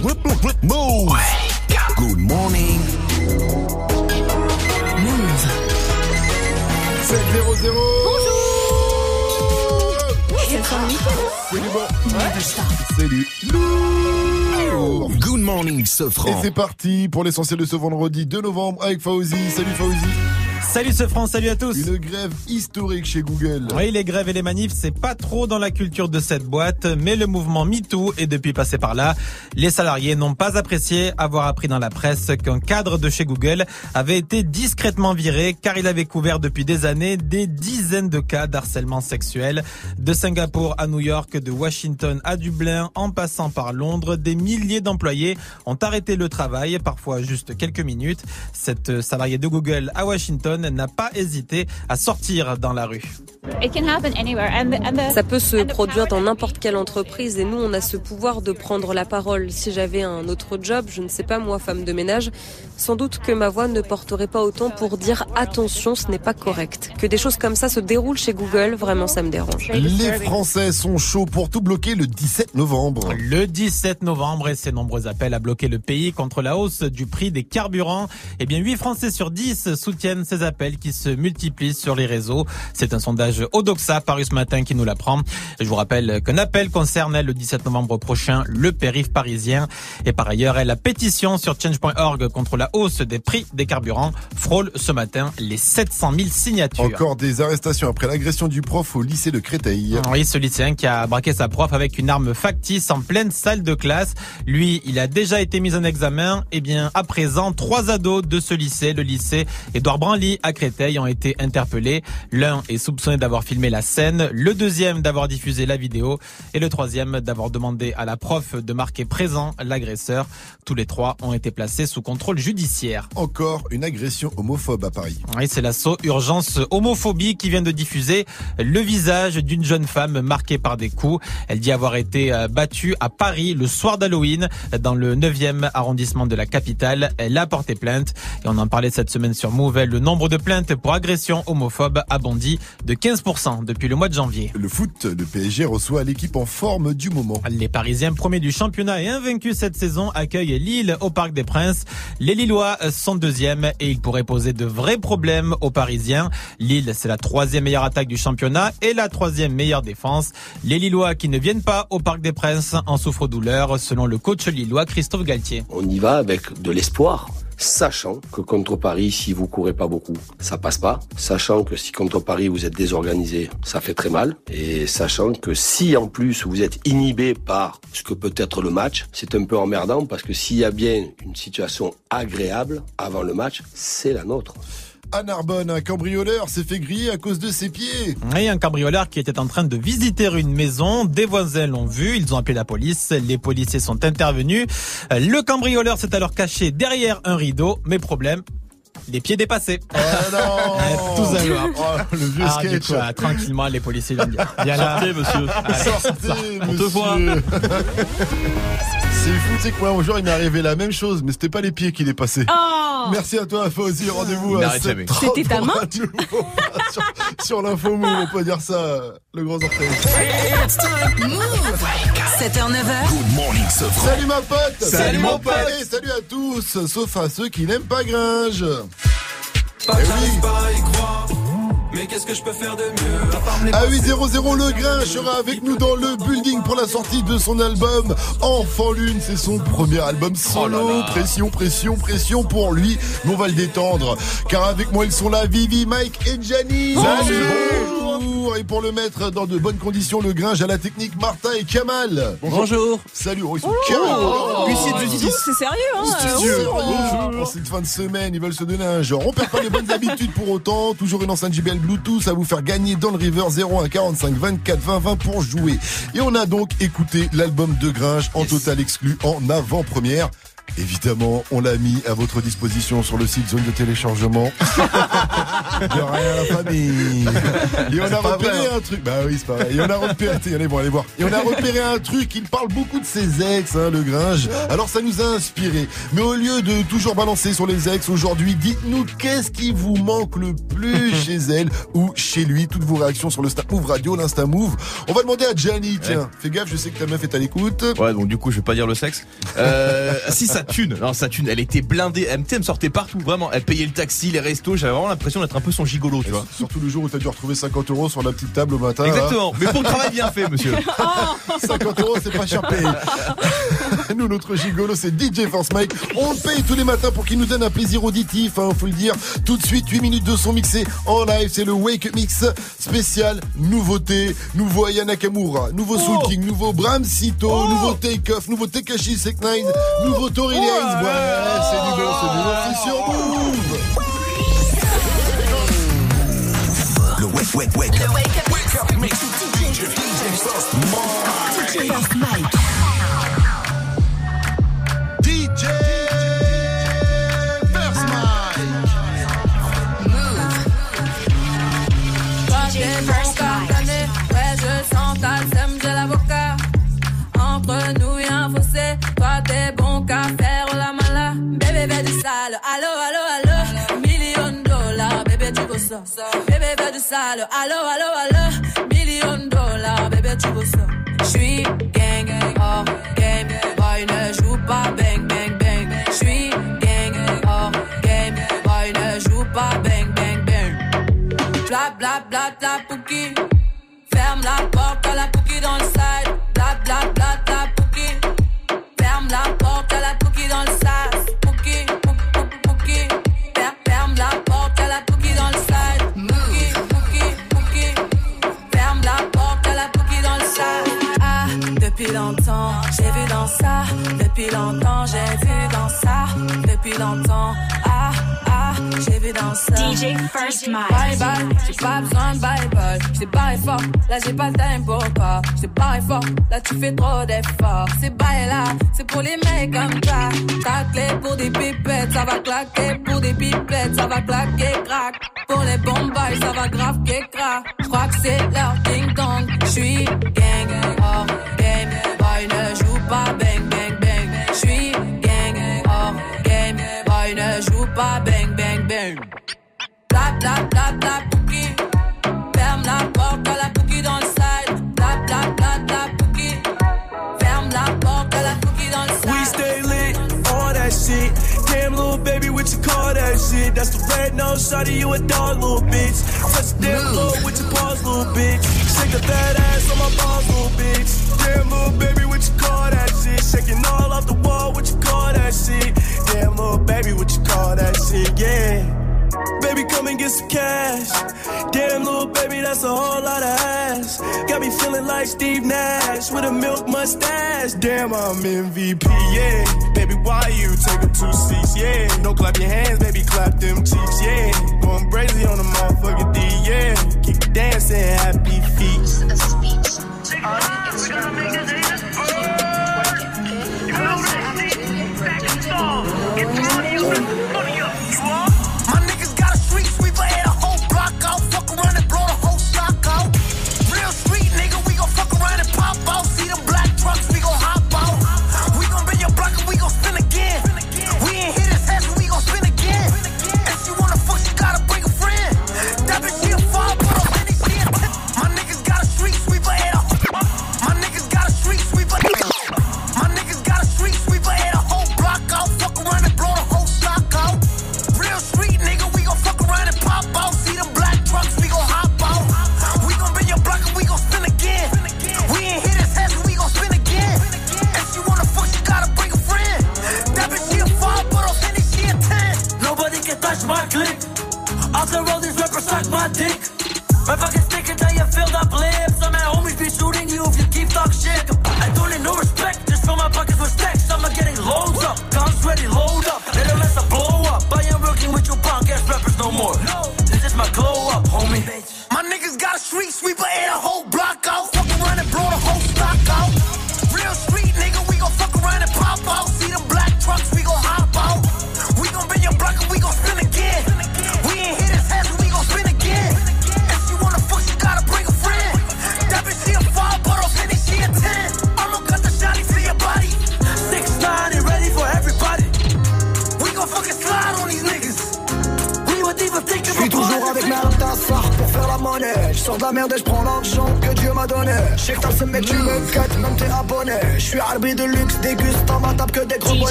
Move. Good morning. Move. 7 0 0 C'est son Salut bon. Stop. Salut. Lourd. Good morning, Et Sofran. c'est parti pour l'essentiel de ce vendredi 2 novembre avec Fauzi. Salut Fauzi. Salut ce France, salut à tous. Une grève historique chez Google. Oui, les grèves et les manifs, c'est pas trop dans la culture de cette boîte, mais le mouvement MeToo est depuis passé par là. Les salariés n'ont pas apprécié avoir appris dans la presse qu'un cadre de chez Google avait été discrètement viré car il avait couvert depuis des années des dizaines de cas d'harcèlement sexuel. De Singapour à New York, de Washington à Dublin, en passant par Londres, des milliers d'employés ont arrêté le travail, parfois juste quelques minutes. Cette salariée de Google à Washington n'a pas hésité à sortir dans la rue. Ça peut se produire dans n'importe quelle entreprise et nous, on a ce pouvoir de prendre la parole. Si j'avais un autre job, je ne sais pas moi, femme de ménage, sans doute que ma voix ne porterait pas autant pour dire attention, ce n'est pas correct. Que des choses comme ça se déroulent chez Google, vraiment, ça me dérange. Les Français sont chauds pour tout bloquer le 17 novembre. Le 17 novembre et ses nombreux appels à bloquer le pays contre la hausse du prix des carburants. Eh bien, 8 Français sur 10 soutiennent ces appels qui se multiplient sur les réseaux. C'est un sondage Odoxa paru ce matin qui nous l'apprend. Je vous rappelle qu'un appel concerne le 17 novembre prochain le périph' parisien. Et par ailleurs, la pétition sur change.org contre la hausse des prix des carburants frôle ce matin les 700 000 signatures. Encore des arrestations après l'agression du prof au lycée de Créteil. Oui, ce lycéen qui a braqué sa prof avec une arme factice en pleine salle de classe. Lui, il a déjà été mis en examen. Eh bien, à présent, trois ados de ce lycée, le lycée Édouard Branly à Créteil, ont été interpellés. L'un est soupçonné d'avoir filmé la scène, le deuxième d'avoir diffusé la vidéo et le troisième d'avoir demandé à la prof de marquer présent l'agresseur. Tous les trois ont été placés sous contrôle judiciaire. Encore une agression homophobe à Paris. Oui, c'est l'assaut Urgence Homophobie qui vient de diffuser le visage d'une jeune femme marquée par des coups. Elle dit avoir été euh, battue à Paris le soir d'Halloween dans le 9e arrondissement de la capitale. Elle a porté plainte et on en parlait cette semaine sur Move. Le nombre de plaintes pour agression homophobe a bondi de 15% depuis le mois de janvier. Le foot, le PSG reçoit l'équipe en forme du moment. Les Parisiens premiers du championnat et invaincus cette saison accueillent Lille au Parc des Princes. Les Lillois sont deuxièmes et ils pourraient poser de vrais problèmes aux Parisiens. Lille, c'est la troisième meilleure attaque du championnat et la troisième meilleure défense. Les Lillois qui ne viennent pas au Parc des Princes en souffre-douleur, selon le coach lillois Christophe Galtier. On y va avec de l'espoir, sachant que contre Paris, si vous courez pas beaucoup, ça passe pas. Sachant que si contre Paris vous êtes désorganisé, ça fait très mal. Et sachant que si en plus vous êtes inhibé par ce que peut être le match, c'est un peu emmerdant parce que s'il y a bien une situation agréable avant le match, c'est la nôtre. À Narbonne, un cambrioleur s'est fait griller à cause de ses pieds. Et un cambrioleur qui était en train de visiter une maison. Des voisins l'ont vu. Ils ont appelé la police. Les policiers sont intervenus. Le cambrioleur s'est alors caché derrière un rideau. Mais problème, les pieds dépassés. Oh non Tout à l'heure. Oh, Le vieux Ah, du sketch. coup, ah, tranquillement, les policiers viennent dire. Viens là. Sortez, monsieur. Sortez, On te voit. C'est fou, tu sais quoi, un jour il m'est arrivé la même chose, mais c'était pas les pieds qui dépassaient. Oh! Merci à toi, Fauzi. Rendez-vous à N'arrête jamais. 7h30 C'était ta main sur, sur l'info Move, on peut dire ça, le grand orteil. Move. 7h, 9h. Good morning, Sofran. Salut ma pote Salut, mon pote. Et salut à tous, sauf à ceux qui n'aiment pas Gringe Pas Eh que oui. Mais qu'est-ce que je peux faire de mieux? À part me les À 800 le Gringe sera avec nous dans le building pour la sortie de son album Enfant Lune. C'est son premier album solo. Oh là là. Pression, pression, pression pour lui. Mais on va le détendre. Car avec moi, ils sont là, Vivi, Mike et Gianni. Salut. Bonjour. Et pour le mettre dans de bonnes conditions, le Gringe à la technique, Martin et Kamal. Bonjour. Salut. Oh, ils sont Oh, dis justice. donc, c'est sérieux, hein? Sérieux. euh, En cette fin de semaine, ils veulent se donner un genre. On perd pas les bonnes habitudes pour autant. Toujours une enceinte JBL Bluetooth à vous faire gagner dans le River 01 45 24 20 20 pour jouer. Et on a donc écouté l'album de Gringe en total exclu en avant-première. Évidemment, on l'a mis à votre disposition sur le site zone de téléchargement. de rien la famille. Et on a repéré un truc. Bah oui, c'est vrai. Et on a repéré, allez, bon, allez voir. Et on a repéré un truc. Il parle beaucoup de ses ex, hein, le Gringe. Alors ça nous a inspiré. Mais au lieu de toujours balancer sur les ex aujourd'hui, dites-nous qu'est-ce qui vous manque le plus chez elle ou chez lui. Toutes vos réactions sur le Snap Move Radio, l'Insta Move. On va demander à Gianni, tiens, fais gaffe, je sais que ta meuf est à l'écoute. Ouais, donc du coup, je vais pas dire le sexe. Euh, si sa thune, non, sa thune, elle était blindée. Elle, me sortait partout, vraiment. Elle payait le taxi, les restos. J'avais vraiment l'impression d'être un peu son gigolo, tu vois. Surtout le jour où t'as dû retrouver 50 euros sur la petite table au matin. Exactement. Mais pour le travail bien fait, monsieur. hein. 50 euros, c'est pas cher payé. Nous, notre gigolo, c'est DJ Force Mike. On le paye tous les matins pour qu'il nous donne un plaisir auditif, hein, faut le dire. Tout de suite, 8 minutes de son mixé en live. C'est le Wake Mix spécial nouveauté. Nouveau Aya Nakamura, nouveau Soul King, nouveau Bram Sito, nouveau Take Off, nouveau Tekashi 9 nouveau Tory Lanez. Ouais, c'est du bon, c'est du bon. C'est sur Move. Le wake, wake, wake up. Wake up mix. DJ, DJ First Mike. Allo allo allo. Million dollars, bébé tu veux ça. Bébé fais du sale, allo allo allo. Million dollars, bébé tu veux ça. J'suis gang, hors game, boy ne joue pas bang bang bang. J'suis gang, hors game, boy ne joue pas bang bang bang. Bla bla bla bla pouki. Ferme la porte à la pouki dans le side. Bla bla bla ça. Depuis longtemps, j'ai vu dans ça. Depuis longtemps, ah, ah, j'ai vu dans ça. DJ First Mike. Bye bye, j'ai pas besoin de bye bye. J't'ai barré fort, là j'ai pas le time pour pas. J't'ai barré fort, là tu fais trop d'efforts. C'est bye là, c'est pour les mecs comme ça. Ta clé pour des pipettes, ça va claquer. Pour des pipettes, ça va claquer, crack. Pour les bombes, ça va grave crack. J'crois que c'est leur ding dong. J'suis gang, hors game. Boy pas bang bang bang. J'suis gang, hors game. Boy ne joue pas bang bang bang. Bla bla bla bla pouki. Ferme la porte à la pouki dans le what you call that shit? That's the red nose shawty, you a dog, little bitch. Touch the damn floor with your paws, little bitch. Shake a fat ass on my balls, little bitch. Damn, little baby, what you call that shit? Shaking all off the wall, what you call that shit? Damn, little baby, what you call that shit? Yeah. Get some cash. Damn, little baby, that's a whole lot of ass. Got me feeling like Steve Nash with a milk mustache. Damn, I'm MVP, yeah. Baby, why you take two seats, yeah. Don't clap your hands, baby, clap them cheeks, yeah. Going crazy on the motherfucking D, yeah. Keep dancing, happy feet.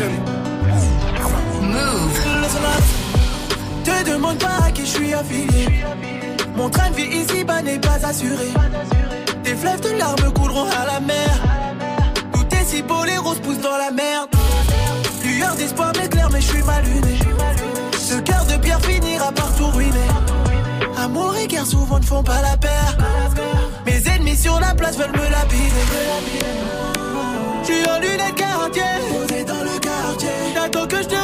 Move. Te demande pas à qui je suis affilié. Mon train de vie ici-bas n'est pas assuré. Des fleuves de larmes couleront à la mer. Tout est si beau, les roses poussent dans la merde. Lueur d'espoir m'éclaire, mais je suis mal luné. Ce cœur de pierre finira par tout ruiner. Amour et guerre souvent ne font pas la paire. Mes ennemis sur la place veulent me lapider. Suis en lunettes quartier, posé dans le quartier. J'attends que je te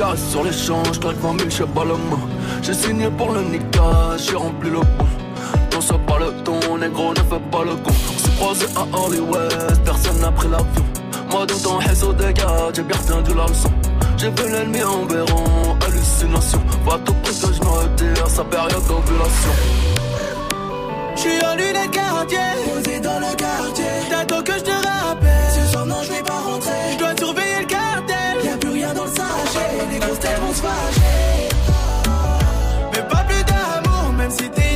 Sur je claque 20 000, je sais pas le mot. J'ai signé pour le Nika, j'ai rempli le pont. Non, c'est pas le ton, négro, ne fais pas le con. On s'est croisé à Hollywood, personne n'a pris l'avion. Moi, dans ton réseau des gars, j'ai bien retenu la leçon. J'ai vu l'ennemi en béron, hallucination. Va tout pour que je me retire, sa période d'ovulation. J'suis en lunettes quartier, posé dans le quartier. T'attends que je si t'es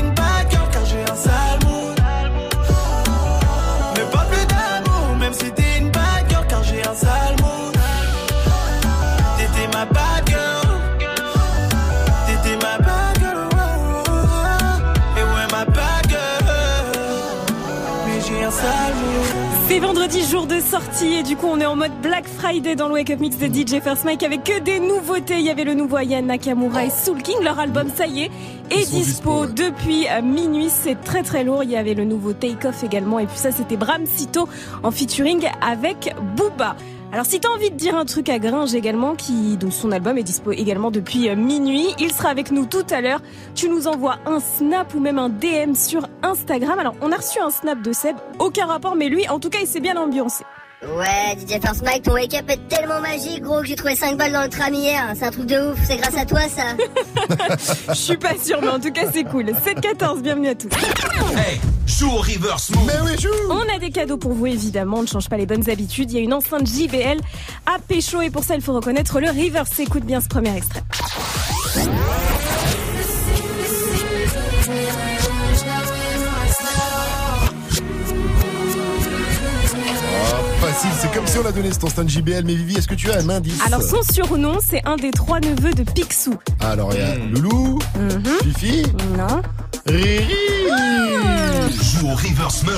10 jours de sortie et du coup on est en mode Black Friday dans le Wake Up Mix de DJ First Mike avec que des nouveautés. Il y avait le nouveau Aya Nakamura et Soul King, leur album ça y est est dispo, depuis euh, minuit, c'est très très lourd. Il y avait le nouveau Take Off également et puis ça c'était Bram Sito en featuring avec Booba. Alors si t'as envie de dire un truc à Gringe également, qui dont son album est dispo également depuis euh, minuit, il sera avec nous tout à l'heure. Tu nous envoies un snap ou même un DM sur Instagram. Alors on a reçu un snap de Seb, aucun rapport, mais lui en tout cas il s'est bien ambiancé. Ouais, DJ First Mike, ton wake-up est tellement magique, gros, que j'ai trouvé 5 balles dans le tram hier. C'est un truc de ouf, c'est grâce à toi, ça. Je suis pas sûre, mais en tout cas c'est cool. 7-14, bienvenue à tous. Hey, joue au reverse move. Mais oui, joue. On a des cadeaux pour vous évidemment, on ne change pas les bonnes habitudes. Il y a une enceinte JBL à pécho et pour ça il faut reconnaître le reverse. Écoute bien ce premier extrait. Facile, c'est comme si on l'a donné cet instant JBL. Mais Vivi, est-ce que tu as un indice Alors son surnom, c'est un des trois neveux de Picsou. Alors, il y a Hmm. Loulou, Mhm. Fifi, Non. Riri. Joue au Reverse Mode.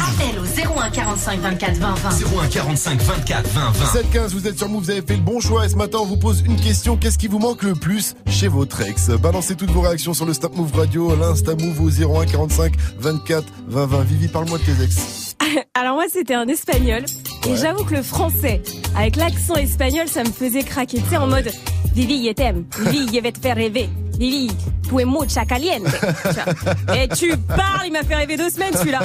Appel au 01 45 24 20 20. 01 45 24 20 20. 7-15, vous êtes sur Move, vous avez fait le bon choix et ce matin on vous pose une question, qu'est-ce qui vous manque le plus chez votre ex? Balancez toutes vos réactions sur le Snap Move Radio, l'Insta Move au 01 45 24 20 20. Vivi, parle-moi de tes ex. Alors moi, c'était un espagnol. Et j'avoue que le français, avec l'accent espagnol, ça me faisait craquer. Tu sais, en mode Vivi, je t'aime. Vivi, je vais te faire rêver. Vivi, tu es mucha caliente. Et tu parles, il m'a fait rêver deux semaines celui-là.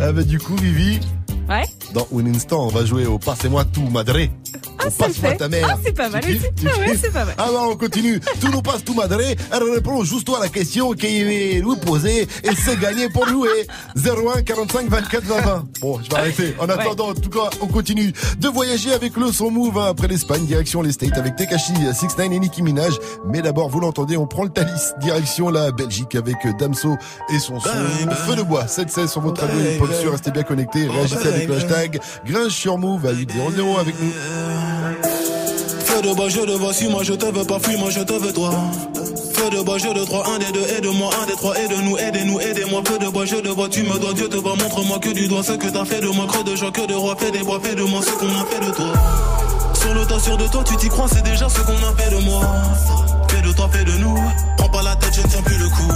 Ah bah du coup Vivi, Ouais. dans un instant on va jouer au Passe-moi tout madré. Ah, Passe-moi ta mère. Ah, c'est pas mal Tu Tu Ah ouais, c'est pas mal. Ah bah on continue. Tout nous passe tout madré. Elle répond juste à la question qu'il va lui poser et c'est gagné pour jouer. 01 45 24 20 20. Bon, je vais arrêter. En attendant, en tout cas, on continue de voyager avec le son move hein, après l'Espagne, direction les States avec Tekashi 69 et Nicki Minaj. Mais d'abord, vous l'entendez, on prend le Thalys, direction la Belgique avec Damso et son son Feu de bois. 7-16 sur votre radio sûr, restez bien connectés. Réagissez avec le hashtag Gringe sur Move à 800 avec nous. Feu de bois, je te vois, si moi je te veux pas, fuis moi je te veux toi. Feu de bois, je de trois, un des deux, aide-moi, un des trois, aide-nous, aidez-nous, aidez-moi. Feu de bois, je te vois, tu me dois, Dieu te voit, montre-moi que du doigt ce que t'as fait de moi, creux de joie, que de roi, fais des bois, fais de moi ce qu'on a fait de toi. Sur le tas sûr de toi, tu t'y crois, c'est déjà ce qu'on a fait de moi. Fais de toi, fais de nous. Prends pas la tête, je ne tiens plus le coup.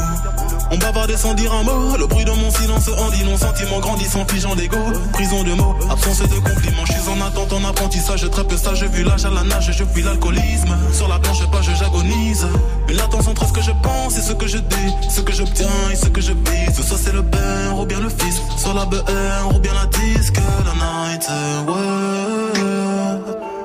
On bavardait sans dire un mot. Le bruit de mon silence en dit non. Sentiment grandissant, figeant d'ego. Prison de mots, absence de compliments. Je suis en attente, en apprentissage. Très peu sage, vu l'âge à la nage, je fuis l'alcoolisme. Sur la blanche page, j'agonise. Une latence entre ce que je pense et ce que je dis. Ce que j'obtiens et ce que je vise. Soit c'est le père ou bien le fils. Soit la BR ou bien la disque. La night, ouais.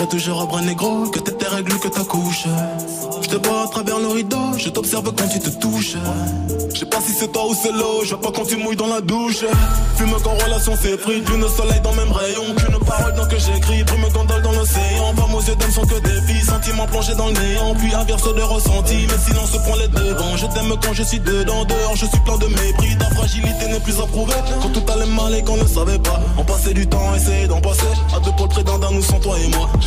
serai toujours un bras négro, que t'es tes que ta couche. Je te vois à travers le rideau, je t'observe quand tu te touches. Je sais pas si c'est toi ou c'est l'eau, je vois pas quand tu mouilles dans la douche. Fume qu'en relation free, lune soleil dans même rayon. Qu'une parole dans que j'écris, brume gondole dans l'océan. Pas aux yeux d'homme sont que des filles, sentiments plongés dans le néant. Puis inverse de ressenti, mais silence prend les devants. Je t'aime quand je suis dedans, dehors, je suis plein de mépris. Ta fragilité n'est plus à prouver. Quand tout allait mal et qu'on ne savait pas, on passait du temps, essayer d'en passer. À deux d'un d'un, nous sans toi et moi.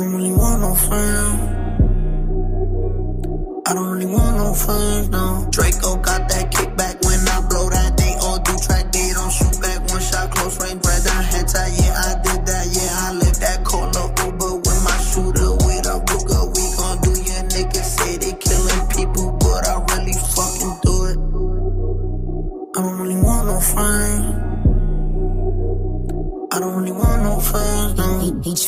don't really want no friends. I don't really want no friends, no. Draco got that kickback when I blow that. They all do track, they don't shoot back. One shot, close range, bread down, head tie. Yeah,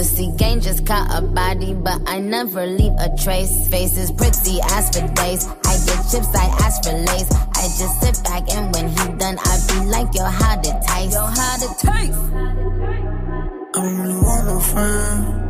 Pussy gang just caught a body, but I never leave a trace. Faces pretty as for days. I get chips, I ask for lace. I just sit back and when he done, I be like, yo, how it taste? Yo, how it taste? I don't really want no friends.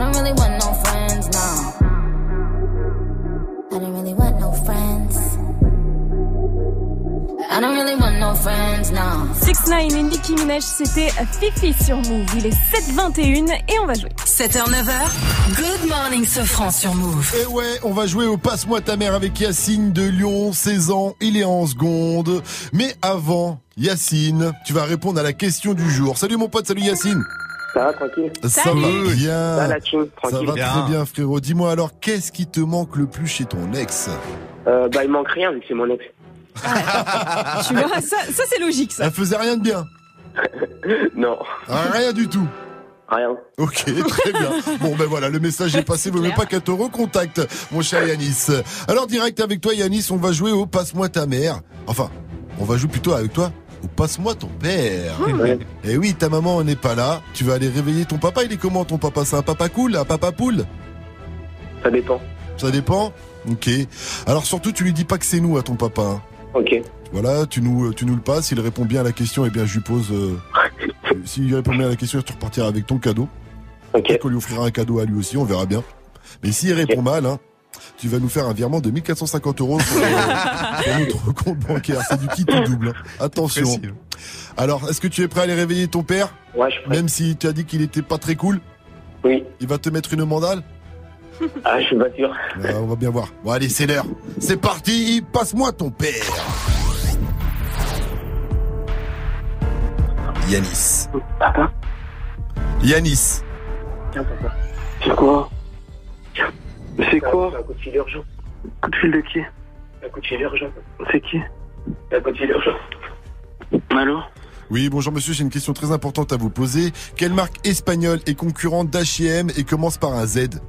Don't really want no friends, no. I don't really want no friends. I don't really want no friends, no. 6 9 et Nicki Minaj, c'était Fifi sur Move. Il est 7h21 et on va jouer. 7h, 9h, Good Morning Sofran sur Move. Et ouais, on va jouer au Passe-moi ta mère avec Yacine de Lyon, 16 ans, il est en seconde. Mais avant, Yacine, tu vas répondre à la question du jour. Salut mon pote, salut Yacine. Ça va, tranquille Ça va bien. Ça, la team, Ça tranquille. va très bien frérot. Dis-moi alors, qu'est-ce qui te manque le plus chez ton ex? Euh, bah, il manque rien vu que c'est mon ex. Tu vois, ça, ça c'est logique ça. Elle faisait rien de bien non. Rien du tout Rien. Ok, très bien. Bon ben voilà, le message est passé, vaut même pas qu'elle te recontacte, mon cher Yanis. Alors direct avec toi Yanis, on va jouer au Passe-moi ta mère. Enfin, on va jouer plutôt avec toi au Passe-moi ton père. Et oui, ta maman n'est pas là, tu vas aller réveiller ton papa, il est comment ton papa? C'est un papa cool, un papa poule? Ça dépend. Ça dépend? Ok. Alors surtout, tu lui dis pas que c'est nous à ton papa. hein. Ok. Voilà, tu nous, tu nous le passes. Il répond bien à la question, et bien je lui pose. euh, S'il répond bien à la question, tu repartiras avec ton cadeau. Ok. Qu'on lui offrira un cadeau à lui aussi, on verra bien. Mais s'il répond mal, hein, tu vas nous faire un virement de 1450 euros sur, sur notre compte bancaire. C'est du qui tout double. Attention. Alors, est-ce que tu es prêt à aller réveiller ton père? Ouais, je suis prêt. Même si tu as dit qu'il était pas très cool? Oui. Il va te mettre une mandale? Ah, je suis pas sûr. Ouais, On va bien voir. Bon, allez, c'est l'heure. C'est parti. Passe-moi ton père. Yanis. Papa? Yanis. Tiens, papa. C'est quoi? C'est quoi Un coup de fil urgent. Coup de fil de qui Un coup de fil urgent. C'est qui Un coup de fil urgent. Allô Oui, bonjour monsieur, j'ai une question très importante à vous poser. Quelle marque espagnole est concurrente d'H&M et commence par un Z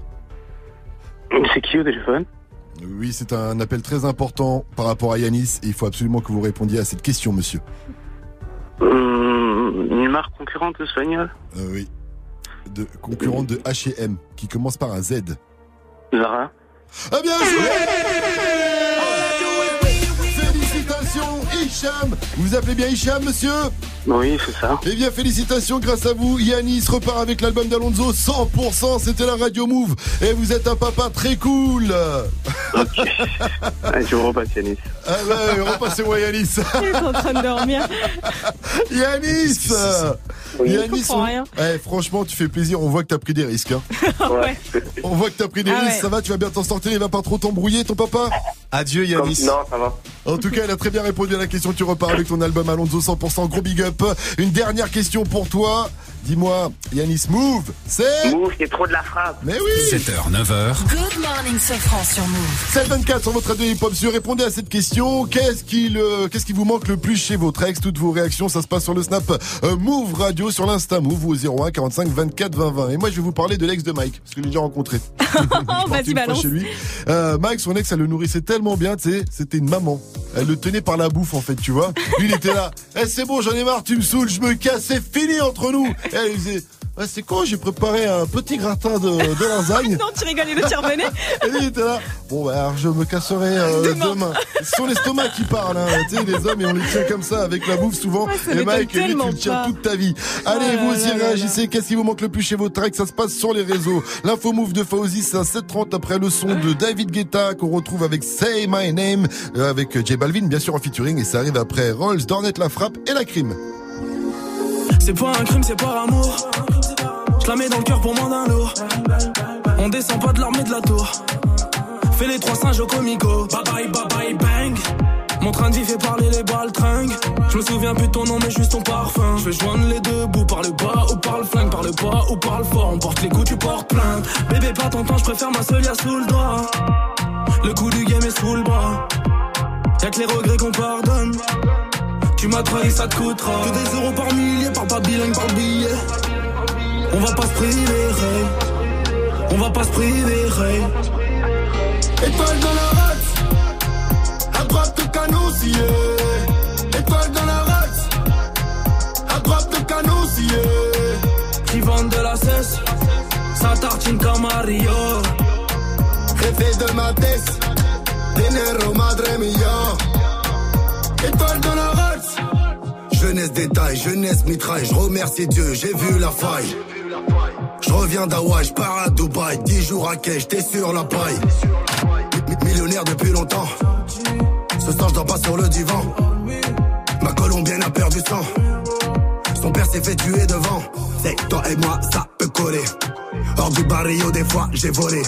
C'est qui au téléphone Oui, c'est un appel très important par rapport à Yanis et il faut absolument que vous répondiez à cette question, monsieur. Hum, Une marque concurrente espagnole Euh, oui. De, concurrente de H&M qui commence par un Z. Zara. Ah bien joué Hicham Vous vous appelez bien Hicham, monsieur Oui, c'est ça. Eh bien, félicitations, grâce à vous, Yanis repart avec l'album d'Alonso 100%, c'était la Radio Move. Et vous êtes un papa très cool Allez, tu me repasses, Yanis. Ah ouais, repassez-moi Yanis Il est en train de dormir. Yanis Oui. Yanis, Je comprends on- rien. Eh, franchement, tu fais plaisir, on voit que t'as pris des risques. hein. Ouais. On voit que t'as pris des Ah risques, ouais. ça va, tu vas bien t'en sortir, il va pas trop t'embrouiller, ton papa? Adieu Comme- Yanis. Non, ça va. En tout cas, elle a très bien répondu à la question. Tu repars avec ton album Alonso 100%. Gros big up. Une dernière question pour toi. Dis-moi, Yanis, move, c'est Move, c'est trop de la frappe. Mais oui 7h, 9h. Good morning, Sofran sur Move. 724 sur votre radio hip-hop. Si vous répondez à cette question, qu'est-ce qui, le, qu'est-ce qui vous manque le plus chez votre ex? Toutes vos réactions, ça se passe sur le Snap euh, Move Radio, sur l'Insta Move ou au 01 45 24 20 20. Et moi, je vais vous parler de l'ex de Mike, parce que je l'ai déjà rencontré. Oh, vas-y, balance. chez lui. Euh, Mike, son ex, elle le nourrissait tellement bien, tu sais, c'était une maman. Elle le tenait par la bouffe, en fait, tu vois. Lui, il était là. Eh, c'est bon, j'en ai marre, tu me saoules, je me casse, c'est fini entre nous. Et elle, disait, Ouais, c'est con, j'ai préparé un petit gratin de, de lasagne. non, tu rigoles, et le. Et lui, il était là. Bon, bah, alors, je me casserai euh, Demain. demain. C'est son estomac qui parle, hein. Tu sais, les hommes, et on les tient comme ça avec la bouffe souvent. Ouais, ça et m'étonne Mike, lui, tu le tiens toute ta vie. Allez, vous aussi, là là réagissez. Qu'est-ce qui vous manque le plus chez votre ex Ça se passe sur les réseaux. L'info move de Fauzi, c'est à 7h30 après le son de David Guetta qu'on retrouve avec Say My Name, euh, avec J Balvin, bien sûr, en featuring. Et ça arrive après Rolls, Dornet la frappe et la crime. C'est pas un crime, c'est par amour. Je la mets dans le cœur pour moins d'un lourd. On descend pas de l'armée de la tour. Fais les trois singes au comico. Bye bye, bye bye, bang. Mon train vie fait parler les balles tringues. Je me souviens plus de ton nom, mais juste ton parfum. Je vais joindre les deux bouts par le bas ou par le flingue, par le bas ou par le fort. On porte les coups, tu portes plainte. Bébé, pas ton temps, je préfère ma seule sous le doigt. Le coup du game est sous le bras. Y'a que les regrets qu'on pardonne. Tu m'as trahi, ça te coûtera. Que des euros par millier, par pas bilingue, par billet. On va pas se priver. On va pas se priver. Étoile dans la race, à droite de canousier. Étoile dans la race, à droite de canousier. Qui vendent de la cesse, ça tartine comme Mario. De ma tête, dinero madre mia. Étoile dans la race, jeunesse détail, jeunesse mitraille. Je remercie Dieu, j'ai vu la faille. Je reviens d'Hawaï, je pars à Dubaï, 10 jours à quai, j'étais sur la paille. Mi- Millionnaire depuis longtemps. Ce soir, je dors pas sur le divan. Ma colombienne a perdu sang. Son père s'est fait tuer devant. C'est toi et moi, ça peut coller. Hors du barrio, des fois, j'ai volé.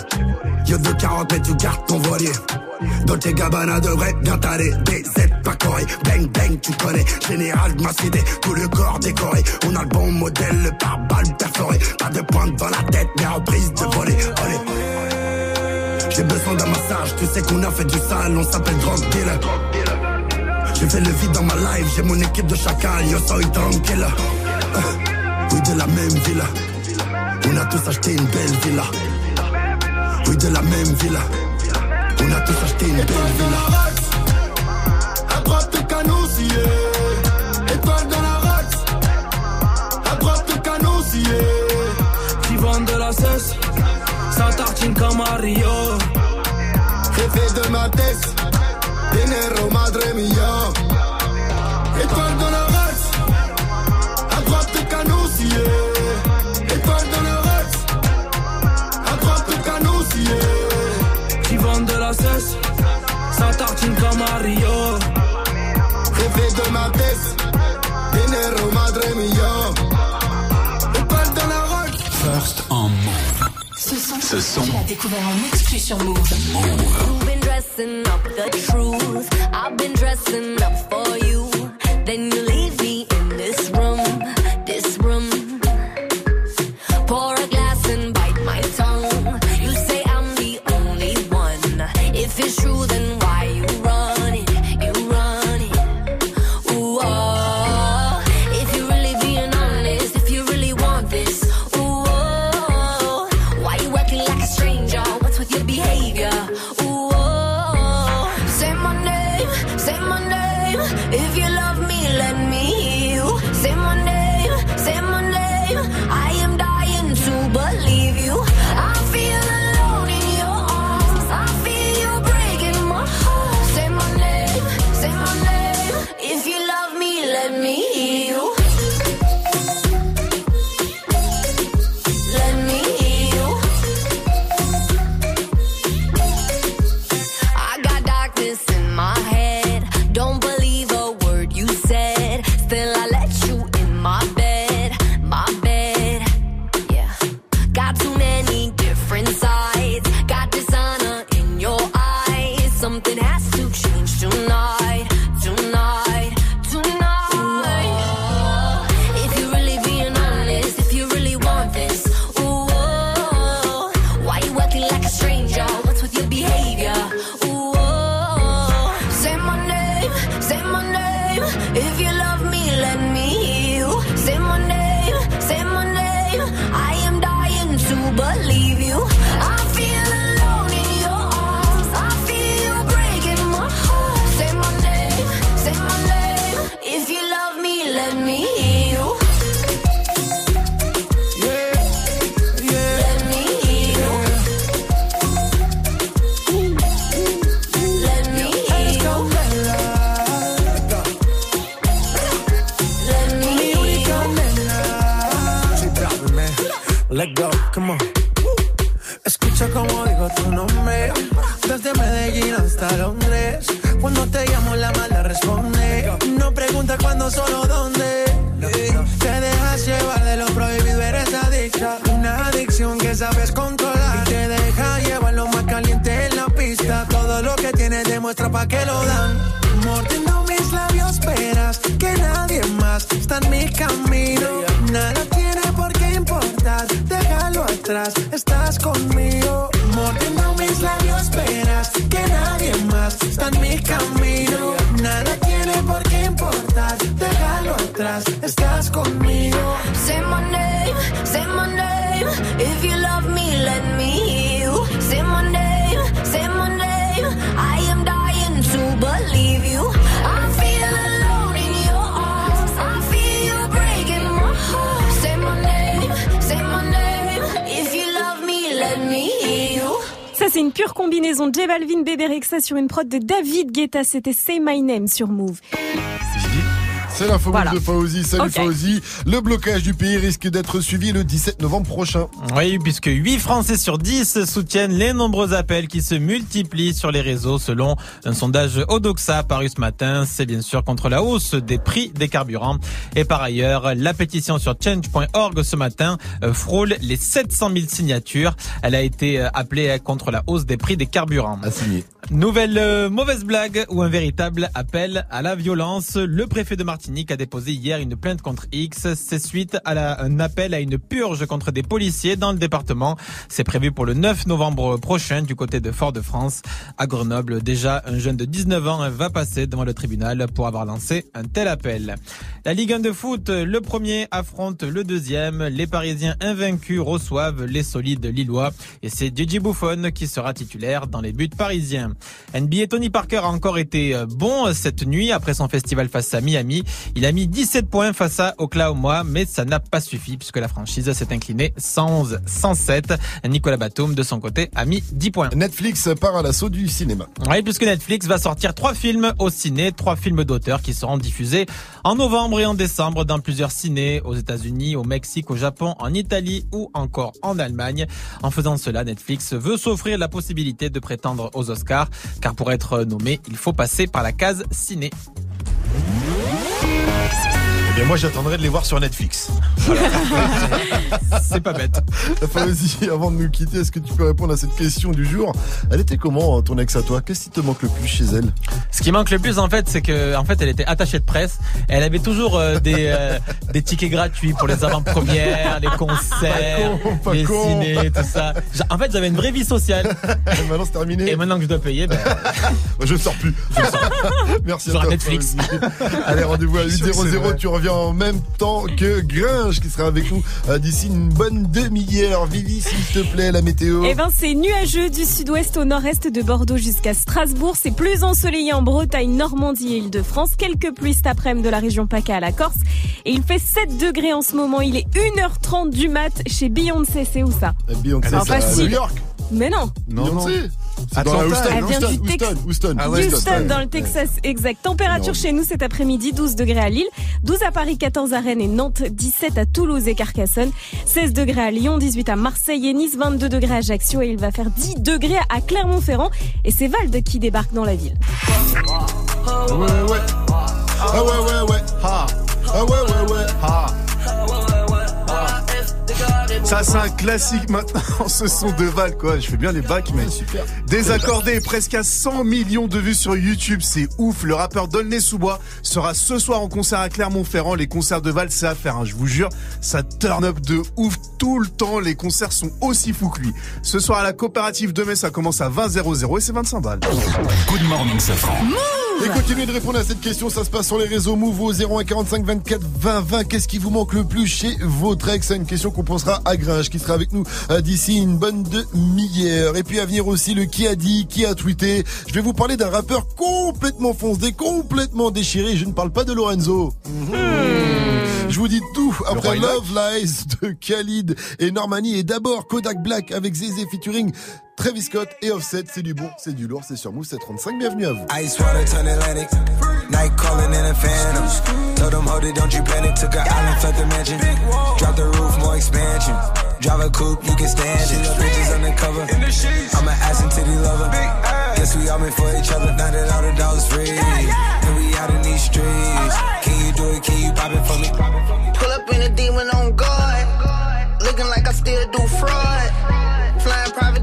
Yo de 40 mais tu gardes ton voilier. Dolce Gabbana devrait bien t'aller. BZ pas coré, bang bang, tu connais. Général de ma cité, tout le corps décoré. On a le bon modèle, le pare-balles perforé. Pas de pointe dans la tête, mais en prise de voler. Allez. J'ai besoin d'un massage, tu sais qu'on a fait du sale, on s'appelle drug dealer. J'ai fait le vide dans ma life, j'ai mon équipe de chacal, yo soy tranquille. Euh, Oui, de la même villa. On a tous acheté une belle villa. Oui, de la même villa. On a tous acheté une belle villa. À droite de canousier. Étoile dans la race. À droite de canousier. Qui de la cesse, ça tartine comme Mario. Jefe de ma tête. Mario. Jefe de ma tête. Dinero madre mia. Étoile dans la race. First en move. Ce son, Ce son. tu l'as découvert en exclu sur Move. You've been dressing up the truth. I've been dressing up for you. Then you leave me Rexa sur une prod de David Guetta. C'était Say My Name sur Move. C'est l'info Voilà. de Fauzi. Salut Ok. Fauzi. Le blocage du pays risque d'être suivi le 17 novembre prochain. Oui, puisque 8 Français sur 10 soutiennent les nombreux appels qui se multiplient sur les réseaux selon un sondage Odoxa paru ce matin. C'est bien sûr contre la hausse des prix des carburants. Et par ailleurs, la pétition sur change.org ce matin euh, frôle les 700 000 signatures. Elle a été euh, appelée contre la hausse des prix des carburants. Signer. Nouvelle euh, mauvaise blague ou un véritable appel à la violence. Le préfet de Martinique a déposé hier une plainte contre X. C'est suite à la- un appel à une purge contre des policiers dans le département. C'est prévu pour le 9 novembre prochain du côté de Fort-de-France. À Grenoble, déjà, un jeune de 19 ans va passer devant le tribunal pour avoir lancé un tel appel. La Ligue 1 de foot, le premier affronte le deuxième. Les Parisiens invaincus reçoivent les solides Lillois. Et c'est Gigi Buffon qui sera titulaire dans les buts parisiens. NBA Tony Parker a encore été euh, bon euh, cette nuit après son festival face à Miami. Il a mis 17 points face à Oklahoma, mais ça n'a pas suffi puisque la franchise s'est inclinée 111-107. Nicolas Batum, de son côté, a mis 10 points. Netflix part à l'assaut du cinéma. Oui, puisque Netflix va sortir trois films au ciné, trois films d'auteur qui seront diffusés en novembre et en décembre dans plusieurs cinés aux États-Unis, au Mexique, au Japon, en Italie ou encore en Allemagne. En faisant cela, Netflix veut s'offrir la possibilité de prétendre aux Oscars, car pour être nommé, il faut passer par la case ciné. Thank you. Eh bien, moi, j'attendrai de les voir sur Netflix. C'est pas bête. Fauzi, avant de nous quitter, est-ce que tu peux répondre à cette question du jour? Elle était comment ton ex à toi? Qu'est-ce qui te manque le plus chez elle? Ce qui manque le plus en fait, c'est que en fait, elle était attachée de presse. Elle avait toujours euh, des euh, des tickets gratuits pour les avant-premières, les concerts, Pas con, pas les con. ciné, tout ça. En fait, j'avais une vraie vie sociale. maintenant c'est terminé. Et maintenant que je dois payer, ben, Je ne sors plus. Merci Sur à toi. Netflix. Allez, rendez-vous à Je suis sûr que c'est 8.00. vrai. Tu reviens en même temps que Gringe qui sera avec nous euh, d'ici une bonne demi-heure. Vivi, s'il te plaît, la météo. Eh ben, c'est nuageux du sud-ouest au nord-est de Bordeaux jusqu'à Strasbourg. C'est plus ensoleillé en Bretagne, Normandie et Île-de-France. Quelques pluies cet après-midi de la région PACA à la Corse. Et il fait 7 degrés en ce moment. Il est 1h30 du mat chez Beyoncé. C'est où ça? Euh, Beyoncé, c'est. New York. Mais non. Beyoncé? C'est dans Atlanta. Houston, Elle vient Houston, du Tex- Houston, Houston, Ah ouais, Houston, dans le Texas, exact. Température chez nous cet après-midi, 12 degrés à Lille, 12 à Paris, 14 à Rennes et Nantes, 17 à Toulouse et Carcassonne, 16 degrés à Lyon, 18 à Marseille et Nice, 22 degrés à Ajaccio et il va faire 10 degrés à Clermont-Ferrand. Et c'est Valde qui débarque dans la ville. Ouais, ouais. Ah ouais, ouais, ouais. Ah, Ah ouais, ouais, ouais. ah. Ça, c'est un classique maintenant. Ce son de Val, quoi. Je fais bien les bacs, mais Super. Désaccordé, presque à 100 millions de vues sur YouTube, c'est ouf. Le rappeur Dolnay Sous-Bois sera ce soir en concert à Clermont-Ferrand. Les concerts de Val, c'est à faire, hein, je vous jure. Ça turn up de ouf tout le temps. Les concerts sont aussi fous que lui. Ce soir à la coopérative de Metz, ça commence à 20 00 et c'est 25 balles. Good morning, Safran. Et continuez de répondre à cette question, ça se passe sur les réseaux Move au 01 45 24 20 20. Qu'est-ce qui vous manque le plus chez votre ex? C'est une question qu'on posera à Gringe qui sera avec nous euh, d'ici une bonne demi-heure. Et puis à venir aussi le qui a dit, qui a tweeté. Je vais vous parler d'un rappeur complètement foncé, complètement déchiré. Je ne parle pas de Lorenzo. Mhm. Je vous dis tout après Love Lies de Khalid et Normani et d'abord Kodak Black avec Zézé featuring Travis Scott et Offset. C'est du bon, c'est du lourd, c'est sur Move 735. Bienvenue à vous. Ice water turn Atlantic. Night calling in a phantom. Told them, hold it, don't you panic. Took an island, fled the mansion. Drop the roof, more expansion. Drive a coupe, you can stand it. Bridges undercover. I'm an ass and titty lover. Guess we all meant for each other. Now that all the dogs free. And we out in these streets. Can you do it? Can you pop it for me? Pull up in a demon on guard. Looking like I still do fraud.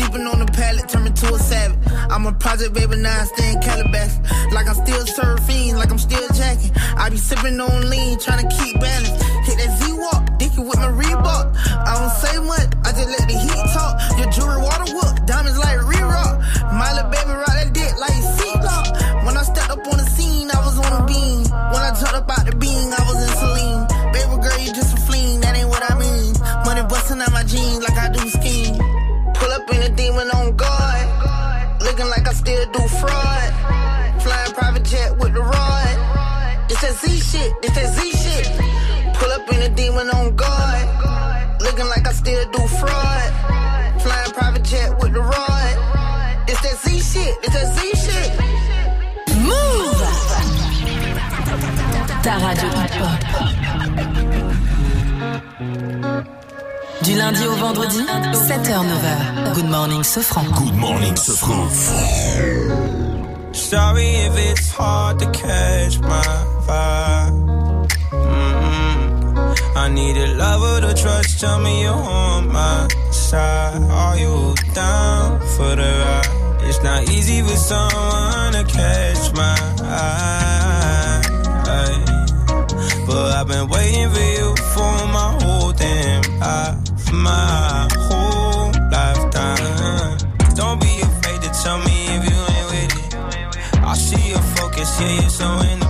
Sleeping on the pallet, turn me to a savage. I'm a project baby, now I stay in Calabash. Like I'm still surfing, like I'm still jacking. I be sipping on lean, trying to keep balance. Hit that Z-Walk, dicky with my Reebok. I don't say much, I just let the heat talk. Your jewelry water whoop, diamonds like re-rock. My little baby rock that dick like seatlock. When I stepped up on the scene, I was on a beam. When I talked about the beam, I was in saline. Baby girl, you just a fleen, that ain't what I mean. Money busting out my jeans like I do skiing. In a demon on guard. Looking like I still do fraud. Flying private jet with the rod. It's that Z shit. It's that Z shit. Pull up in a demon on guard. Looking like I still do fraud. Flying private jet with the rod. It's that Z shit. It's that Z shit. Move Ta radio hip-hop. Du lundi au vendredi, 7h-9h. Good morning, Sofran. Good morning, Sofran. Sorry if it's hard to catch my vibe. Mm-mm. I need a lover to trust. Tell me you're on my side. Are you down for the ride? It's not easy for someone to catch my eye. But I've been waiting for you for my whole damn life, my whole lifetime. Don't be afraid to tell me if you ain't with it. I see your focus, yeah, you're so independent.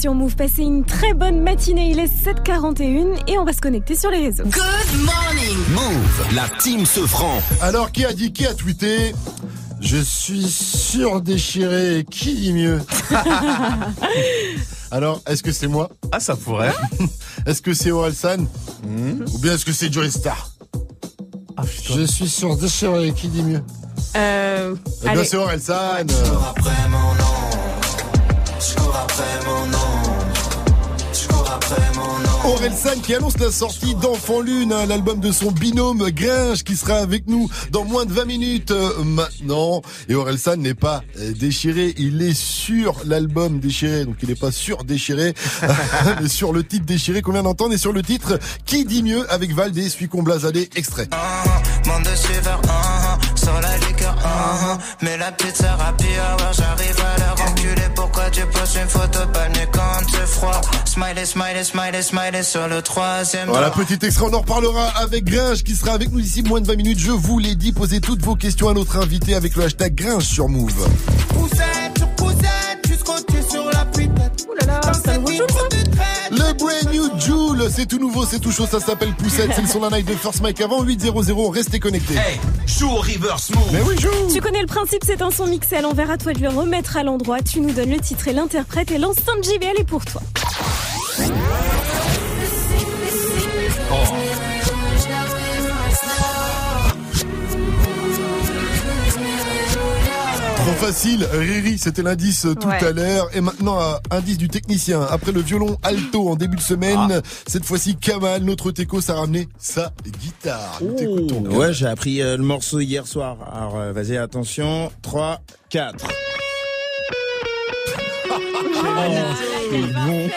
Sur Move. Passez une très bonne matinée, il est 7h41 et on va se connecter sur les réseaux. Good morning. Move, la team se franc. Alors, qui a dit, qui a tweeté? Je suis surdéchiré. Qui dit mieux? Alors, est-ce que c'est moi? Ah, ça pourrait. est-ce que c'est Orelsan? Ou bien est-ce que c'est Joey Star? Je suis surdéchiré. Qui dit mieux? Euh, Eh bien, c'est Orelsan. Orelsan qui annonce la sortie d'Enfant Lune, hein, l'album de son binôme Gringe qui sera avec nous dans moins de 20 minutes euh, maintenant. Et Orelsan n'est pas euh, déchiré, il est sur l'album déchiré, donc il n'est pas sur déchiré, mais sur le titre déchiré qu'on vient d'entendre et sur le titre Qui dit mieux avec Valdez, celui qu'on blasadé, extrait. Monde de suiveurs, ah, ah, sur la liqueur, mais la petite sœur a pu avoir, j'arrive enculer. Pourquoi tu postes une photo pas quand c'est froid? Smiley, smiley, smiley, smiley sur le troisième. Voilà, petit extrait, on en reparlera avec Gringe qui sera avec nous d'ici moins de 20 minutes. Je vous l'ai dit, posez toutes vos questions à notre invité avec le hashtag Gringe sur Move. Poussette sur poussette, jusqu'au dessus sur la pipette. Ouh là là, ça brand new Joule, c'est tout nouveau, c'est tout chaud, ça s'appelle Poussette, c'est le son d'un night de First Mike avant 800, restez connectés. Hey, joue au reverse move. Mais oui, joue Tu connais le principe, c'est un son mixé à l'envers, à toi de le remettre à l'endroit. Tu nous donnes le titre et l'interprète et l'enceinte JBL est pour toi. Trop facile, Riri, c'était l'indice tout Ouais. à l'heure. Et maintenant, euh, indice du technicien. Après le violon alto en début de semaine, cette fois-ci, Kamal, notre teco, s'est ramené sa guitare. Nous. Ouais, j'ai appris euh, le morceau hier soir. Alors, euh, vas-y, attention. 3, 4. c'est bon.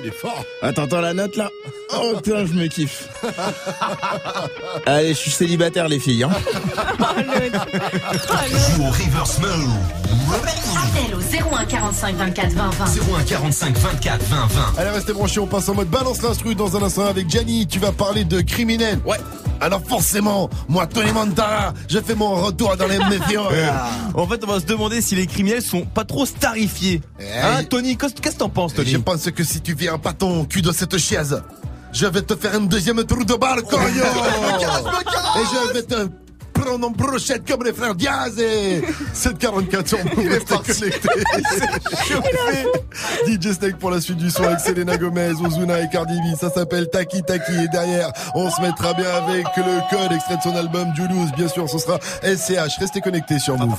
Il est fort. Ah, t'entends la note là Oh putain, je me kiffe. Allez, je suis célibataire les filles. Hein. Joue au reverse move. Appel au 01 45 24 20 20. 01 45 24 20 20. Allez, restez branchés, on passe en mode balance l'instru dans un instant avec Gianni. Tu vas parler de criminel. Ouais. Alors forcément, moi, Tony Montana, je fais mon retour dans les méfiants. En fait, on va se demander si les criminels sont pas trop starifiés. Hein, Tony, qu'est-ce qu'est-ce que t'en penses, Tony? Je pense que si tu viens pas ton cul dans cette chaise, je vais te faire un deuxième trou de balle, cognon Et je vais te prendre en brochette comme les frères Diaz et 744 sur Move, restez connectés. DJ Snake pour la suite du son avec Selena Gomez, Ozuna et Cardi B. Ça s'appelle Taki Taki et derrière, on se mettra bien avec le code extrait de son album Julius. Bien sûr, ce sera SCH. Restez connectés sur Move.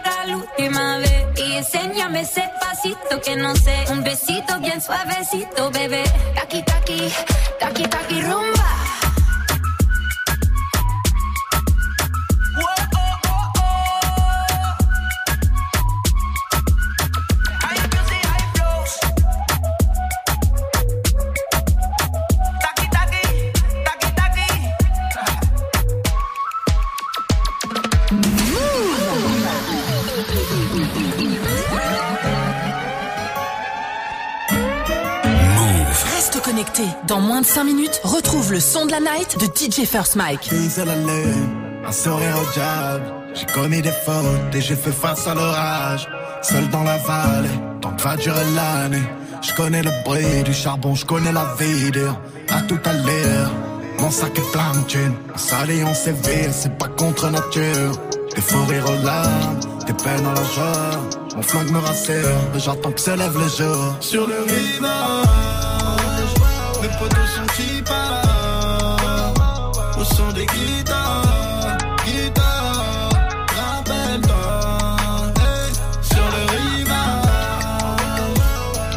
enséñame ese pasito que no sé. Un besito bien suavecito, bebé. Taqui, taqui, Dans moins de 5 minutes, retrouve le son de la night de DJ First Mike. À la lune, un sourire au diable. J'ai commis des fautes et j'ai fait face à l'orage. Seul dans la vallée, tant que va durer l'année. Je connais le bruit du charbon, je connais la vie dur. À tout à l'heure, mon sac est plein de thunes. On s'allie, séville, c'est pas contre nature. Des fous rires aux larmes, des peines à la joie. Mon flingue me rassure, j'attends que se lève le jour. Sur le rivage, Au son des guitares, guitares, rappelle-toi hey, Sur le rivage,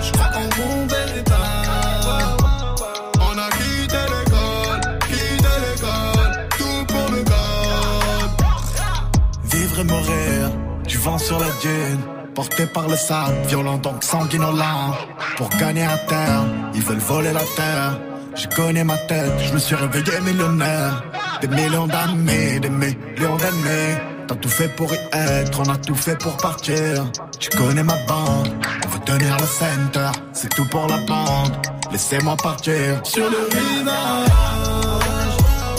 je crois en mon départ On a quitté l'école, quitté l'école Tout pour le code Vivre et mourir, du vent sur la dune. Porté par le sable, violent donc sanguinolent. Pour gagner à terre, ils veulent voler la terre. Je connais ma tête, je me suis réveillé millionnaire. Des millions d'amis, des millions d'ennemis. T'as tout fait pour y être, on a tout fait pour partir. Tu connais ma bande, on veut tenir le center. C'est tout pour la bande, laissez-moi partir. Sur le rivage,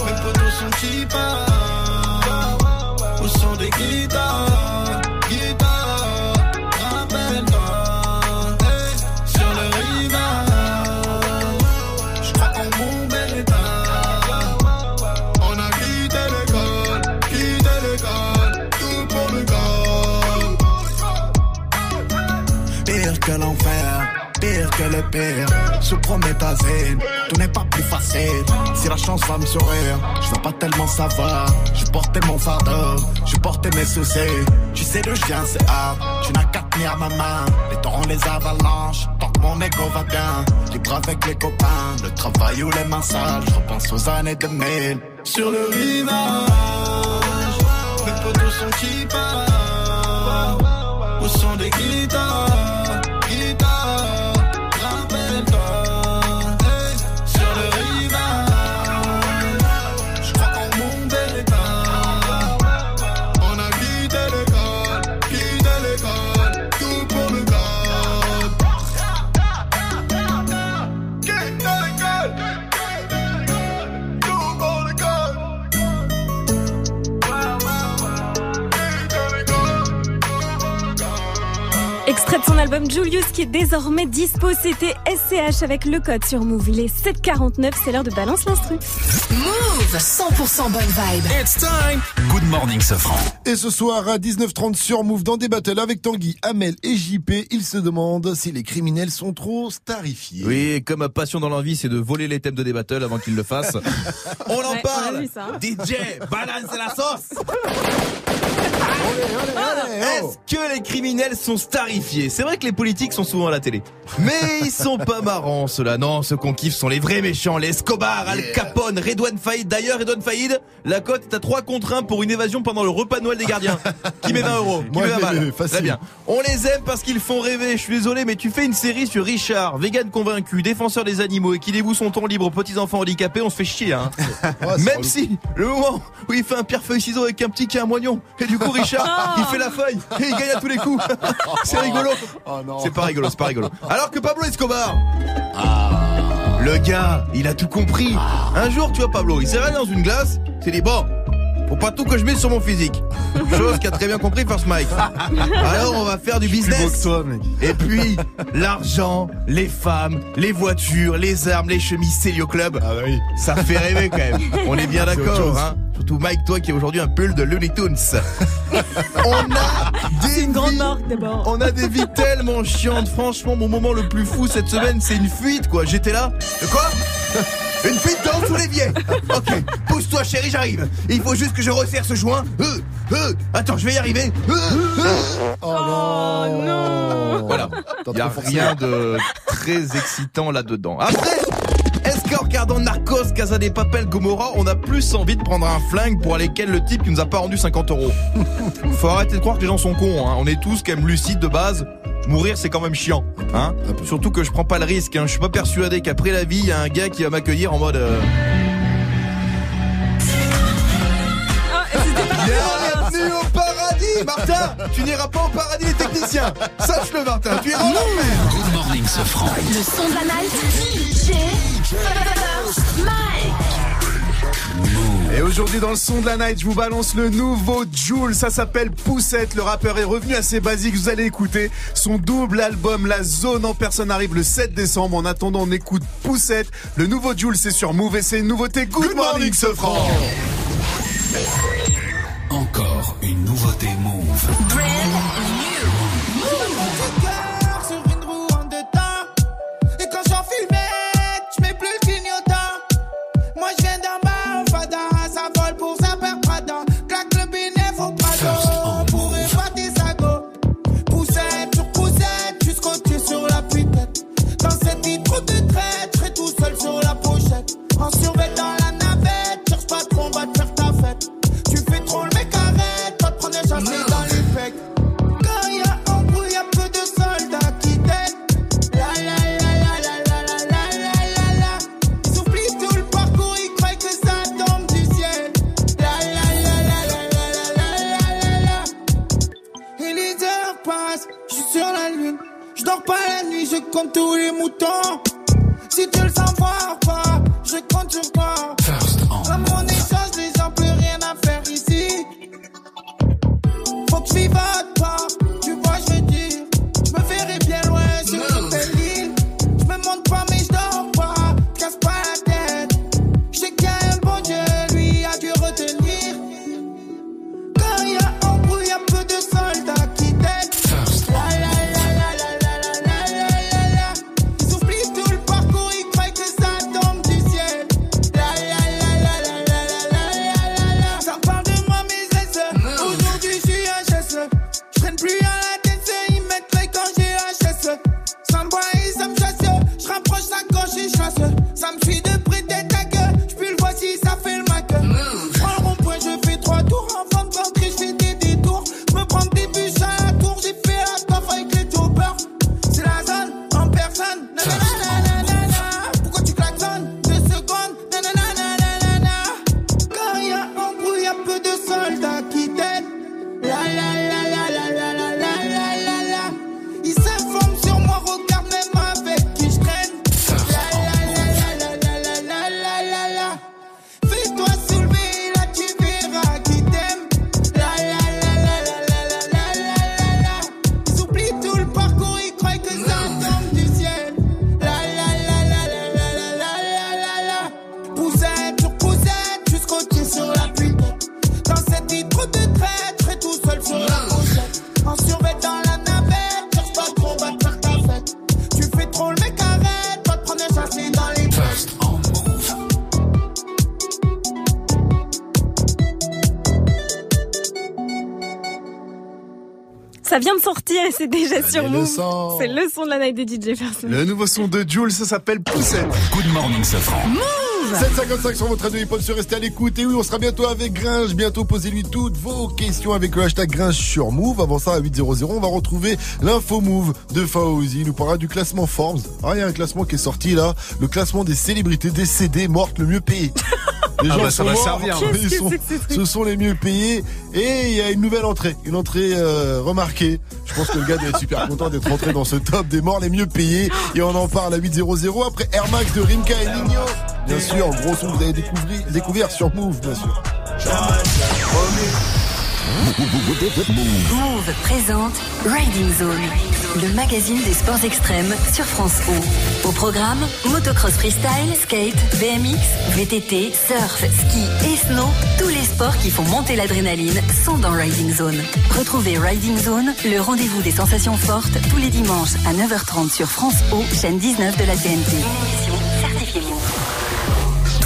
mes potos sont qui des guitares, le pire. Sous prométhazine, tout n'est pas plus facile. Si la chance va me sourire, je veux pas tellement savoir. Je portais mon fardeau, je portais mes soucis. Tu sais d'où je viens, c'est hard. Tu n'as qu'à tenir ma main. Les torrents, les avalanches, tant que mon ego va bien. Libre avec les copains, le travail ou les mains sales. Je repense aux années 2000. Sur le rivage, mes potos sont qui partent Au son des guitares, album Julius qui est désormais dispo. C'était SCH avec le code sur Move. Il est 7h49, c'est l'heure de balance l'instru. Move 100% bonne vibe. It's time. Good morning, Sofran. Et ce soir à 19h30 sur Move dans des battles avec Tanguy, Amel et JP, ils se demandent si les criminels sont trop starifiés. Oui, et comme ma passion dans l'envie, c'est de voler les thèmes de des battles avant qu'ils le fassent. On en Ouais, on parle ça, hein. DJ, balance la sauce. Est-ce que les criminels sont starifiés? C'est vrai que les politiques sont souvent à la télé. Mais ils sont pas marrants ceux-là, non, ceux qu'on kiffe sont les vrais méchants, les Escobar, Al Capone, Redouane Faïd. D'ailleurs, Redouane Faïd, la cote est à 3 contre 1 pour une évasion pendant le repas de Noël des gardiens. Qui met 20 euros Qui met je 20 l'ai balles. Très bien. On les aime parce qu'ils font rêver, je suis désolé, mais tu fais une série sur Richard, vegan convaincu, défenseur des animaux et qui dévoue son temps libre aux petits-enfants handicapés, on se fait chier, hein. Même si, le moment où il fait un pierre-feuille-ciseau avec un petit qui a un moignon, et du coup Richard, il fait la feuille, et il gagne à tous les coups. C'est rigolo. C'est pas rigolo, c'est pas rigolo. Alors que Pablo Escobar, le gars, il a tout compris. Un jour, tu vois, Pablo, il s'est dans une glace, il s'est dit, bon, faut pas tout que je mette sur mon physique. Chose qu'a très bien compris First Mike. Alors, on va faire du business. Et puis, l'argent, les femmes, les voitures, les armes, les chemises Célio Club. Ça fait rêver quand même. On est bien d'accord, hein. Surtout Mike, toi qui es aujourd'hui un pull de Looney Tunes. On a des une grande vies- marque d'abord. on a des vies tellement chiantes. Franchement, mon moment le plus fou cette semaine, c'est une fuite, quoi. J'étais là. De quoi? Une fuite dans sous l'évier. Ok, pousse-toi, chérie, j'arrive. Il faut juste que je resserre ce joint. Euh, euh, attends, je vais y arriver. Euh, euh. Oh non Voilà. Il y a rien de très excitant là-dedans. Après, Escort, Cardan, Narcos, Casa des Papel, Gomorra, on a plus envie de prendre un flingue pour aller ken le type qui nous a pas rendu 50 euros? Faut arrêter de croire que les gens sont cons, hein. On est tous quand même lucides de base. Mourir, c'est quand même chiant, hein. Surtout que je prends pas le risque, hein. Je suis pas persuadé qu'après la vie, il y a un gars qui va m'accueillir en mode, euh, Bienvenue au paradis, Martin Tu n'iras pas au paradis des techniciens Sache-le, Martin, tu iras en enfer Good morning, ce franc. Le son de la night. DJ First Mike. Et aujourd'hui dans le son de la night, je vous balance le nouveau Jules, ça s'appelle Poussette, le rappeur est revenu à ses basiques, vous allez écouter son double album La Zone en personne arrive le 7 décembre, en attendant on écoute Poussette, le nouveau Jules c'est sur Move et c'est une nouveauté. Good, Morning ce franc. Encore une nouveauté Move. Compte tous les moutons. Si tu le sens voir pas, je compte sur toi. C'est déjà sur le Move. son. C'est le son de la night de DJ First. Le nouveau son de Jules, ça s'appelle Poussette. Good morning, Safran. 755 sur votre radio hip-hop sur restez à l'écoute. Et oui, on sera bientôt avec Gringe. Bientôt, posez-lui toutes vos questions avec le hashtag Gringe sur Move. Avant ça, à 800, on va retrouver l'info Move de Faouzi. Il nous parlera du classement Forbes. Ah, il y a un classement qui est sorti là. Le classement des célébrités décédées mortes le mieux payées. Les Ah gens bah, ça sont va morts, servir. ils sont- ce sont les mieux payés. Et il y a une nouvelle entrée. Une entrée euh, remarquée. Je pense que le gars doit être super content d'être rentré dans ce top des morts les mieux payés. Et on en parle à 800 après Air Max de Rimka et Nino. Bien sûr, gros son vous avez découvert, sur Move, bien sûr. Move présente Riding Zone, le magazine des sports extrêmes sur France O. Au programme, motocross freestyle, skate, BMX, VTT, surf, ski et snow, tous les sports qui font monter l'adrénaline sont dans Riding Zone. Retrouvez Riding Zone, le rendez-vous des sensations fortes, tous les dimanches à 9h30 sur France O, chaîne 19 de la TNT.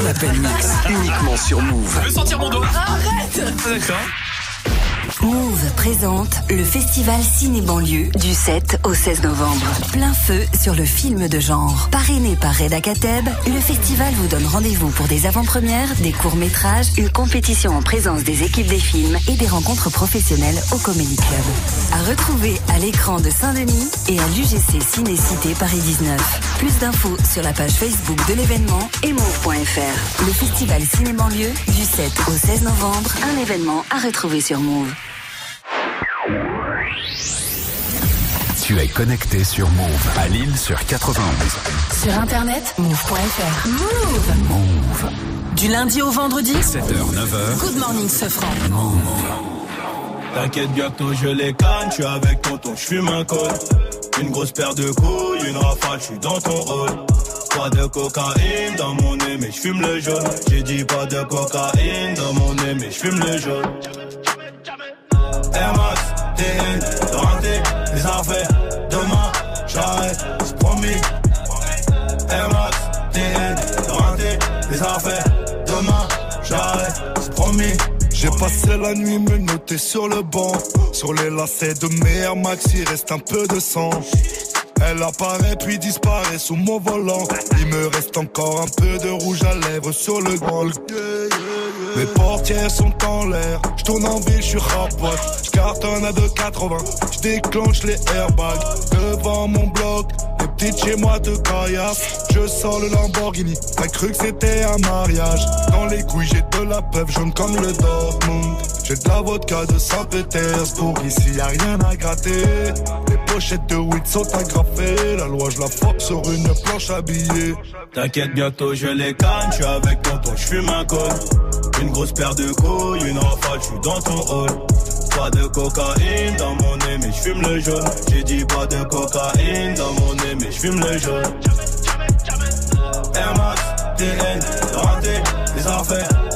Snap Mix, uniquement sur Move. Je veux sentir mon doigt. Arrête D'accord. Move présente le festival Ciné Banlieue du 7 au 16 novembre. Plein feu sur le film de genre. Parrainé par Reda Kateb, le festival vous donne rendez-vous pour des avant-premières, des courts-métrages, une compétition en présence des équipes des films et des rencontres professionnelles au Comedy Club. À retrouver à l'écran de Saint-Denis et à l'UGC Ciné Cité Paris 19. Plus d'infos sur la page Facebook de l'événement et move.fr. Le festival Ciné Banlieue du 7 au 16 novembre, un événement à retrouver sur Move. Tu es connecté sur Move à Lille sur 91. Sur internet, move.fr. Move. Du lundi au vendredi, 7h, 9h. Good morning, Sofran. T'inquiète bientôt je les canne, je suis avec tonton, je fume un col. Une grosse paire de couilles, une rafale, je suis dans ton rôle. Pas de cocaïne dans mon nez, mais je fume le jaune. J'ai dit pas de cocaïne dans mon nez, mais je fume le jaune. Air Max, TN, rentré, les affaires. Demain, j'arrête, c'est promis. Air Max, TN, rentré, les affaires. Demain, j'arrête, c'est promis. J'ai passé la nuit me noter sur le banc. Sur les lacets de mes Air Max, il reste un peu de sang. Elle apparaît puis disparaît sous mon volant. Il me reste encore un peu de rouge à lèvres sur le grand. Mes portières sont en l'air. Je tourne en ville, je suis rapote. Je cartonne à 2,80. Je déclenche les airbags devant mon bloc. Petites chez moi de caillasse. Je sors le Lamborghini. T'as cru que c'était un mariage. Dans les couilles, j'ai de la peuple jaune comme le Dortmund. J'ai de la vodka de Saint-Pétersbourg. Ici, y a rien à gratter. Les pochettes de weed sont agrafées. La loi, je la frappe sur une planche habillée. T'inquiète, bientôt je les canne, je suis avec tonton, je fume un col. Une grosse paire de couilles, une rafale, je suis dans ton hall. Pas de cocaïne dans mon nez, mais je fume le jaune. J'ai dit pas de cocaïne dans mon nez, mais je fume le jaune. Air Max, TN, les affaires.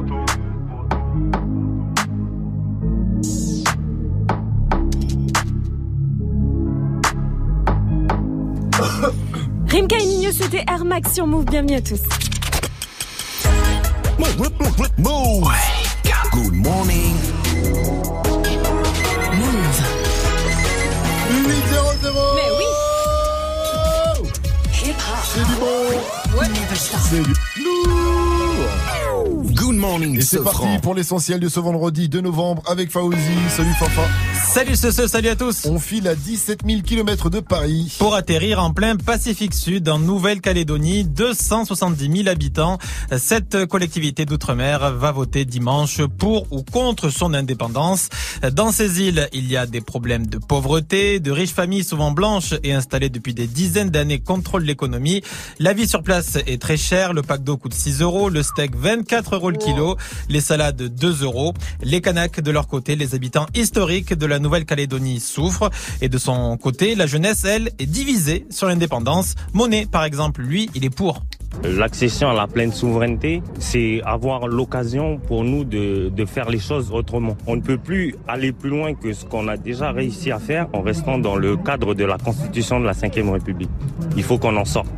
Rimka et Nino, c'était Air Max sur Move. Bienvenue à tous. Move. Good morning. Move. 800 Mais oui. C'est du bon Ouais. C'est du lourd Good morning, Et c'est parti pour l'essentiel de ce vendredi 2 novembre avec Faouzi. Salut Fafa. Salut ce, ce, salut à tous. On file à 17 000 km de Paris. Pour atterrir en plein Pacifique Sud, en Nouvelle-Calédonie, 270 000 habitants. Cette collectivité d'outre-mer va voter dimanche pour ou contre son indépendance. Dans ces îles, il y a des problèmes de pauvreté, de riches familles souvent blanches et installées depuis des dizaines d'années contrôlent l'économie. La vie sur place est très chère. Le pack d'eau coûte 6 euros, le steak 24 euros le kilo, les salades 2 euros. Les Kanaks, de leur côté, les habitants historiques de la Nouvelle-Calédonie souffrent. Et de son côté, la jeunesse, elle, est divisée sur l'indépendance. Monet, par exemple, lui, il est pour. L'accession à la pleine souveraineté, c'est avoir l'occasion pour nous de, de faire les choses autrement. On ne peut plus aller plus loin que ce qu'on a déjà réussi à faire en restant dans le cadre de la constitution de la Ve République. Il faut qu'on en sorte.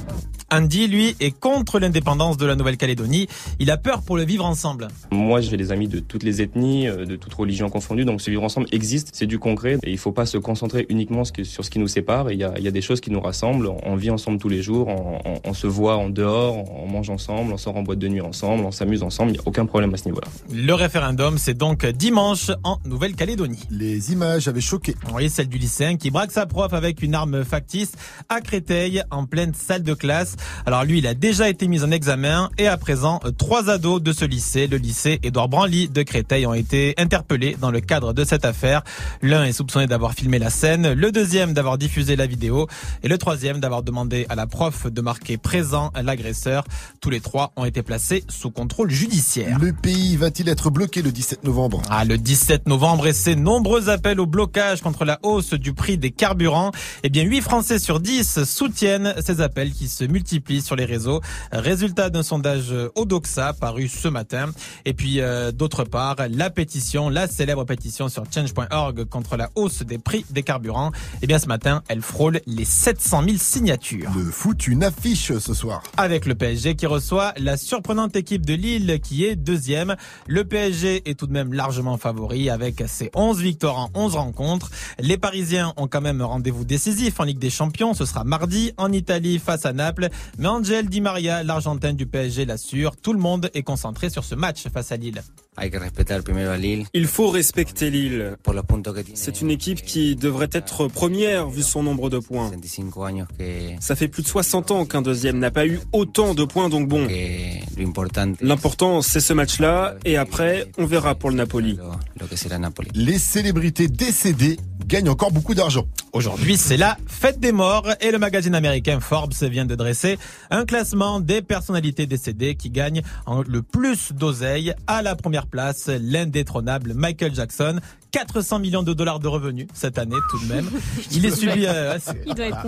Andy, lui, est contre l'indépendance de la Nouvelle-Calédonie. Il a peur pour le vivre ensemble. Moi, j'ai des amis de toutes les ethnies, euh, de toutes religions confondues, donc ce vivre ensemble existe, c'est du concret, et il faut pas se concentrer uniquement sur ce qui nous sépare, il y a, il y a des choses qui nous rassemblent, on vit ensemble tous les jours, on, on, on se voit en dehors, on mange ensemble, on sort en boîte de nuit ensemble, on s'amuse ensemble, il n'y a aucun problème à ce niveau-là. Le référendum, c'est donc dimanche en Nouvelle-Calédonie. Les images avaient choqué. Oui, celle du lycéen qui braque sa prof avec une arme factice à Créteil, en pleine salle de classe. Alors lui, il a déjà été mis en examen et à présent, euh, trois ados de ce lycée, le lycée Édouard Branly de Créteil, ont été interpellés dans le cadre de cette affaire. L'un est soupçonné d'avoir filmé la scène, le deuxième d'avoir diffusé la vidéo et le troisième d'avoir demandé à la prof de marquer présent l'agresseur. Tous les trois ont été placés sous contrôle judiciaire. Le pays va-t-il être bloqué le 17 novembre? Ah, le 17 novembre et ses nombreux appels au blocage contre la hausse du prix des carburants. Eh bien, 8 Français sur 10 soutiennent ces appels qui se multiplient sur les réseaux. Résultat d'un sondage Odoxa paru ce matin. Et puis, euh, d'autre part, la pétition, la célèbre pétition sur change.org contre la hausse des prix des carburants. Eh bien, ce matin, elle frôle les 700 000 signatures. Le foot, une affiche ce soir. Avec le PSG qui reçoit la surprenante équipe de Lille qui est deuxième. Le PSG est tout de même largement favori avec ses 11 victoires en 11 rencontres. Les Parisiens ont quand même rendez-vous décisif en Ligue des Champions. Ce sera mardi en Italie face à Naples. Mais Angel Di Maria, l'Argentin du PSG, l'assure. Tout le monde est concentré sur ce match face à Lille. Il faut respecter Lille. C'est une équipe qui devrait être première vu son nombre de points. Ça fait plus de 60 ans qu'un deuxième n'a pas eu autant de points, donc bon. L'important, c'est ce match-là, et après, on verra pour le Napoli. Les célébrités décédées gagnent encore beaucoup d'argent. Aujourd'hui, c'est la fête des morts et le magazine américain Forbes vient de dresser un classement des personnalités décédées qui gagnent le plus d'oseille. À la première place, l'indétrônable Michael Jackson. 400 millions de dollars de revenus cette année tout de même. Il est suivi. Euh.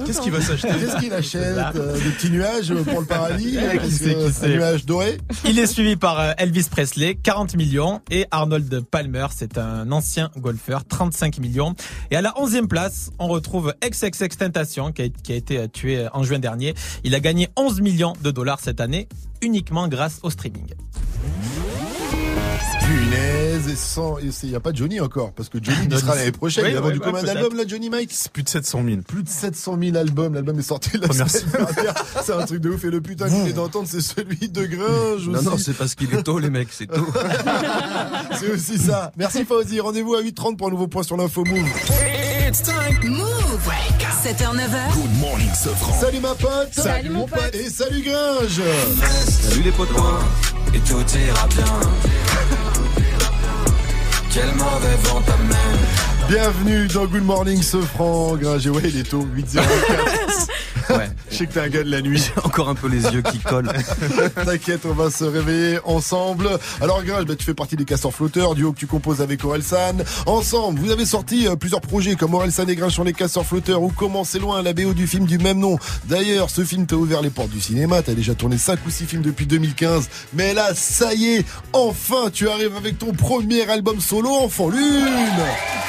Qu'est-ce qu'il va s'acheter Qu'est-ce qu'il achète euh, Des petits nuages pour le paradis qui sait, sait. nuage doré Il est suivi par euh, Elvis Presley, 40 millions, et Arnold Palmer, c'est un ancien golfeur, 35 millions. Et à la 11e place, on retrouve XXX Tentation, qui a, qui a été euh, tué en juin dernier. Il a gagné 11 millions de dollars cette année, uniquement grâce au streaming. Punaise, et sans, et c'est- il n'y a pas Johnny encore, parce que Johnny il sera l'année prochaine. Oui, il a vendu ouais, combien d'albums là, Johnny Mike? Plus de 700 000. Plus de 700 000 albums. L'album est sorti la Première semaine dernière. C'est un truc de ouf. Et le putain que vous venez d'entendre, c'est celui de Gringe Non, aussi. non, c'est parce qu'il est tôt, les mecs, c'est tôt. C'est aussi ça. Merci Fauzi. Rendez-vous à 8h30 pour un nouveau point sur l'info Move. Move 7h, 9h. Good morning, Sofran. Salut ma pote. Salut, mon pote. Et salut Gringe. Salut les potes. Et tout ira bien. Quel mauvais vent t'amène. Bienvenue dans Good Morning Sofran. Gringe, et ouais, il est tôt. 8h04. Ouais. Je sais que t'es un gars de la nuit. Encore un peu les yeux qui collent. T'inquiète, on va se réveiller ensemble. Alors Gringe, bah, tu fais partie des casseurs flotteurs, duo que tu composes avec Orelsan. Ensemble, vous avez sorti euh, plusieurs projets comme Orelsan et Gringe sur les casseurs flotteurs ou Comment c'est loin, la BO du film du même nom. D'ailleurs, ce film t'a ouvert les portes du cinéma. T'as déjà tourné 5 ou 6 films depuis 2015. Mais là, ça y est, enfin, tu arrives avec ton premier album solo, Enfant Lune.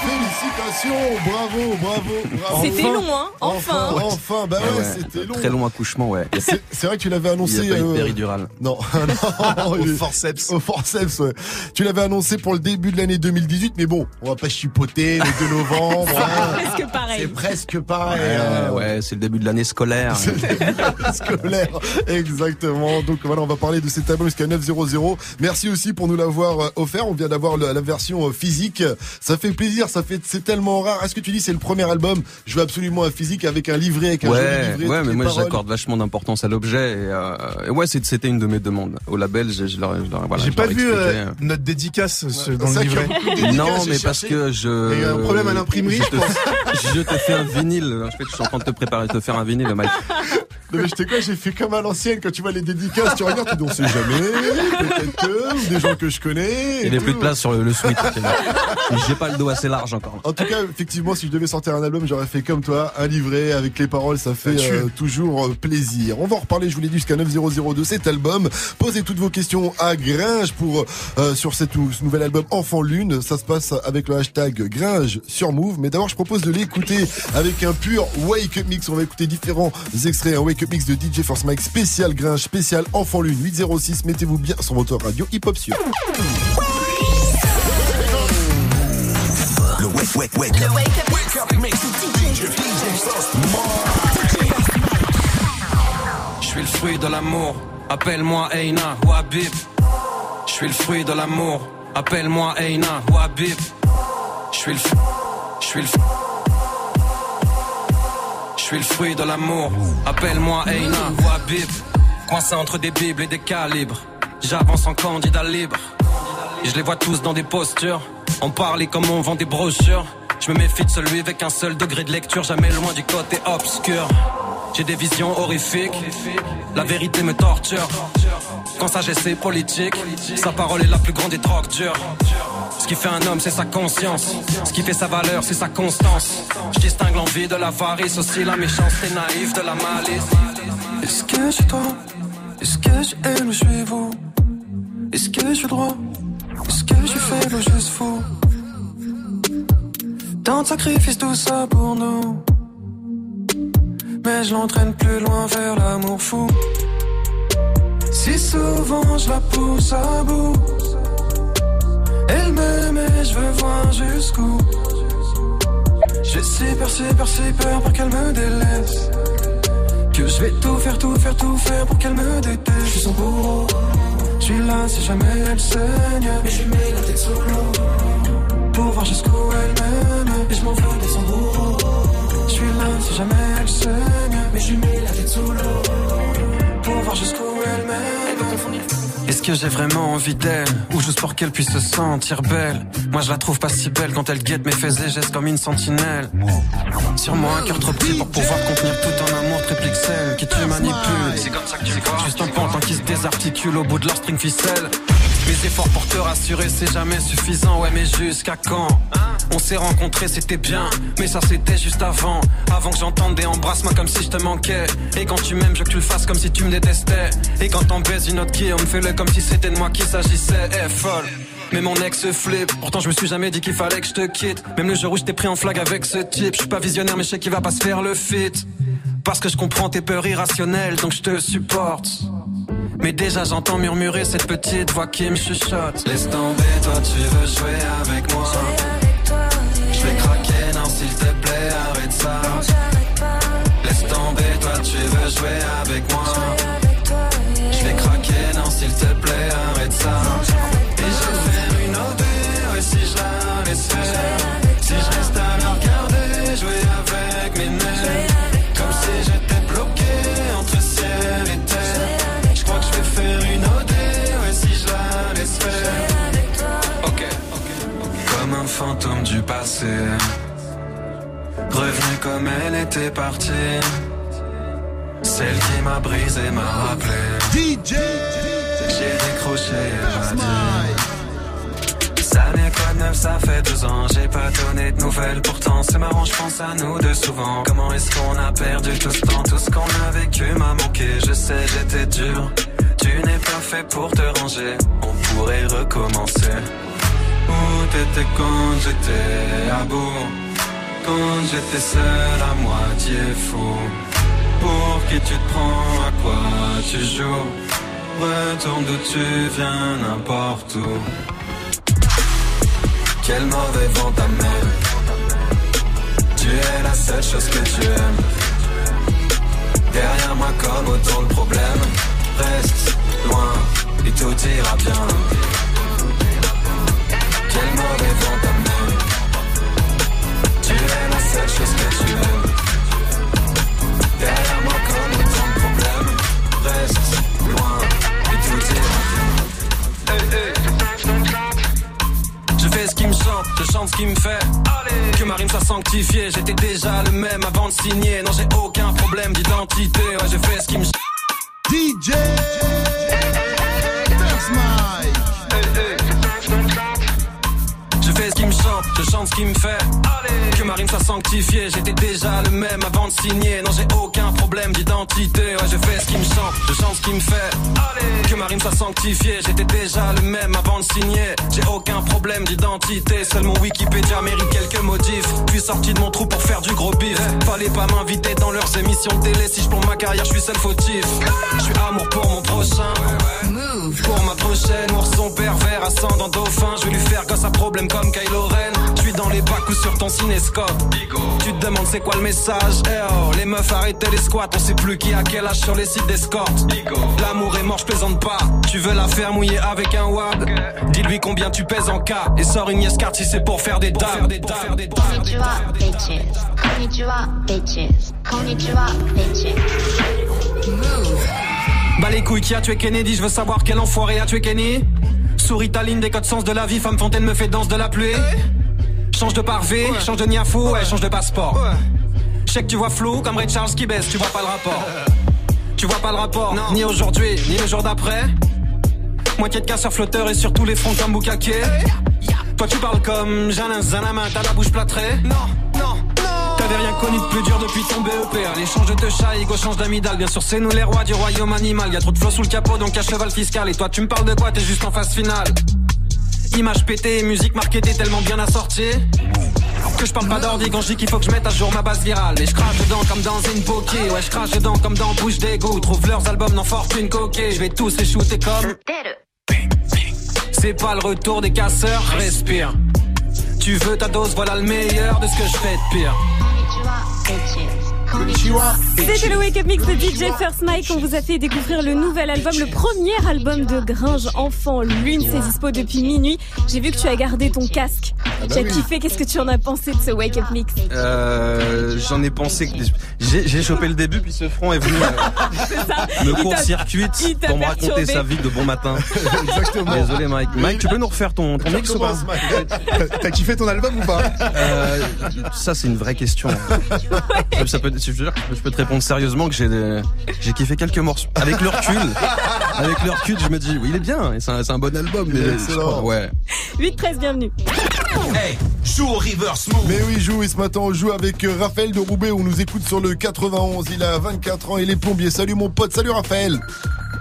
Félicitations, bravo, bravo, bravo. C'était long, hein Enfin. Enfin, enfin, bah ouais, Ouais, c'était long. Très long accouchement, ouais. C'est c'est vrai que tu l'avais Il annoncé. n'y a pas eu de euh, péridurale. non, non, Au il forceps. Au forceps, ouais. Tu l'avais annoncé pour le début de l'année 2018, mais bon, on va pas chipoter le 2 novembre. hein. Presque pareil. pareil. presque pareil. Ouais, hein. ouais, c'est le début de l'année scolaire. scolaire. Exactement. Donc voilà, on va parler de cet album jusqu'à 900. Merci aussi pour nous l'avoir euh, offert. On vient d'avoir la version euh, physique. Ça fait plaisir, ça fait, c'est tellement rare. Est-ce que tu dis c'est le premier album? Je veux absolument un physique avec un livret, avec un joli Ouais, livret. ouais, mais moi j'accorde vachement d'importance à l'objet et, euh, et ouais, c'est- c'était une de mes demandes au label. Je, je leur, je leur- voilà, J'ai je pas leur vu euh, notre dédicace ce- dans le a livret. Non, mais parce que je. Il y a un problème à l'imprimerie, je je te, je te fais un vinyle. En fait, je suis en train de te préparer, de te faire un vinyle, Mike. Non, mais je t'ai quoi, j'ai fait comme à l'ancienne quand tu vois les dédicaces, tu regardes, tu dis on sait jamais, peut-être que, ou des gens que je connais. Il n'y tout. plus de place sur le, le suite. J'ai pas le dos assez large encore. En tout cas, effectivement, si je devais sortir un album, j'aurais fait comme toi, un livret avec les paroles, ça fait euh, toujours plaisir. On va en reparler, je vous l'ai dit, jusqu'à 9002 de cet album. Posez toutes vos questions à Gringe pour euh, sur cette, ce nouvel album Enfant Lune. Ça se passe avec le hashtag Gringe sur Move. Mais d'abord, je propose de l'écouter avec un pur Wake Up Mix. On va écouter différents extraits. Un Wake Up Mix de DJ Force Mike spécial Gringe, spécial Enfant Lune 806. Mettez-vous bien sur votre radio hip-hop sûr. Le wake, wake, wake up. Wake. Fruit de l'amour, appelle-moi Eina ou Habib. Je suis le fruit de l'amour, appelle-moi Eina ou Habib. Je suis le je suis le fruit de l'amour, appelle-moi Eina ou Habib. Coincé entre des bibles et des calibres, j'avance en candidat libre. Je les vois tous dans des postures, on parle comme on vend des brochures. Je me méfie de celui avec un seul degré de lecture, jamais loin du côté obscur. J'ai des visions horrifiques, la vérité me torture. Quand sagesse est politique, sa parole est la plus grande des drogues dures. Ce qui fait un homme, c'est sa conscience. Ce qui fait sa valeur, c'est sa constance. Je distingue l'envie de l'avarice, aussi la méchanceté naïve de la malice. Est-ce que je toi? Est-ce que je aime je suis vous? Est-ce que je suis droit? Est-ce que je faible ou juste fou? Tant de sacrifices, tout ça pour nous Mais je l'entraîne plus loin vers l'amour fou Si souvent je la pousse à bout Elle m'aime et je veux voir jusqu'où J'ai si peur, si peur, si peur pour qu'elle me délaisse que je vais tout faire, tout faire, tout faire pour qu'elle me déteste. Je suis son bourreau. Je suis là si jamais elle saigne. Mais je mets la tête sous l'eau. Pour voir jusqu'où elle m'aime. Et je m'en veux de son bourreau. Si jamais elle saigne. Mais je lui mets la tête sous l'eau. Pour voir jusqu'où elle m'aime. Est-ce que j'ai vraiment envie d'elle Ou juste pour qu'elle puisse se sentir belle? Moi je la trouve pas si belle quand elle guette mes faits et gestes comme une sentinelle Sur moi un cœur trop petit pour pouvoir contenir tout un amour triple XL Qui tu manipules C'est comme ça que tu vois Juste un pantin qui se désarticule au bout de leur string ficelle mes efforts pour te rassurer, c'est jamais suffisant. Ouais, mais jusqu'à quand? On s'est rencontrés, c'était bien, mais ça c'était juste avant. Avant que j'entende des embrasse-moi comme si je te manquais. Et quand tu m'aimes, je veux que tu le fasses comme si tu me détestais. Et quand on baise une autre qui, on me fait le comme si c'était de moi qu'il s'agissait. Eh, folle. Mais mon ex flip, pourtant je me suis jamais dit qu'il fallait que je te quitte. Même le jour où je t'ai pris en flag avec ce type, je suis pas visionnaire, mais je sais qu'il va pas se faire le fit. Parce que je comprends tes peurs irrationnelles, donc je te supporte. Mais déjà j'entends murmurer cette petite voix qui me chuchote Laisse tomber, toi tu veux jouer avec moi. Je vais craquer, non s'il te plaît, arrête ça. Laisse tomber, toi tu veux jouer avec moi. Fantôme du passé. Revenu comme elle était partie. Celle qui m'a brisé m'a rappelé. DJ J'ai décroché, Ça n'est quoi de neuf, ça fait deux ans. J'ai pas donné de nouvelles. Pourtant c'est marrant, je pense à nous deux souvent. Comment est-ce qu'on a perdu tout ce temps? Tout ce qu'on a vécu m'a manqué. Je sais, j'étais dur. Tu n'es pas fait pour te ranger. On pourrait recommencer Où t'étais quand j'étais à bout? Quand j'étais seul à moitié fou Pour qui tu te prends, à quoi tu joues? Retourne d'où tu viens, n'importe où Quel mauvais vent t'amène. Tu es la seule chose que tu aimes. Derrière moi comme autant de problèmes. Reste loin et tout ira bien. Le même avant de signer. Non, j'ai aucun problème d'identité. Ouais, je fais ce qui me chante. DJ Je fais ce qui me chante, je chante ce qui me fait. Que ma rime soit sanctifiée, j'étais déjà le même avant de signer. Non, j'ai aucun problème d'identité. Ouais, je fais ce qui me chante, je chante ce qui me fait. Que ma rime soit sanctifiée, j'étais déjà le même avant de signer. J'ai aucun problème d'identité. Seul mon Wikipédia mérite quelques modifs. Puis sorti de mon pas m'inviter dans leurs émissions télé. Si je pour ma carrière, je suis seul fautif. Je suis amour pour mon prochain. Pour ma prochaine, ourson pervers, ascendant dauphin. Je vais lui faire gosse à problème comme les bacs sur ton cinéscope. Tu te demandes c'est quoi le message? Hey oh, Les meufs arrêtez les squats, on sait plus qui a quel âge sur les sites d'escorte. L'amour est mort, je plaisante pas. Tu veux la faire mouiller avec un wad? Okay. Dis-lui combien tu pèses en cas et sors une yes card si c'est pour faire des dames. Konnichiwa, bitches. Konnichiwa, bitches. Konnichiwa, bitches. Move. Bah les couilles qui a tué Kennedy, je veux savoir quel enfoiré a tué Kenny. Souris ta ligne des codes sens de la vie, femme fontaine me fait danse de la pluie. Change de parvé, change de niafou, ouais, change de passeport. Je sais que tu vois flou comme Ray Charles qui baisse, tu vois pas le rapport. Tu vois pas le rapport, ni aujourd'hui, ni le jour d'après. Moitié de casseurs flotteurs et sur tous les fronts comme Bukake. Toi tu parles comme Janin Zanama, t'as la bouche plâtrée. Non, non, non. T'avais rien connu de plus dur depuis ton BEP. Allez, change de chat, Igo change d'amidal. Bien sûr, c'est nous les rois du royaume animal. Y a trop de flots sous le capot, donc à cheval fiscal. Et toi, tu me parles de quoi? T'es juste en phase finale. Image pétée, musique marketée tellement bien assortie. Que je parle pas d'ordi quand je qu'il faut que je mette à jour ma base virale. Et je crache dedans comme dans une bokeh. Ouais, je crache dedans comme dans Bouche d'égout. Trouve leurs albums dans Fortune Coquet. Je vais tous les shooter comme. C'est pas le retour des casseurs, respire. Tu veux ta dose, voilà le meilleur de ce que je fais de pire. C'était le Wake Up Mix de DJ First Mike. On vous a fait découvrir le nouvel album, le premier album de Gringe Enfant Lune. C'est dispo depuis minuit. J'ai vu que tu as gardé ton casque. bah tu as oui. kiffé. Qu'est-ce que tu en as pensé de ce Wake Up Mix? Euh, J'en ai pensé que j'ai j'ai chopé le début puis ce front est venu euh, me court-circuite pour me raconter sa vie de bon matin. Exactement. Désolé Mike. Mike, tu peux nous refaire ton, ton mix ou pas? T'as kiffé ton album ou pas? Euh, Ça c'est une vraie question. Ça peut, je, peux te répondre sérieusement que j'ai des- j'ai kiffé quelques morceaux. Avec le recul, avec le recul, je me dis oui il est bien, c'est un, bon album. Mais excellent. ouais. 8-13, bienvenue. Hey, joue au reverse move. Mais oui, joue. Et ce matin, on joue avec euh, Raphaël de Roubaix. On nous écoute sur le 91. Il a 24 ans. Il est plombier. Salut mon pote. Salut Raphaël.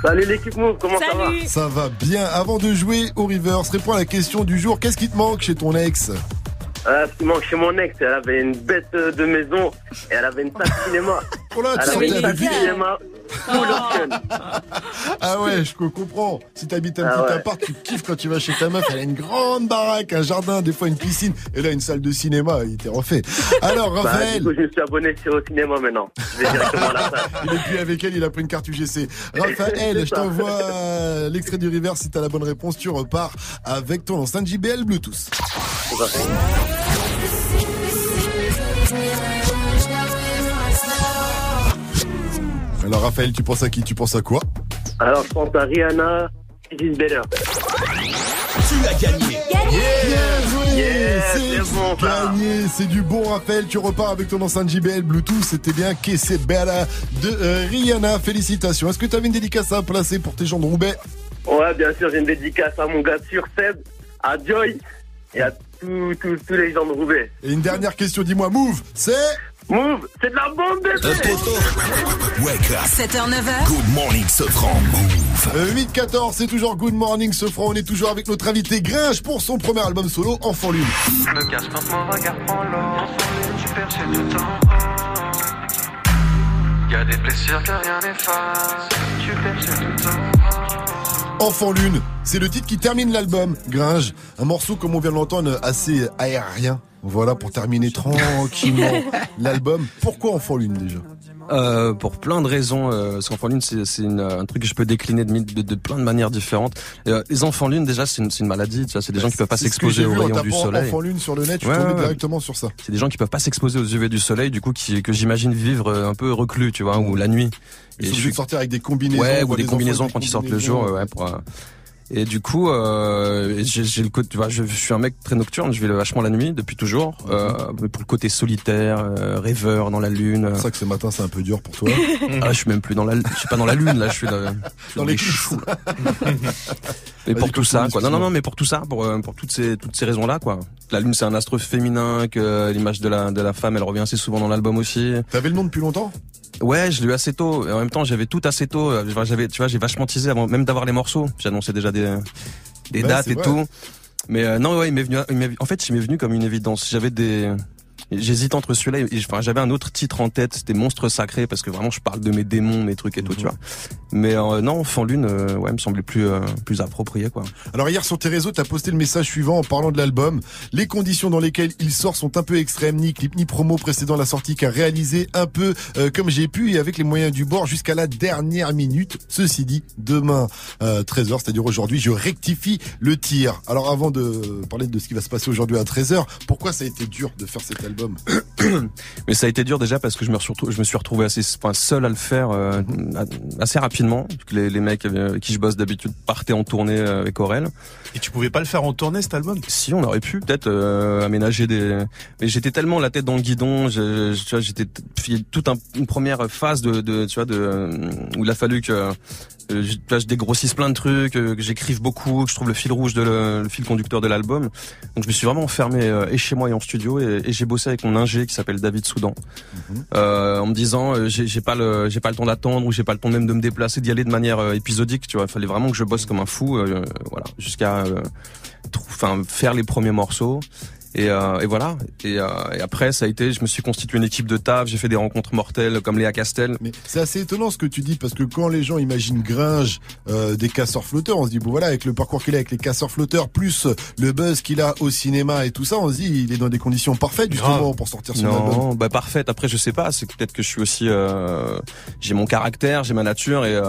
Salut l'équipe Move, comment ça va? Ça va bien. Avant de jouer au reverse, réponds à la question du jour. Qu'est-ce qui te manque chez ton ex? Euh, Ce qui manque chez mon ex, elle avait une bête de maison et elle avait une salle de cinéma. là, elle avait une salle cinéma option. Ah ouais, je comprends. Si t'habites un Ah petit ouais. appart, tu kiffes quand tu vas chez ta meuf. Elle a une grande baraque, un jardin, des fois une piscine. Et là, une salle de cinéma. Il était refait. Alors, Bah, Raphaël. du coup, je me suis abonné sur au cinéma maintenant. Je vais directement à la salle. Il est plus avec elle, il a pris une carte UGC. Raphaël, je t'envoie euh, l'extrait du river. Si t'as la bonne réponse, tu repars avec ton enceinte JBL Bluetooth. Alors Raphaël, tu penses à qui? Tu penses à quoi? Alors, je pense à Rihanna, Gilles Beller. Tu as gagné. Bien joué Yeah, C'est bon, gagné C'est du bon Raphaël, tu repars avec ton enceinte JBL Bluetooth, c'était bien Kessé Bella de euh, Rihanna, félicitations. Est-ce que tu avais une dédicace à placer pour tes gens de Roubaix Ouais, bien sûr, j'ai une dédicace à mon gars sur Seb, à Joy et à tous tous- tous les gens de Roubaix. Et une dernière question, dis-moi, Move, c'est? Move, c'est de la bombe bébé Wake up. 7h, 9h. Good morning, Sofran. Move. Euh, 8-14, c'est toujours Good Morning Sofran. On est toujours avec notre invité Gringe pour son premier album solo, Enfant Lune. Me cache quand mon regard prend l'eau. Tu perds chez tout en Y'a des blessures que rien n'efface. Tu perds chez tout en Enfant Lune, c'est le titre qui termine l'album. Gringe, un morceau comme on vient de l'entendre assez aérien. Voilà pour terminer tranquillement l'album. Pourquoi Enfant Lune déjà Euh, pour plein de raisons, euh, parce qu'enfant lune c'est c'est une- un truc que je peux décliner de, de, de plein de manières différentes. Et, euh, les enfants lune déjà c'est une, c'est une maladie, tu vois, c'est des gens qui peuvent pas s'exposer aux rayons du soleil. Enfant Lune sur le net, je suis Ouais, tombé ouais, ouais. directement sur ça. C'est des gens qui peuvent pas s'exposer aux UV du soleil, du coup qui, que j'imagine vivre euh, un peu reclus, tu vois, ou la nuit. Ils sont obligés de sortir avec des combinaisons. Ouais, ou des combinaisons quand ils sortent le jour, ouais, pour, euh, et du coup, euh, j'ai j'ai le côté, tu vois, je, suis un mec très nocturne, je vais vachement la nuit depuis toujours, euh, mais pour le côté solitaire, euh, rêveur dans la lune. C'est ça que ce matin c'est un peu dur pour toi. Ah, je suis même plus dans la, je suis pas dans la lune là, je suis dans, je suis Dans dans les choux. là. Mais pour tout ça, quoi. Non, non, non, mais pour tout ça, pour, euh, pour toutes ces, toutes ces raisons-là, quoi. La lune, c'est un astre féminin, que l'image de la, de la femme, elle revient assez souvent dans l'album aussi. T'avais le nom depuis longtemps? Ouais, je l'ai eu assez tôt. Et en même temps, j'avais tout assez tôt. Euh, J'avais, tu vois, j'ai vachement teasé avant même d'avoir les morceaux. J'annonçais déjà des, dates et vrai. tout. Mais euh, non, ouais, il m'est venu. il en fait, il m'est venu comme une évidence. J'avais des. J'hésite entre celui-là enfin, j'avais un autre titre en tête, c'était Monstre Sacré parce que vraiment je parle de mes démons, mes trucs et tout, tu vois. Mais euh, non, Enfant Lune, euh, ouais, me semblait plus euh, plus approprié quoi. Alors hier sur tes réseaux, t'as posté le message suivant en parlant de l'album. Les conditions dans lesquelles il sort sont un peu extrêmes, ni clip ni promo précédant la sortie qu'a réalisé un peu euh, comme j'ai pu et avec les moyens du bord jusqu'à la dernière minute. Ceci dit, demain euh, 13h, c'est-à-dire aujourd'hui, je rectifie le tir. Alors avant de parler de ce qui va se passer aujourd'hui à 13h, pourquoi ça a été dur de faire cet album Mais ça a été dur déjà parce que je me, suis retrouvé assez enfin, seul à le faire euh, assez rapidement. Les, les mecs avec qui je bosse d'habitude partaient en tournée euh, avec Aurel. Et tu pouvais pas le faire en tournée cet album? Si, on aurait pu peut-être euh, aménager des. Mais j'étais tellement la tête dans le guidon. Je, je- tu vois, j'étais toute un- une première phase de, de tu vois, de euh, où il a fallu que euh, je, tu vois, je dégrossisse plein de trucs, euh, que j'écrive beaucoup, que je trouve le fil rouge de le, le fil conducteur de l'album. Donc je me suis vraiment enfermé euh, et chez moi et en studio et, et j'ai bossé avec mon ingé qui s'appelle David Soudan, euh, en me disant euh, j'ai j'ai pas le j'ai pas le temps d'attendre ou j'ai pas le temps même de me déplacer, d'y aller de manière euh, épisodique. Tu vois, il fallait vraiment que je bosse comme un fou, euh, voilà, jusqu'à euh, enfin faire les premiers morceaux. Et, euh, et voilà. Et, euh, et après, ça a été, je me suis constitué une équipe de taf, j'ai fait des rencontres mortelles comme Léa Castel. Mais c'est assez étonnant ce que tu dis parce que quand les gens imaginent Gringe euh, des casseurs flotteurs, on se dit bon voilà avec le parcours qu'il a avec les casseurs flotteurs plus le buzz qu'il a au cinéma et tout ça, on se dit il est dans des conditions parfaites justement pour sortir son album. Non, bah parfaite. Après, je sais pas. C'est peut-être que je suis aussi, euh, j'ai mon caractère, j'ai ma nature et.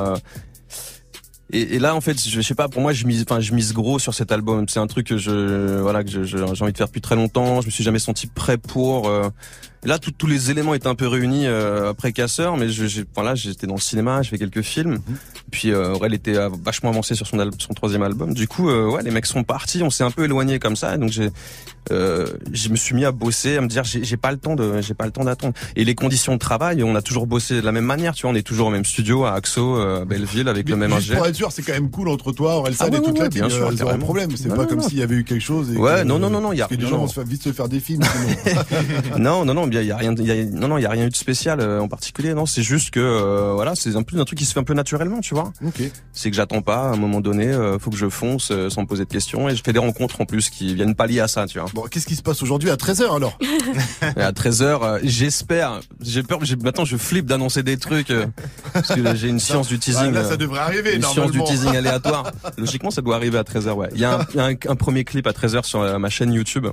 Et, et là, en fait, je sais pas. Pour moi, je mise, enfin, je mise gros sur cet album. C'est un truc que je, voilà, que j'ai envie de faire depuis très longtemps. Je me suis jamais senti prêt pour. euh, là, tout- tous les éléments étaient un peu réunis euh, après Casseur, mais je, voilà, j'étais dans le cinéma, j'ai fait quelques films. Puis euh, Aurel était euh, vachement avancé sur son, son troisième album. Du coup, euh, ouais, les mecs sont partis. On s'est un peu éloigné comme ça. Donc j'ai, euh, je me suis mis à bosser, à me dire j'ai, pas le temps de, j'ai pas le temps d'attendre. Et les conditions de travail, on a toujours bossé de la même manière. Tu vois, on est toujours au même studio à Axo, euh, à Belleville, avec le même ingé. pour être sûr, c'est quand même cool entre toi, Orelsan Ah ouais, et toute la bien sûr, zéro carrément. problème. C'est pas comme s'il y avait eu quelque chose. Et Ouais, que- non, non, non, non, il y a- que les gens vont vite se faire des films. non, non, non, bien, il y a rien, y a, non, non, il y a rien eu de spécial euh, en particulier. Non, c'est juste que, euh, voilà, c'est un peu un truc qui se fait un peu naturellement, tu vois. C'est que j'attends pas. À un moment donné, euh, faut que je fonce euh, sans me poser de questions. Et je fais des rencontres en plus qui viennent pallier à ça, tu vois. Bon, qu'est-ce qui se passe aujourd'hui à 13h alors? À 13h, j'espère. J'ai peur. j'ai- Maintenant, je flippe d'annoncer des trucs euh, parce que j'ai une science du teasing. Là, ça euh, devrait arriver, Une science du teasing aléatoire. Logiquement, ça doit arriver à 13h. Ouais. Il y a un, il y a un- un premier clip à 13h sur euh, ma chaîne YouTube.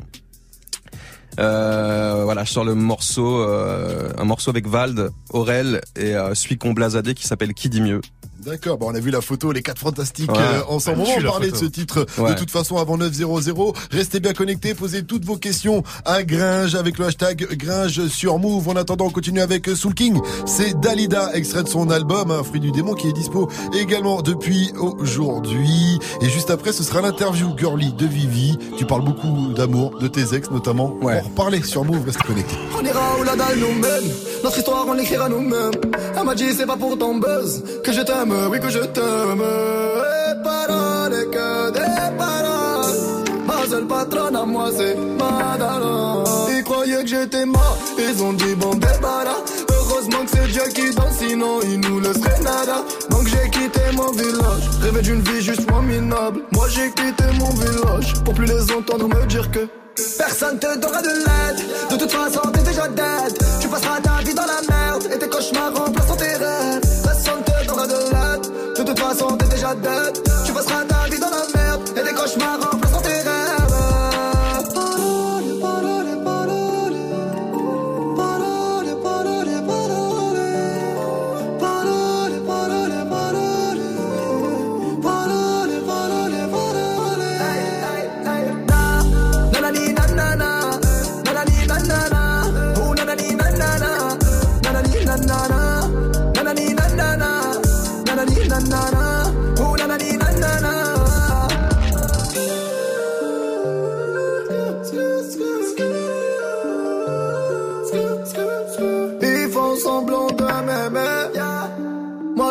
Euh, voilà, je sors le morceau, euh, un morceau avec Vald, Aurel et euh, blasadé qui s'appelle Qui dit mieux. D'accord, bon, on a vu la photo, les quatre fantastiques Ouais. euh, ensemble. On va en parler de ce titre Ouais. de toute façon avant 9.00. Restez bien connectés, posez toutes vos questions à Gringe avec le hashtag Gringe sur Move. En attendant, on continue avec Soul King. C'est Dalida, extrait de son album, un fruit du démon qui est dispo également depuis aujourd'hui. Et juste après, ce sera l'interview girly de Vivi. Tu parles beaucoup d'amour, de tes ex notamment. On va en reparler sur Move, restez connectés. On ira où la dalle nous mène. Notre histoire, on l'écrira nous-mêmes. Elle m'a dit, c'est pas pour ton buzz que je t'aime, oui, que je t'aime. Et paroles, que des paroles. Ma seule patronne à moi, c'est Madara. Ils croyaient que j'étais mort, ils ont dit bon débarras. Heureusement que c'est Dieu qui donne, sinon il nous laisserait nada. Donc j'ai quitté mon village, rêvé d'une vie juste moins minable. Moi j'ai quitté mon village pour plus les entendre me dire que. Personne te donnera de l'aide. De toute façon, t'es déjà dead. Tu passeras ta vie dans la merde. Et tes cauchemars remplaceront façon, t'es déjà dead.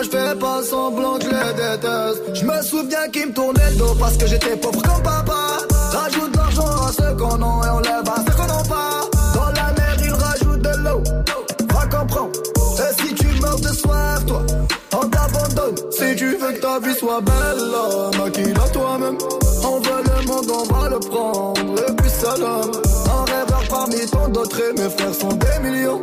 Je fais pas semblant que les déteste. Je me souviens qu'ils me tournaient le dos parce que j'étais pauvre comme papa. Rajoute de l'argent à ceux qu'on a et on lève à ceux qu'on n'a pas. Dans la mer ils rajoutent de l'eau. Va comprendre. Et si tu meurs de soif, toi, on t'abandonne. Si tu veux que ta vie soit belle, maquille-la toi-même. On veut le monde, on va le prendre. Et puis salam. Un rêveur parmi tant d'autres et mes frères sont des millions.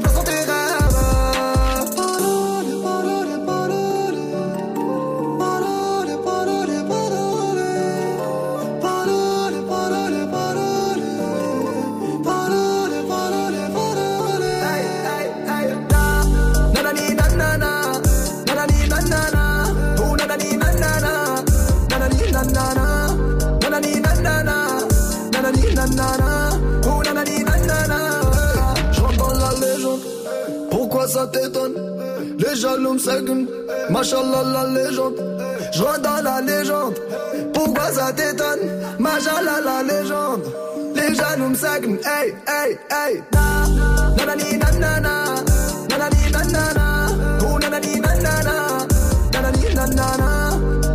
Les jaloux me la légende. Je dans la légende, pourquoi ça t'étonne? Machallah la légende. Les jaloux me seguent, hey, hey, hey, na, nanani nanana. Nanani nanana, nanana,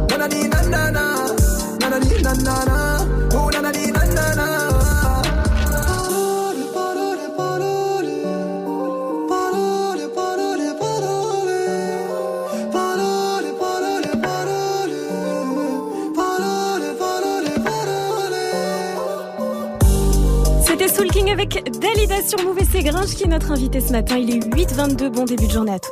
nanani nanana, nanani nanana, avec Dalida sur Move et c'est Gringe qui est notre invité ce matin. Il est 8h22. Bon début de journée à tous.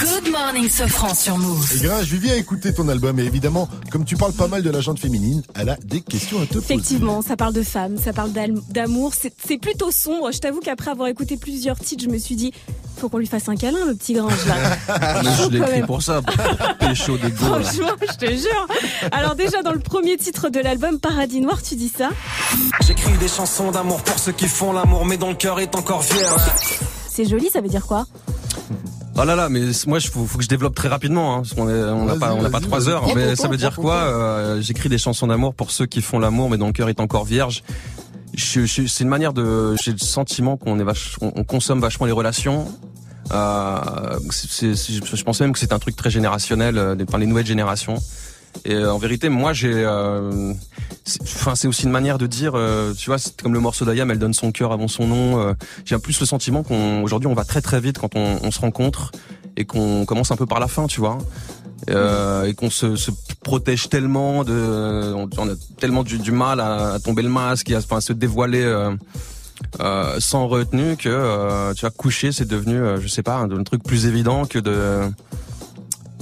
Good morning, Sofran sur Move. Et Gringe, je viens écouter ton album et évidemment, comme tu parles pas mal de la gente féminine, elle a des questions à te poser. Effectivement, ça parle de femmes, ça parle d'amour. C'est plutôt sombre. Je t'avoue qu'après avoir écouté plusieurs titres, je me suis dit, faut qu'on lui fasse un câlin, le petit Gringe là. Mais je l'ai écrit pour ça. Pécho des là. Franchement, je te jure. Alors déjà dans le premier titre de l'album Paradis Noir, tu dis ça? J'écris des chansons d'amour pour ceux qui font l'amour, mais dont le cœur est encore vierge. C'est joli, ça veut dire quoi? Oh là là, mais moi, il faut, faut que je développe très rapidement. Hein, parce on n'a pas, on trois heures. Prends Mais ça veut dire quoi. Euh, J'écris des chansons d'amour pour ceux qui font l'amour, mais dont le cœur est encore vierge? C'est une manière de. J'ai le sentiment qu'on est on, on consomme vachement les relations. Euh, je pense même que c'est un truc très générationnel, euh, par les nouvelles générations. Et euh, en vérité, moi, j'ai, euh, enfin, c'est aussi une manière de dire, euh, tu vois, c'est comme le morceau d'Ayam, elle donne son cœur avant son nom. euh, j'ai plus le sentiment qu'on, aujourd'hui, on va très très vite quand on, on se rencontre et qu'on commence un peu par la fin, tu vois. Euh, et qu'on se, se protège tellement de, on, on a tellement du, du mal à, à tomber le masque, et à, enfin, à se dévoiler euh, euh, sans retenue que euh, tu vois coucher c'est devenu, euh, je sais pas, un, un truc plus évident que de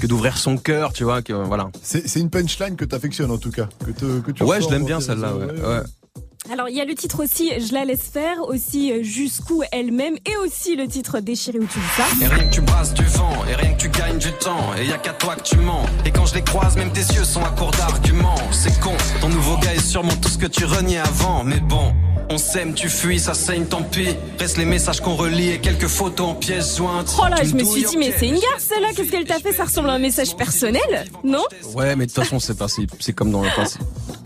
que d'ouvrir son cœur, tu vois, que voilà. C'est une punchline que t'affectionnes en tout cas. Que, te- que tu Ouais, je l'aime bien tes celle-là. réseaux, Ouais. ouais, ouais. Alors il y a le titre aussi Je la laisse faire, aussi euh, Jusqu'où elle-même et aussi le titre Déchiré où tu dis ça. Et rien que tu brasses du vent, et rien que tu gagnes du temps, et y a qu'à toi que tu mens. Et quand je les croise, même tes yeux sont à court d'arguments. C'est con, ton nouveau gars est sûrement tout ce que tu reniais avant, mais bon. On s'aime, tu fuis, ça saigne, tant pis. Reste les messages qu'on relie et quelques photos en pièces jointes. Oh là, Tu je me suis dit, mais c'est une garce celle-là, qu'est-ce qu'elle t'a fait? Ça ressemble à un message personnel, non? Ouais, mais de toute façon, c'est pas, c'est, c'est comme dans,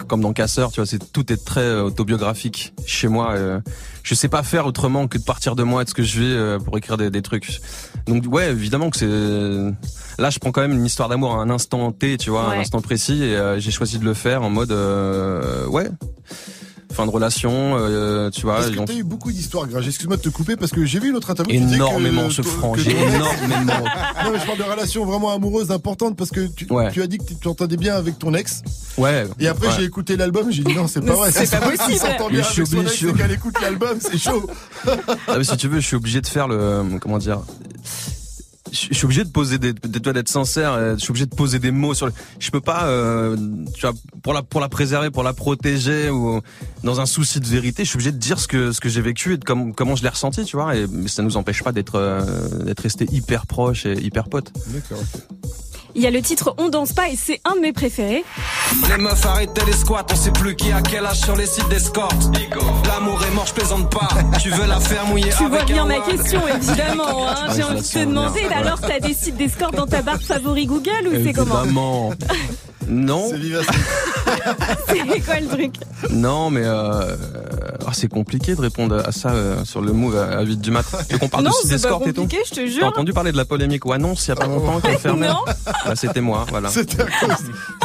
comme dans Casseur, tu vois, c'est tout est très euh, autobiographique chez moi. euh, je sais pas faire autrement que de partir de moi et de ce que je vis euh, pour écrire des, des trucs. Donc ouais, évidemment que c'est. Là, je prends quand même une histoire d'amour à un instant T, tu vois, Ouais. un instant précis, et euh, j'ai choisi de le faire en mode, euh, ouais, fin de relation, euh, tu vois. Parce que t'as eu beaucoup d'histoires, Gringe. Excuse-moi de te couper parce que j'ai vu une autre interview. Énormément, que- ce ex- énormément. non, mais je parle de relations vraiment amoureuses importantes parce que tu, Ouais. tu as dit que tu t'entendais bien avec ton ex. Ouais. Et après, ouais. j'ai écouté l'album, j'ai dit non, c'est pas vrai. C'est pas ça, possible. s'il s'entend Mais bien avec son ex et qu'elle écoute l'album, c'est chaud. Ah, mais si tu veux, je suis obligé de faire le, comment dire, je suis obligé de poser des, d'être sincère. euh, Je suis obligé de poser des mots sur. Le, je peux pas, euh, tu vois, pour la pour la préserver, pour la protéger ou dans un souci de vérité, je suis obligé de dire ce que ce que j'ai vécu et de comme- comment je l'ai ressenti, tu vois. Et mais ça nous empêche pas d'être euh, d'être resté hyper proches et hyper potes. D'accord. Il y a le titre On danse pas et c'est un de mes préférés. Les meufs arrêtez les squats, on sait plus qui a quel âge sur les sites d'escorte. L'amour est mort, je plaisante pas. Tu veux la faire mouiller Tu vois bien ma question, évidemment. Hein. Ah, J'ai je envie de te demander, bien. alors t'as des sites d'escorte dans ta barre favori Google ou c'est comment? Évidemment. Non. C'est quoi le truc Non, mais euh, ah, c'est compliqué de répondre à ça euh, sur le move à, à 8 du mat. Tu veux qu'on parle Non, de site c'est et tout compliqué, je te jure. T'as entendu parler de la polémique ou annonce il y a pas longtemps qui a fermé Non. bah, C'était moi, voilà. C'était à cause,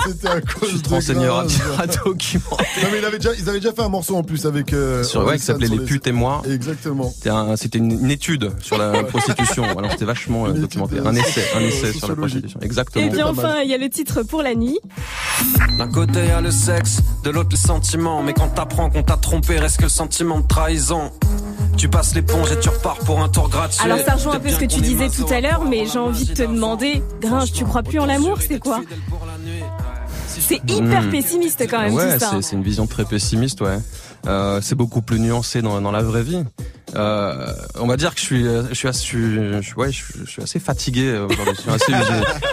c'était à cause de Renseigneur Gringe. à document. Non mais il avait déjà, ils avaient déjà fait un morceau en plus avec. Euh, Sur, ouais, qui s'appelait Les putes et moi. Exactement. C'était un- C'était une, une étude sur la prostitution. Alors c'était vachement euh, documenté. Un essai, un essai sur la prostitution. Exactement. Et bien enfin, il y a le titre pour la nuit. D'un côté y a le sexe, de l'autre le sentiment. Mais quand t'apprends qu'on t'a trompé, reste que le sentiment de trahison. Tu passes l'éponge et tu repars pour un tour gratuit. Alors ça rejoint un peu ce que tu disais tout à l'heure, mais j'ai envie de te demander, Gringe, tu crois plus en l'amour, c'est quoi C'est hyper pessimiste quand même ouais, c'est une vision très pessimiste, ouais. Euh, c'est beaucoup plus nuancé dans, dans la vraie vie. Euh, on va dire que je suis, je suis, assez, je suis- ouais, je suis, je suis assez fatigué euh. Je suis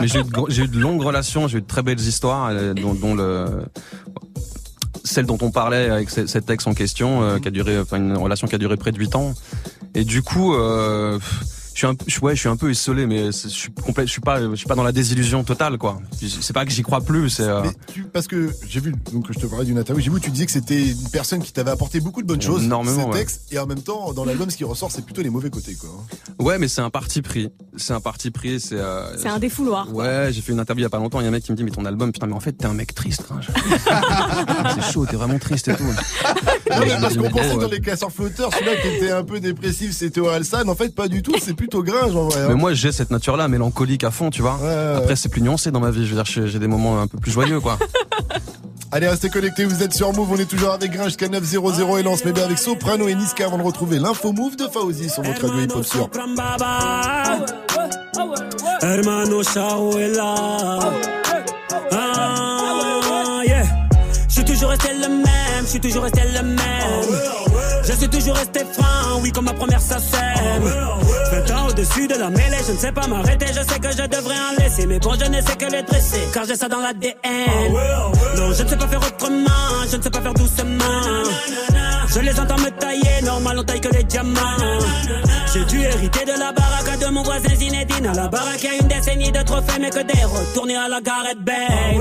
mais j'ai eu, de eu de longues relations, j'ai eu de très belles histoires, euh, dont, dont le celle dont on parlait avec ce- cet ex en question, euh, qui a duré, enfin une relation qui a duré près de 8 ans. Et du coup, euh, suis un, je, ouais, je suis un peu isolé, mais je suis complet, je suis pas, je suis pas dans la désillusion totale, quoi. C'est pas que j'y crois plus, c'est. euh, parce que j'ai vu, donc je te parlais d'une interview, j'ai vu, tu disais que c'était une personne qui t'avait apporté beaucoup de bonnes choses, Énormément, cet ouais. ex, et en même temps, dans l'album, ce qui ressort, c'est plutôt les mauvais côtés, quoi. Ouais, mais c'est un parti pris. C'est un parti pris. C'est. euh, C'est un défouloir. Ouais, j'ai fait une interview il y a pas longtemps. Il y a un mec qui me dit mais ton album, putain, mais en fait t'es un mec triste. Gringe. c'est chaud, t'es vraiment triste et tout. Non, mais parce qu'on pensait dans ouais. les casseurs flotteurs, celui-là qui était un peu dépressif, c'était Orelsan. En fait, pas du tout, c'est plutôt Gringe, en vrai. hein. Mais moi j'ai cette nature-là, mélancolique à fond, tu vois. Après c'est plus nuancé dans ma vie. Je veux dire, j'ai des moments un peu plus joyeux, quoi. Allez, restez connectés, vous êtes sur Move, on est toujours avec Gringe jusqu'à 900 et lance mais bien avec Soprano et Niska avant de retrouver l'info Move de Fauzi sur votre radio hip-hop sur. Hermano. Ah, yeah. Je suis toujours resté le même, je suis toujours resté le même. Je suis toujours resté franc, oui, comme ma première sacème. 20 ans au-dessus de la mêlée, je ne sais pas m'arrêter, je sais que je devrais en laisser. Mais bon, je ne sais que les dresser, car j'ai ça dans l'ADN. Non, je ne sais pas faire autrement, je ne sais pas faire doucement. Je les entends me tailler, normal on taille que les diamants. J'ai dû hériter de la baraque de mon voisin Zinedine. À la baraque, y a une décennie de trophées, mais que des retournés à la Gareth Bale.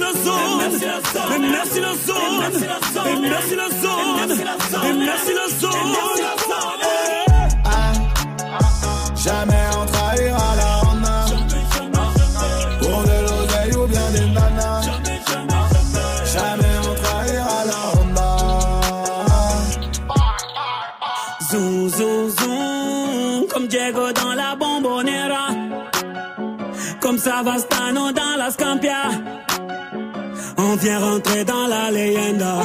La zone. Et merci la zone. Et merci la zone. Et merci la zone. Jamais on trahira la Honda Pour de l'oseille ou bien des nanas Jamais on trahira la Honda Zoom, zoom, zoom, comme Diego dans la bombonera. Comme Savastano dans la Scampia. On vient rentrer dans la leyenda.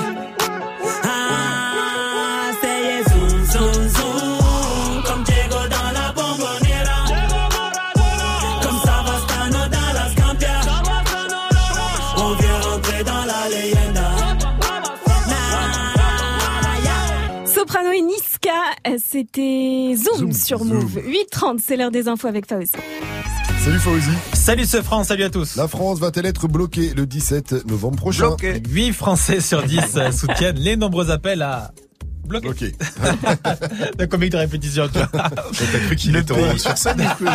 Ah, c'est zoom, zoom, zoom, comme Diego dans la bombonera. Comme Savastano dans la Scampia. On vient rentrer dans la leyenda. Soprano et Niska c'était Zoom, sur Move. 8h30, c'est l'heure des infos avec Fauzi. Salut Fauzi. Salut ce France, salut à tous. La France va-t-elle être bloquée le 17 novembre prochain? 8 Français sur 10 euh, soutiennent les nombreux appels à bloquer. Ok. De combien de répétitions, tu vois. T'as cru qu'il était en- sur scène du coup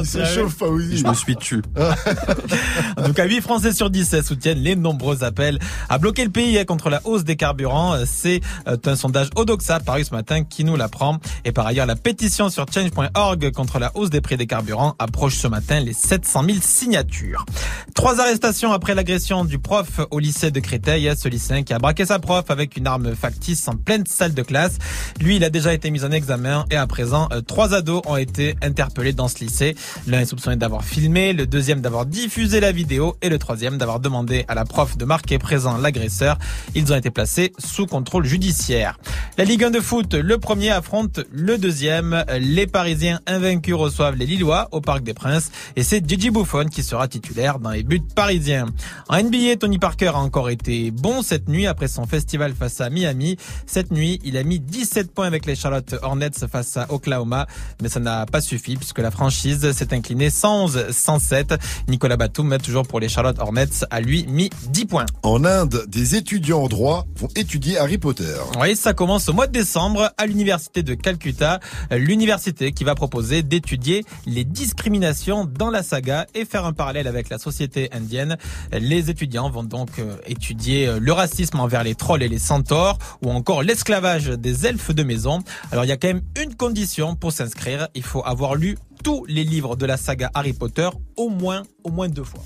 Il se chauffe Fauzi. Je me suis tué. En tout cas, 8 Français sur 10 euh, soutiennent les nombreux appels à bloquer le pays euh, contre la hausse des carburants. C'est euh, un sondage Odoxa paru ce matin qui nous l'apprend. Et par ailleurs, la pétition sur change.org contre la hausse des prix des carburants approche ce matin les 700 000 signatures. Trois arrestations après l'agression du prof au lycée de Créteil. Ce lycéen qui a braqué sa prof avec une arme factice en pleine salle de classe. Lui, il a déjà été mis en examen et à présent, euh, trois ados ont été interpellés dans ce lycée. L'un est soupçonné d'avoir filmé, le deuxième d'avoir diffusé la vidéo et le troisième d'avoir demandé à la prof de marquer présent l'agresseur. Ils ont été placés sous contrôle judiciaire. La Ligue 1 de foot, le premier affronte le deuxième. Les Parisiens invaincus reçoivent les Lillois au Parc des Princes et c'est Gigi Buffon qui sera titulaire dans les buts parisiens. En NBA, Tony Parker a encore été bon cette nuit après son festival face à Miami. Cette nuit, il a mis 17 points avec les Charlotte Hornets face à Oklahoma, mais ça n'a pas suffi puisque la franchise s'est inclinée 111-107. Nicolas Batum, toujours pour les Charlotte Hornets, a lui mis 10 points. En Inde, des étudiants en droit vont étudier Harry Potter. Oui, ça commence au mois de décembre à l'université de Calcutta, l'université qui va proposer d'étudier les discriminations dans la saga et faire un parallèle avec la société indienne. Les étudiants vont donc euh, étudier euh, le racisme envers les trolls et les centaures ou encore l'esclavage des elfes de maison. Alors il y a quand même une condition pour s'inscrire, il faut avoir lu tous les livres de la saga Harry Potter au moins au moins deux fois.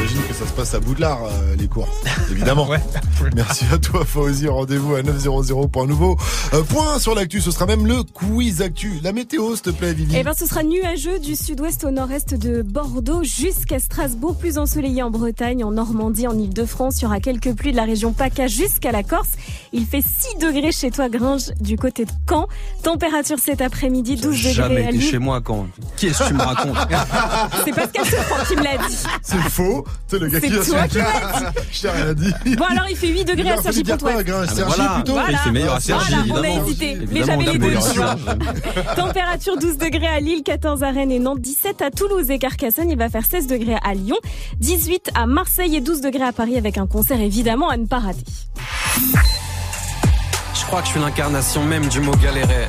J'imagine que ça se passe à Boudlard, euh, les cours. Évidemment. Merci à toi, Fauzi. Rendez-vous à 900 pour un nouveau euh, point sur l'actu. Ce sera même le quiz actu. La météo, s'il te plaît, Vivi. Eh ben, ce sera nuageux du sud-ouest au nord-est de Bordeaux jusqu'à Strasbourg, plus ensoleillé en Bretagne, en Normandie, en Ile-de-France. Il y aura quelques pluies de la région PACA jusqu'à la Corse. Il fait 6 degrés chez toi, Gringe, du côté de Caen. Température cet après-midi, 12 degrés Jamais été chez moi quand Qu'est-ce que tu me racontes? C'est Pascal Sefranc qui me l'a dit. C'est faux. C'est le gars qui a Je t'ai rien dit. Bon, alors il fait 8 degrés à Sergi Pontoise. Ah, Il fait meilleur à Sergi, Voilà, on a hésité. Mais j'avais les deux. Sergi. Température 12 degrés à Lille, 14 à Rennes et Nantes, 17 à Toulouse et Carcassonne. Il va faire 16 degrés à Lyon, 18 à Marseille et 12 degrés à Paris avec un concert évidemment à ne pas rater. Je crois que je suis l'incarnation même du mot galérer.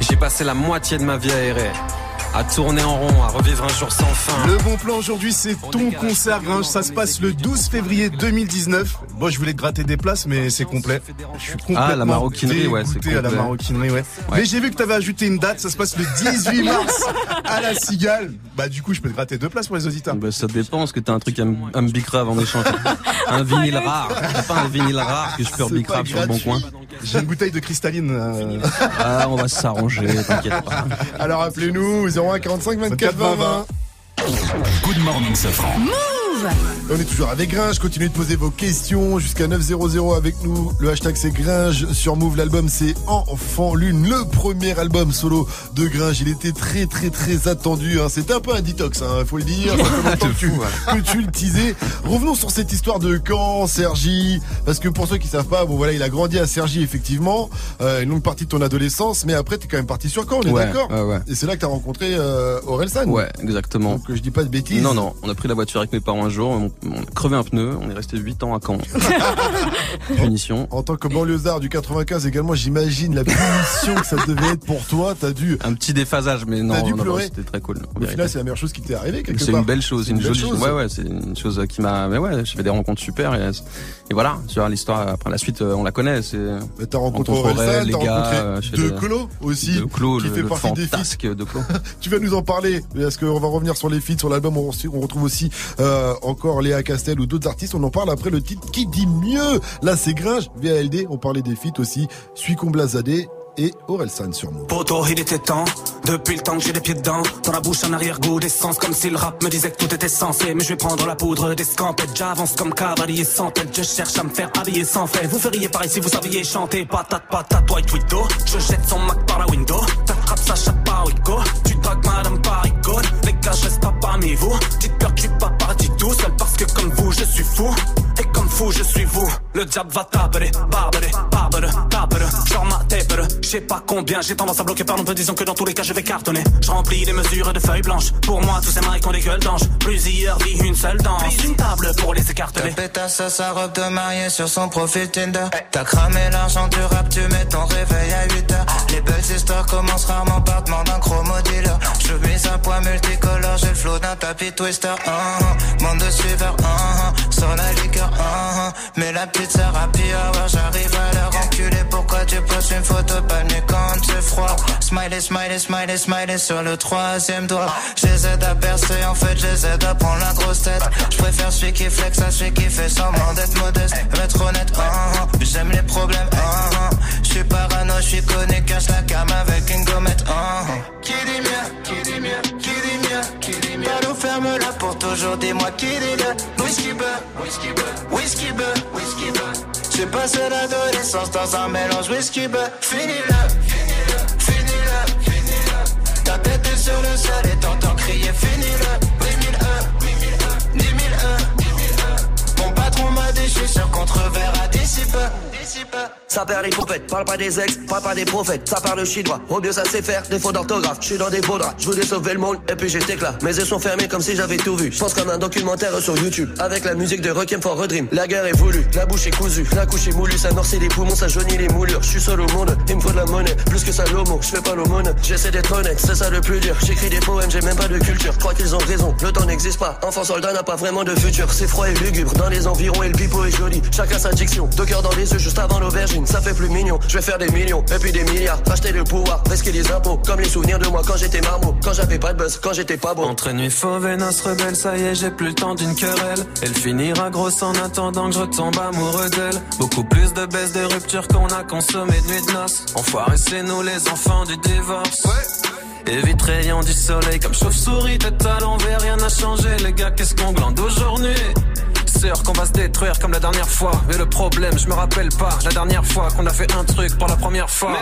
J'ai passé la moitié de ma vie à errer. À tourner en rond, à revivre un jour sans fin. Le bon plan aujourd'hui, c'est ton concert Gringe. Ça se passe le 12 février 2019. Bon, je voulais te gratter des places, mais c'est complet. Je suis complètement Ah, la maroquinerie, ouais, c'est dégoûté à la maroquinerie, ouais. Mais j'ai vu que t'avais ajouté une date. Ça se passe le 18 mars à la Cigale. Bah, du coup, je peux te gratter deux places pour les auditeurs. Bah, ça dépend, est-ce que t'as un truc à me à me bicrave en échange Un vinyle rare. T'as pas un vinyle rare que je peux bicrave sur le bon coin. J'ai une bouteille de cristalline. euh, Ah, on va s'arranger, t'inquiète pas. Alors appelez-nous 01 45 24 20 20. Good morning, Safran. On est toujours avec Gringe, continuez de poser vos questions jusqu'à 900 avec nous. Le hashtag c'est Gringe sur Move, l'album c'est Enfant Lune, le premier album solo de Gringe. Il était très très très attendu, hein. c'était un peu un détox, hein, faut le dire. Ça fait longtemps que tu, que tu le teasais. Revenons sur cette histoire de Caen, Sergi, parce que pour ceux qui savent pas, bon voilà, il a grandi à Sergi effectivement, euh, une longue partie de ton adolescence, mais après t'es quand même parti sur Caen, on est Ouais, d'accord ouais, ouais. Et c'est là que t'as rencontré euh, Orelsan. Ouais, exactement. Donc je dis pas de bêtises. Non, non, on a pris la voiture avec mes parents un jour, on, on a crevé un pneu, on est resté 8 ans à Caen. Punition. En tant que banlieusard du 95 également, j'imagine la punition que ça devait être pour toi. T'as dû. Un petit déphasage, mais non, T'as dû non, c'était très cool. Au final, c'est la meilleure chose qui t'est arrivée quelque C'est une belle chose, C'est une, belle jolie chose. Ouais, ouais, c'est une chose qui m'a. Mais ouais, j'ai fait des rencontres super et, et voilà. Tu vois, l'histoire après la suite, euh, on la connaît. C'est. T'as rencontré Aurel, les gars, euh, De Clos aussi, De Clos, qui le, fait le partie des feats. fantasque de Clos. Tu vas nous en parler parce qu'on va revenir sur les feats, sur l'album. On, on retrouve aussi euh, encore Léa Castel ou d'autres artistes. On en parle après le titre qui dit mieux? Là, c'est Gringe, VALD. On parlait des feats aussi. Suicom Blazadé et Orelsan sur Move. Poto, il était temps, depuis le temps que j'ai les pieds dedans. Dans la bouche, un arrière-goût d'essence, comme si le rap me disait que tout était censé. Mais je vais prendre la poudre des scampettes, j'avance comme cavalier sans tête. Je cherche à me faire habiller sans fait. Vous feriez pareil si vous saviez chanter. Patate, patate, white widow. Je jette son Mac par la window. T'attrapes sa chatte par. Tu dragues madame par icône. Les gars, je reste pas parmi vous. Dites peur que je suis pas que comme vous, je suis fou. Fou, je suis vous. Le diable va taper, barber, barber. sais pas combien. J'ai tendance à bloquer par nombre, disons que dans tous les cas je vais cartonner. Je remplis les mesures de feuilles blanches. Pour moi, tous ces maris ont des gueules d'ange. Plusieurs vies, une seule danse. Une table pour les écarteler. Ta pétasse à sa robe de mariée sur son profil Tinder. T'as cramé l'argent du rap, tu mets ton réveil à 8 heures. Les belles histoires commencent rarement par demande d'un chromo. Je mise un poids multicolore, j'ai le flow d'un tapis twister. Monde de suiveurs, uh -huh. sans la liqueur. Mais la petite happy hour, j'arrive à leur enculer. Pourquoi tu poses une photo pas nue quand c'est froid? Smiley, smiley, smiley, smiley sur le troisième doigt. J'essaie à percer, en fait j'essaie à prendre la grosse tête. Je préfère celui qui flex à celui qui fait semblant d'être modeste. Être honnête, uh -huh. j'aime les problèmes, uh -huh. je suis parano, je suis connu, cache la cam avec une gommette. Qui dit mieux, qui dit mieux, qui dit mieux. Pas ferme là pour toujours, dis-moi qui dit le whisky beurre, whisky beurre, whisky beurre. J'ai passé l'adolescence dans un mélange whisky beurre. Finis-le, finis-le, finis-le, finis-le. Ta tête est sur le sol et t'entends crier finis-le. 8001, 10 001, 10 001. Mon patron m'a dit, sûr qu'on te Ça perd les poupettes, parle pas des ex, parle pas des prophètes, ça parle chinois, au mieux ça sait faire, défaut d'orthographe, je suis dans des beaux draps, je voulais sauver le monde, et puis j'étais là, mes yeux sont fermés comme si j'avais tout vu, je pense comme un documentaire sur YouTube, avec la musique de Requiem for a Dream, la guerre est voulue, la bouche est cousue, la couche est moulue, ça noircit les poumons, ça jaunit les moulures, je suis seul au monde, il me faut de la monnaie, plus que ça l'homo, je fais pas l'aumône, j'essaie d'être honnête, c'est ça le plus dur, j'écris des poèmes, j'ai même pas de culture, crois qu'ils ont raison, le temps n'existe pas, enfant soldat n'a pas vraiment de futur, c'est froid et lugubre, dans les environs et le pipeau est joli, chacun sa diction, deux cœurs dans les yeux juste avant l'aubergine, ça fait plus mignon, je vais faire des millions et puis des milliards. Acheter le pouvoir, risquer les impôts. Comme les souvenirs de moi quand j'étais marmot. Quand j'avais pas de buzz, quand j'étais pas beau. Entre nuit fauve et noce rebelle, ça y est, j'ai plus le temps d'une querelle. Elle finira grosse en attendant que je retombe amoureux d'elle. Beaucoup plus de baisse des ruptures qu'on a consommé de nuit de noces. Enfoiré, c'est nous les enfants du divorce. Évite rayon du soleil comme chauve-souris, tête à l'envers, rien n'a changé. Les gars, qu'est-ce qu'on glande aujourd'hui? Qu'on va se détruire comme la dernière fois. Mais le problème, je me rappelle pas la dernière fois qu'on a fait un truc pour la première fois.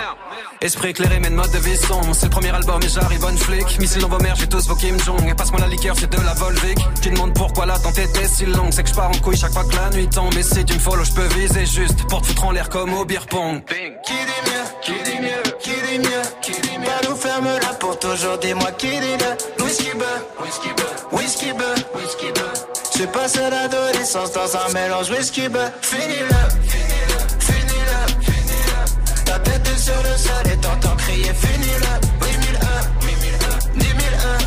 Esprit éclairé, mais de mode de vie sombre. C'est le premier album et j'arrive on flic. Missile dans vos mères, j'ai tous vos Kim Jong. Et passe-moi la liqueur, c'est de la Volvic. Tu demandes pourquoi l'attente était si longue. C'est que je pars en couille chaque fois que la nuit tombe. Et si tu me follow, je peux viser juste pour te foutre en l'air comme au beer pong. Qui dit mieux, qui dit mieux, qui dit mieux, qui dit mieux? Nous ferme là pour toujours, dis-moi qui dit le whisky beurre, whisky beurre, whisky beurre, whisky beurre. J'ai passé l'adolescence dans un mélange whisky beurre Finis-le, finis-le, finis-le, finis-le Ta tête est sur le sol et t'entends crier Finis-le, 8001, 10001,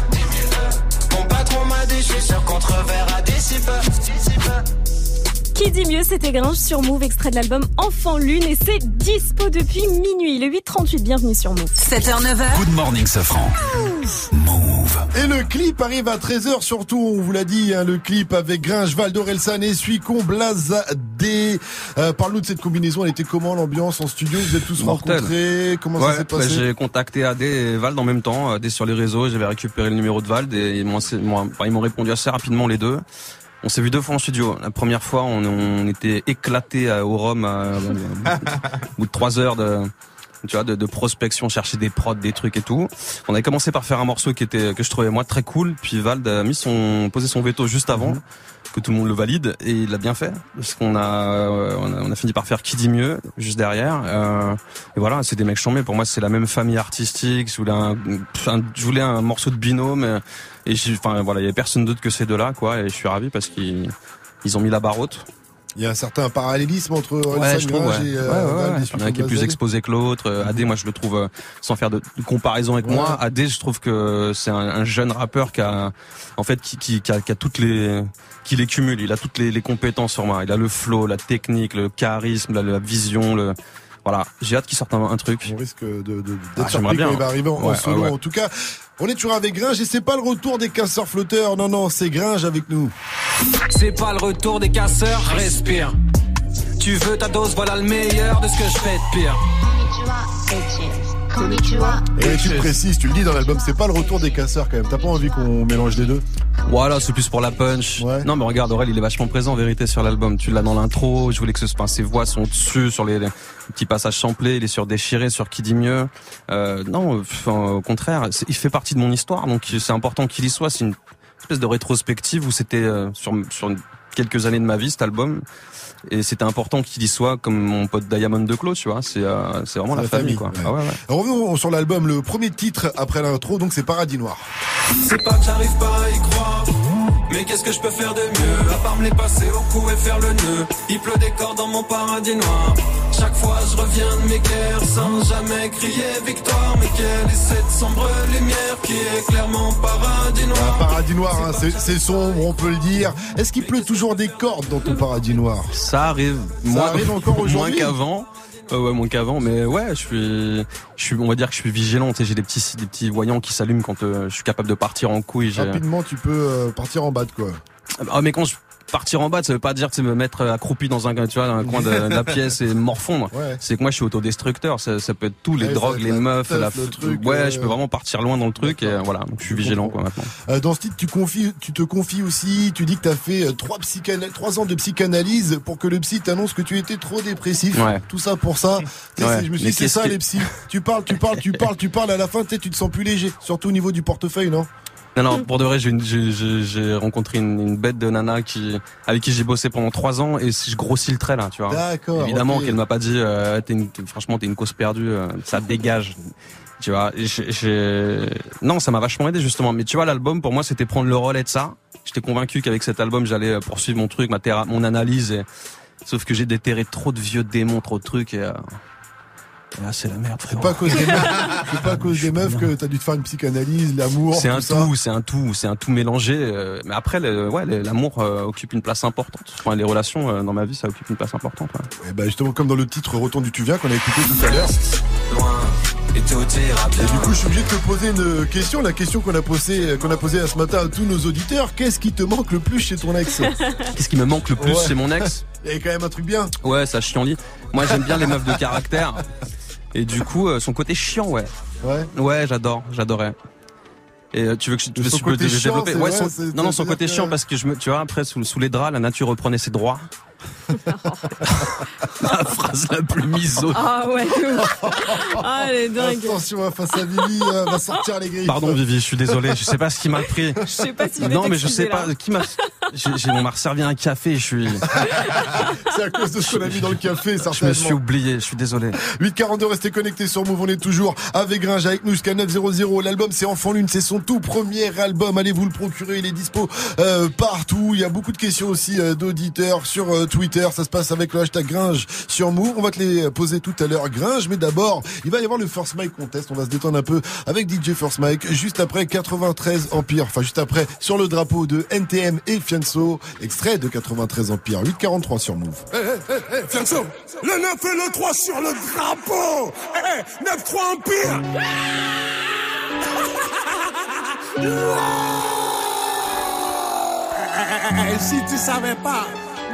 10001 Mon patron m'a dit je suis sur contre-verre à 10 qui dit mieux, c'était Gringe sur Move, extrait de l'album Enfant Lune et c'est dispo depuis minuit. Le 8h38, bienvenue sur Move. 7h, 9h. Good morning, Safran. Et le clip arrive à 13h surtout, on vous l'a dit, hein, le clip avec Gringe, Valdorelsan et Suicon, Blazadé. Euh, Parle-nous de cette combinaison, elle était comment l'ambiance en studio Vous êtes tous Mortel. rencontrés Comment Ouais, ça s'est bah, passé J'ai contacté AD et Vald en même temps, AD sur les réseaux, j'avais récupéré le numéro de Vald et ils m'ont répondu assez rapidement les deux. On s'est vu deux fois en studio. La première fois, on, on était éclatés à- au Rhum au bout de trois heures de tu vois, de, de prospection, chercher des prods, des trucs et tout. On avait commencé par faire un morceau qui était que je trouvais moi très cool. Puis Vald a mis son posé son veto juste avant que tout le monde le valide et il l'a bien fait parce qu'on a, euh, on a on a fini par faire qui dit mieux juste derrière. Euh, et voilà, c'est des mecs chambés. Pour moi, c'est la même famille artistique. Je voulais un, un- je voulais un morceau de binôme euh, et enfin voilà, il y avait personne d'autre que ces deux-là quoi. Et je suis ravi parce qu'ils ils ont mis la barre haute. Il y a un certain parallélisme entre Ouais, je trouve, ouais. Et Ouais, euh, ouais, Il y en a un qui est plus exposé que l'autre. Euh, AD, moi, je le trouve, euh, sans faire de, de comparaison avec moi, AD, je trouve que c'est un, un jeune rappeur qui a, en fait, qui, qui, qui a, qui a toutes les, qui les cumule. Il a toutes les, les compétences sur moi. Il a le flow, la technique, le charisme, la, la vision, le, voilà. J'ai hâte qu'il sorte un, un truc. On risque de, de, d'être Ah, surpris bien. quand il va arriver en, en solo. ouais, ouais. En tout cas, on est toujours avec Gringe et c'est pas le retour des casseurs flotteurs. Non, non, c'est Gringe avec nous. C'est pas le retour des casseurs, respire. Tu veux ta dose, voilà le meilleur de ce que je fais de pire. Konnichiwa, Et tu précises, tu le dis dans l'album, c'est pas le retour des casseurs quand même. T'as pas envie qu'on mélange les deux Voilà, c'est plus pour la punch. Non, mais regarde, Aurel, il est vachement présent en vérité sur l'album. Tu l'as dans l'intro. Je voulais que ce, enfin, ses voix sont dessus sur les, les petits passages samplés. Il est sur déchiré, sur qui dit mieux. Euh, non, enfin, au contraire, il fait partie de mon histoire, donc c'est important qu'il y soit. C'est une espèce de rétrospective où c'était euh, sur sur quelques années de ma vie cet album. Et c'était important qu'il y soit comme mon pote Diamond de Claude, tu vois. C'est euh, c'est vraiment la, famille, quoi. ouais. Ah ouais, ouais. Revenons sur l'album, le premier titre après l'intro, donc c'est Paradis Noir. C'est pas que j'arrive pas à y croire. Mais qu'est-ce que je peux faire de mieux? À part me les passer au cou et faire le nœud. Il pleut des corps dans mon paradis noir. Chaque fois je reviens de mes guerres Sans jamais crier victoire. Mais quelle est cette sombre lumière Qui éclaire mon paradis noir? Paradis Noir, hein, c'est sombre, on peut le dire. Est-ce qu'il pleut toujours des cordes dans ton Paradis Noir? Ça arrive. Ça moins, arrive encore moins aujourd'hui? qu'avant. Euh, ouais, moins qu'avant, mais ouais, je suis, je suis, on va dire que je suis vigilant. J'ai des petits, des petits voyants qui s'allument quand euh, je suis capable de partir en couille. Rapidement, tu peux euh, partir en bas de quoi. Ah, mais quand je partir en bas, ça veut pas dire tu sais, me mettre accroupi dans un, tu vois, dans un coin de, de la pièce et morfondre. Ouais. C'est que moi, je suis autodestructeur. Ça, ça peut être tout, les Ouais, drogues, les meufs, teuf, la, le truc, ouais, euh, je peux vraiment partir loin dans le truc et euh, voilà. Donc je suis vigilant quoi maintenant. Euh, dans ce titre, tu confies, tu te confies aussi. Tu dis que tu as fait trois ans de psychanalyse pour que le psy t'annonce que tu étais trop dépressif. Ouais. Tout ça pour ça. C'est- Je me suis dit, c'est ça que- les psys. Tu parles, tu parles, tu parles, tu parles. À la fin, tu te sens plus léger, surtout au niveau du portefeuille, non? Non, non, pour de vrai, j'ai rencontré une, une bête de nana qui, avec qui j'ai bossé pendant trois ans et je grossis le trait là, tu vois. D'accord, Évidemment ok. qu'elle m'a pas dit, euh, une- franchement, t'es une cause perdue, euh, ça dégage. Tu vois, non, ça m'a vachement aidé justement. Mais tu vois, l'album pour moi, c'était prendre le relais de ça. J'étais convaincu qu'avec cet album, j'allais euh, poursuivre mon truc, ma théra- mon analyse. Et... Sauf que j'ai déterré trop de vieux démons, trop de trucs et, euh, là, c'est la merde. C'est pas à cause des meufs, c'est pas à cause des meufs que t'as dû te faire une psychanalyse, l'amour. C'est un tout, c'est un tout, c'est un tout mélangé. euh, mais après, le- ouais, l'amour euh, occupe une place importante. Enfin, les relations euh, dans ma vie, ça occupe une place importante. ouais. Et bah justement comme dans le titre Retourne du tu viens qu'on a écouté tout à l'heure. Et tout ira bien Et du coup, je suis obligé de te poser une question, la question qu'on a posée, qu'on a posée à ce matin à tous nos auditeurs. Qu'est-ce qui te manque le plus chez ton ex? Qu'est-ce qui me manque le plus Ouais. chez mon ex? Il y avait quand même un truc bien. Ouais, ça chiant Moi, j'aime bien les meufs de caractère. Et du coup, euh, son côté chiant, ouais. Ouais. Ouais, j'adore, j'adorais. Et euh, tu veux que je, Son peux côté te chiant, développer c'est Ouais, vrai, son- c'est- non, non, son côté que- chiant parce que je me, tu vois, après sous, sous les draps, la nature reprenait ses droits. la phrase la plus miso. Ah ouais. Ah, elle est dingue. Attention, hein, face à Vivi, euh, va sortir les griffes. Pardon Vivi, je suis désolé, je sais pas ce qui m'a pris. Je sais pas si Non, mais je sais pas qui m'a. J'ai, on m'a resservi un café. Je suis. C'est à cause de ce qu'on a mis dans le café, Je me suis oublié. Je suis désolé. 842, restez connectés sur Move, on est toujours avec Gringe, avec nous jusqu'à 900. L'album c'est Enfant Lune, c'est son tout premier album. Allez vous le procurer, il est dispo euh, partout. Il y a beaucoup de questions aussi euh, d'auditeurs sur euh, Twitter. Ça se passe avec le hashtag Gringe sur Move. On va te les poser tout à l'heure, Gringe. Mais d'abord, il va y avoir le First Mike Contest. On va se détendre un peu avec DJ First Mike juste après 93 Empire. Enfin, juste après sur le drapeau de NTM et Fianso. Extrait de 93 Empire. 843 sur Move. Eh, eh, eh, Fianso, le 9 et le 3 sur le drapeau Eh, eh, 9-3 Empire Si tu savais pas,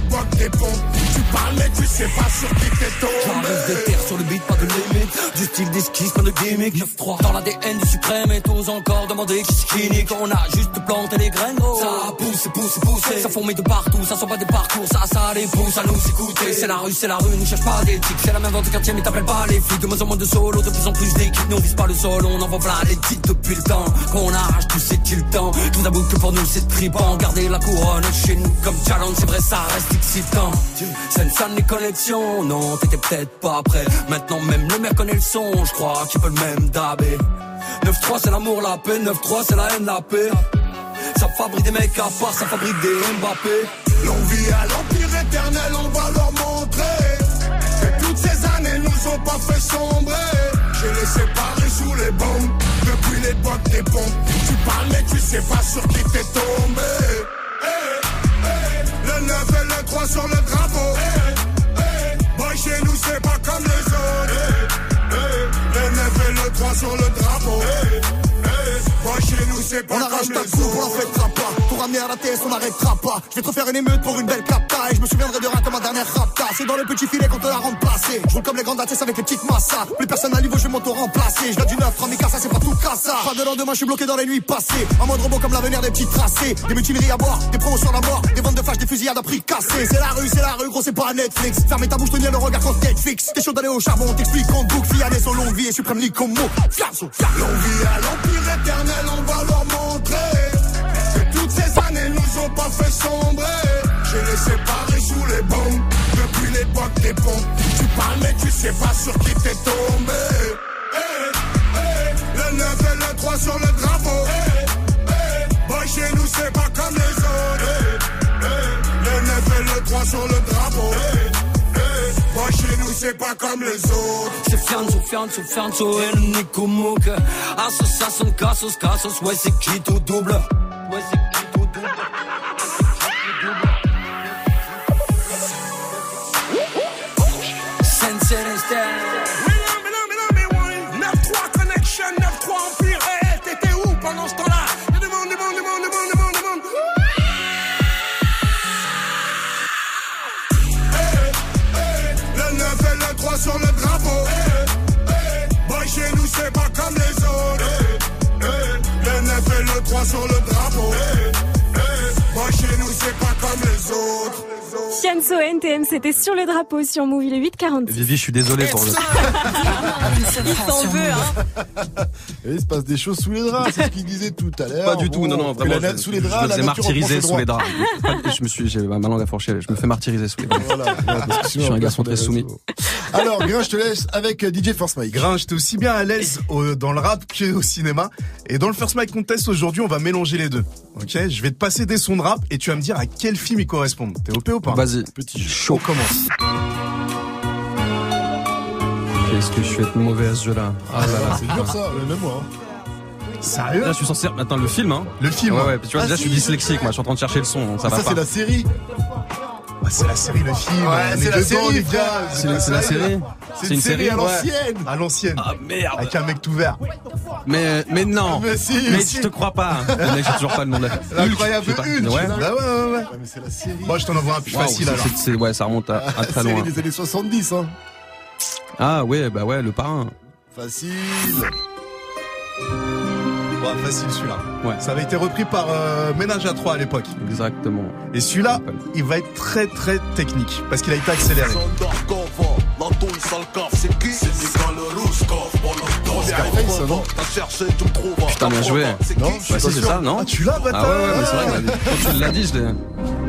des. Tu parles mais tu sais pas sur qui t'es tombé. J'arrive des terres sur le beat, pas de limite. Du style d'esquisse, pas de gimmick. 9-3 dans l'ADN du suprême et tous encore demander qui qui nique. On a juste planté les graines, gros. Ça pousse, pousse, pousse. Ça fourmille de partout, ça sent pas des parcours. Ça, ça les pousse à nous écouter. C'est la rue, c'est la rue, ne cherche pas d'éthique. C'est la même vente de quartier, mais t'appelles pas les flics. De moins en moins de solo, de plus en plus d'équipes. Nous on vise pas le sol, on envoie plein les titres depuis le temps. Qu'on arrache, tu sais qu'il le temps. Tout d'abord que pour nous c'est tripant. Garder la couronne chez nous comme challenge, c'est vrai, ça reste excitant. C'est une salle les connexions, non, t'étais peut-être pas prêt. Maintenant même le mec connaît le son, je crois qu'il peut le même dabé. 9-3 c'est l'amour, la paix, 9-3 c'est la haine, la paix. Ça fabrique des mecs à part, ça fabrique des Mbappé. L'envie à l'empire éternel, on va leur montrer que toutes ces années nous ont pas fait sombrer. J'ai les séparés sous les bombes depuis l'époque des pompes. Tu parles mais tu sais pas sur qui t'es tombé. Le 9 et le 3 sur le drapeau. Eh, eh, Boy, chez nous c'est pas comme les autres. Eh, eh, Le 9 et le 3 sur le drapeau. Eh, eh, Boy, chez nous, c'est pas On arrache ta coupe, on la fêtera pas. La TS, on n'arrêtera pas. Je vais te refaire une émeute pour une belle capta. Et je me souviendrai de rien comme ma dernière rapta. C'est dans le petit filet qu'on te l'a remplacé. Je roule comme les grandes ATS avec les petites massas. Plus personne à niveau, je vais m'auto-remplacer. Je du neuf, Rami ça c'est pas tout ça. Pas de lendemain, je suis bloqué dans les nuits passées. En mode robot comme l'avenir des petits tracés. Des mutineries à boire, des promos sur la mort. Des ventes de flash, des fusillades à prix cassés. C'est la rue, c'est la rue, gros, c'est pas Netflix. Fermez ta bouche, tenir le regard quand Netflix. T'es chaud d'aller au charbon, on t'explique en boucle. Fiané son longue vie et suprême comme mot. Fiasso, L'envie à l'empire éternel, on va leur montrer nous ont pas fait sombrer. Je les séparés sous les bombes depuis l'époque des pompes. Tu parles mais tu sais pas sur qui t'es tombé. Hey, hey, le 9 et le 3 sur le drapeau. Hey, hey, boy, chez nous c'est pas comme les autres. Le 9 et le 3 sur le drapeau. Boy, chez nous c'est pas comme les autres. C'est fianzo, fianzo, fianzo et le Nico Mouk Association, casos, casos, ouais c'est qui tout double? Et le 3 sur le drapeau. Hey, hey, boy, chez nous, c'est pas comme les autres. Fianso NTM, c'était sur le drapeau sur Move, il est 8h46. Vivi, je suis désolé pour le. Il s'en veut, hein. Et il se passe des choses sous les draps, c'est ce qu'il disait tout à l'heure. Pas du tout, Bon, non, non, vraiment. la je- sous les je draps, me la faisais martyriser sous les draps. Je me suis, j'ai ma langue à fourcher, je me fais martyriser sous les draps. Voilà, Je suis un on garçon très soumis. Alors, Grin, je te laisse avec euh, DJ Force Mike. Grin, j'étais aussi bien à l'aise dans le rap que au cinéma. Et dans le First Mic Contest aujourd'hui, on va mélanger les deux. Ok Je vais te passer des sons de rap et tu vas me dire à quel film ils correspondent. T'es OP ou pas? Vas-y. Petit jeu. Chaud. On commence. Qu'est-ce que je suis être mauvais à ce jeu-là? Ah là là. C'est dur ça, même moi. hein. Sérieux? Là, je suis censé. Attends, le film, hein Le film Ouais, hein. ouais. puis Tu vois, Ah, déjà, je suis si, dyslexique, moi. Je suis en train de chercher le son, donc ça va c'est pas. la série. Bah, c'est la série, le film. Ouais, c'est est la série, les frère. gars. C'est la- c'est la série C'est une série à Ouais. l'ancienne. À l'ancienne. Ah merde Avec un mec tout vert. Mais, mais non Mais si, Mais si. je te crois pas. Mec, j'ai toujours pas le nom de la. L'incroyable. Hulk. Ouais. Bah ouais, ouais, ouais. Ouais, mais c'est la série. Moi, je t'en envoie un plus facile c'est- alors. c'est- c'est- Ouais, ça remonte à, très série loin. des années 70, hein. Ah ouais, bah ouais, le parrain. Facile. Facile celui-là. Ouais. Ça avait été repris par euh, Ménage à 3 à l'époque. Exactement. Et celui-là, il va être très très technique parce qu'il a été accéléré. Scarface, ça, non Putain, bien joué. Non, Bah si, c'est ça, non Ah, tu l'as, Ah bâtard ouais, ouais, mais c'est vrai, quand tu l'as dit, je l'ai.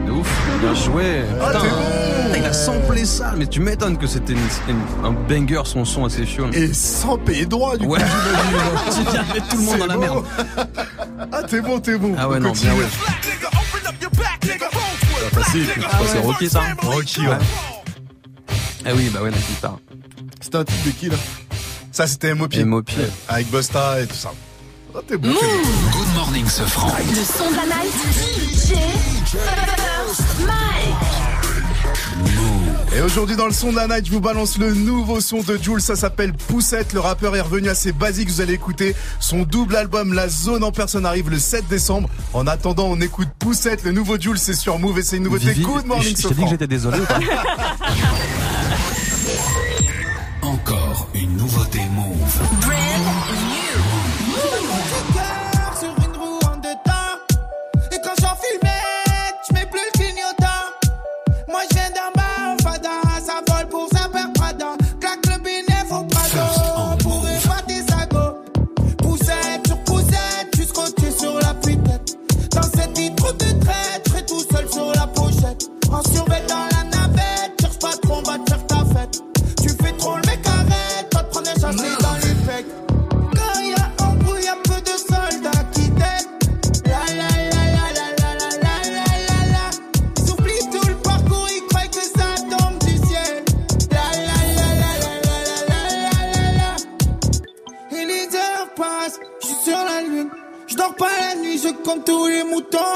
De ouf, bien joué. Ah, Putain, il a samplé ça, mais tu m'étonnes que c'était un banger son son assez chaud. Et sans payer droit, du Ouais. coup, j'imagine. Tu viens de mettre tout le monde dans la C'est merde. Ah, t'es bon, t'es bon. Ah ouais, On non, bien ouais. Facile. Ah ouais, c'est Rocky ça Rocky, ouais. Ah oui, bah ouais, la guitare. C'était un type de qui, là? Ça, c'était M.O.P. M.O.P. Avec Busta et tout ça. Ah, t'es bon. Good morning, ce franc. Le son de la night. DJ Mike. Et aujourd'hui, dans le son de la night, je vous balance le nouveau son de Jules. Ça s'appelle Poussette. Le rappeur est revenu assez basique. Vous allez écouter son double album La Zone en personne arrive le 7 décembre. En attendant, on écoute Poussette. Le nouveau Jules, c'est sur Move et c'est une nouveauté. Vivi, Good morning, je je t'ai dit que j'étais désolé pas? Une nouveauté mouvement sur une roue en deux temps Et quand j'en filmais Je mets plus clignotant. Moi je d'un bar en fada ça un vol pour sa barbada Claque le binet faux Padour des agos Poussette sur Poussette Jusqu'au tuer sur la pipette Dans cette vie trop de traîtres et tout seul sur la pochette. En surbêtant don't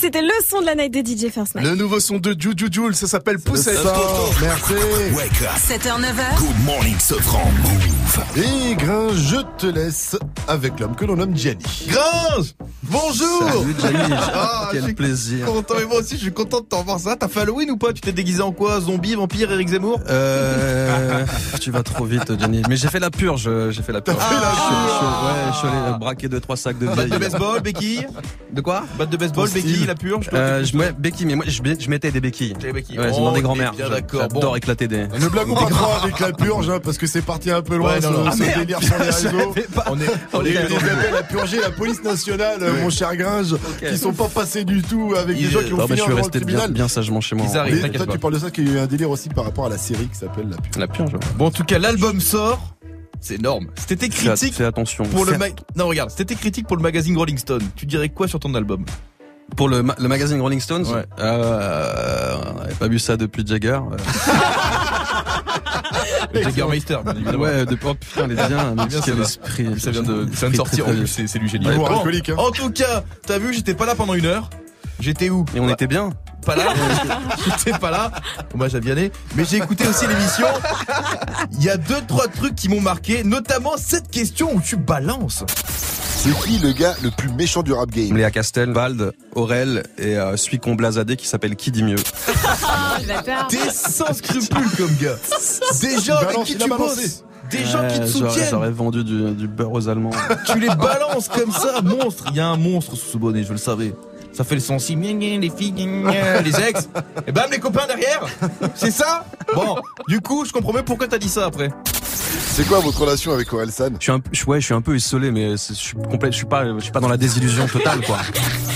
c'était le son de la night de DJ First Mike. Le nouveau son de Juju Joule, ça s'appelle Poussette. Merci. Wake up. 7h, 9h. Good morning, Sofran. Move. Et Gringe, je te laisse avec l'homme que l'on nomme Gianni. Gringe Bonjour Salut, Gianni. Ah, Quel suis plaisir. Content, mais moi aussi je suis content de t'en voir ça. T'as fait Halloween ou pas? Tu t'es déguisé en quoi? Zombie, vampire, Eric Zemmour? Euh, tu vas trop vite, Gianni. Mais j'ai fait la purge. J'ai fait la purge. fait la Je suis- je suis- purge. ouais, je suis allé braquer deux trois sacs de Batte vieilles. de baseball, béquille De quoi Batte de baseball, béquille, la purge Euh, je, ouais, béquille, mais moi je, je mettais des béquilles. Des béquilles. Ouais, Oh, dans des grands-mères. bien d'accord, J'adore bon. éclater des. Ne blaguons pas trop avec la purge, hein, parce que c'est parti un peu loin, Ouais, non, ce, non. ce Ah, délire sur les réseaux. On est, On est, à purger la police nationale, euh, mon cher Gringe, qui sont pas passés du tout avec des Ils- gens qui ont fini je suis devant le resté bien, tribunal. bien sagement chez moi. Toi, tu parles de ça, qu'il y a eu un délire aussi par rapport à la série qui s'appelle La Purge. La purge. ouais. Bon, en tout cas, l'album sort. C'est énorme. C'était critique fais attention. pour le. Non, regarde, c'était critique pour le magazine Rolling Stone. Tu dirais quoi sur ton album? Pour le, ma- le magazine Rolling Stones, Ouais. euh, on n'avait pas vu ça depuis Jagger. euh. Le Jaggermeister, bien évidemment. Ouais, depuis, oh putain, elle est bien, mais bien, quel esprit. Ça vient de, ça vient de Esprit sortir, très, en très- plus, c'est du génie. Humour Bon, hein. En tout cas, t'as vu, j'étais pas là pendant une heure. J'étais où? Et on était bien. Pas là. J'étais pas là. Hommage à Vianney. Mais j'ai écouté aussi l'émission. Il y a deux, trois trucs qui m'ont marqué, notamment cette question où tu balances. C'est qui le gars le plus méchant du rap game? Léa Castel, Vald, Aurel et euh, celui qu'on blasadé qui s'appelle Qui dit mieux? Ah. T'es sans scrupules comme gars. Des gens avec qui tu bosses. Des gens qui te j'aurais- soutiennent. J'aurais vendu du, du beurre aux Allemands. Tu les balances comme ça, monstre. Il y a un monstre sous ce bonnet, je le savais. Ça fait le Gna, gna, les filles, les ex. Et bam, les copains derrière. C'est ça? Bon, du coup, je comprends même pourquoi t'as dit ça après? C'est quoi votre relation avec Aurel San Je suis un, ouais, je suis un peu isolé, mais c'est- je suis complet, je suis pas, je suis pas dans la désillusion totale, quoi.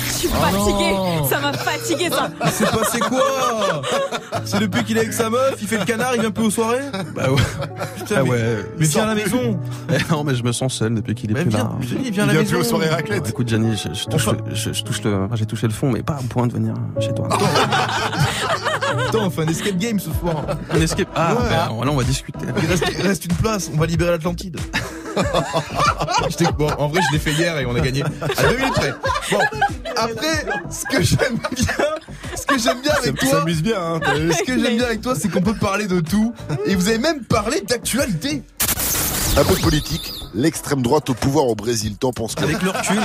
Je suis Oh fatiguée. non. Ça m'a fatiguée, ça. Il s'est passé quoi? C'est depuis qu'il est avec sa meuf, il fait le canard, il vient plus aux soirées? Bah ouais. Putain, Ah mais, ouais. mais viens à la maison. Eh non, mais je me sens seul depuis qu'il est Mais plus viens, là. dis, viens à Il la vient plus aux soirées raclette. Écoute, Gianni, je, je touche, Enfin- le, je, je touche le, enfin, j'ai touché le fond, mais pas au point de venir chez toi. Attends, on fait un escape game ce soir. Un escape. Ah, Ouais. ben, là, on va discuter. Il reste, il reste une place, on va libérer l'Atlantide. Bon, en vrai, je l'ai fait hier et on a gagné à deux minutes près. Bon, après, ce que j'aime bien, ce que j'aime bien avec toi, bien, hein. ce que j'aime bien avec toi, c'est qu'on peut parler de tout. Et vous avez même parlé d'actualité. Un peu de politique. L'extrême droite au pouvoir au Brésil, t'en penses quoi Avec le recul,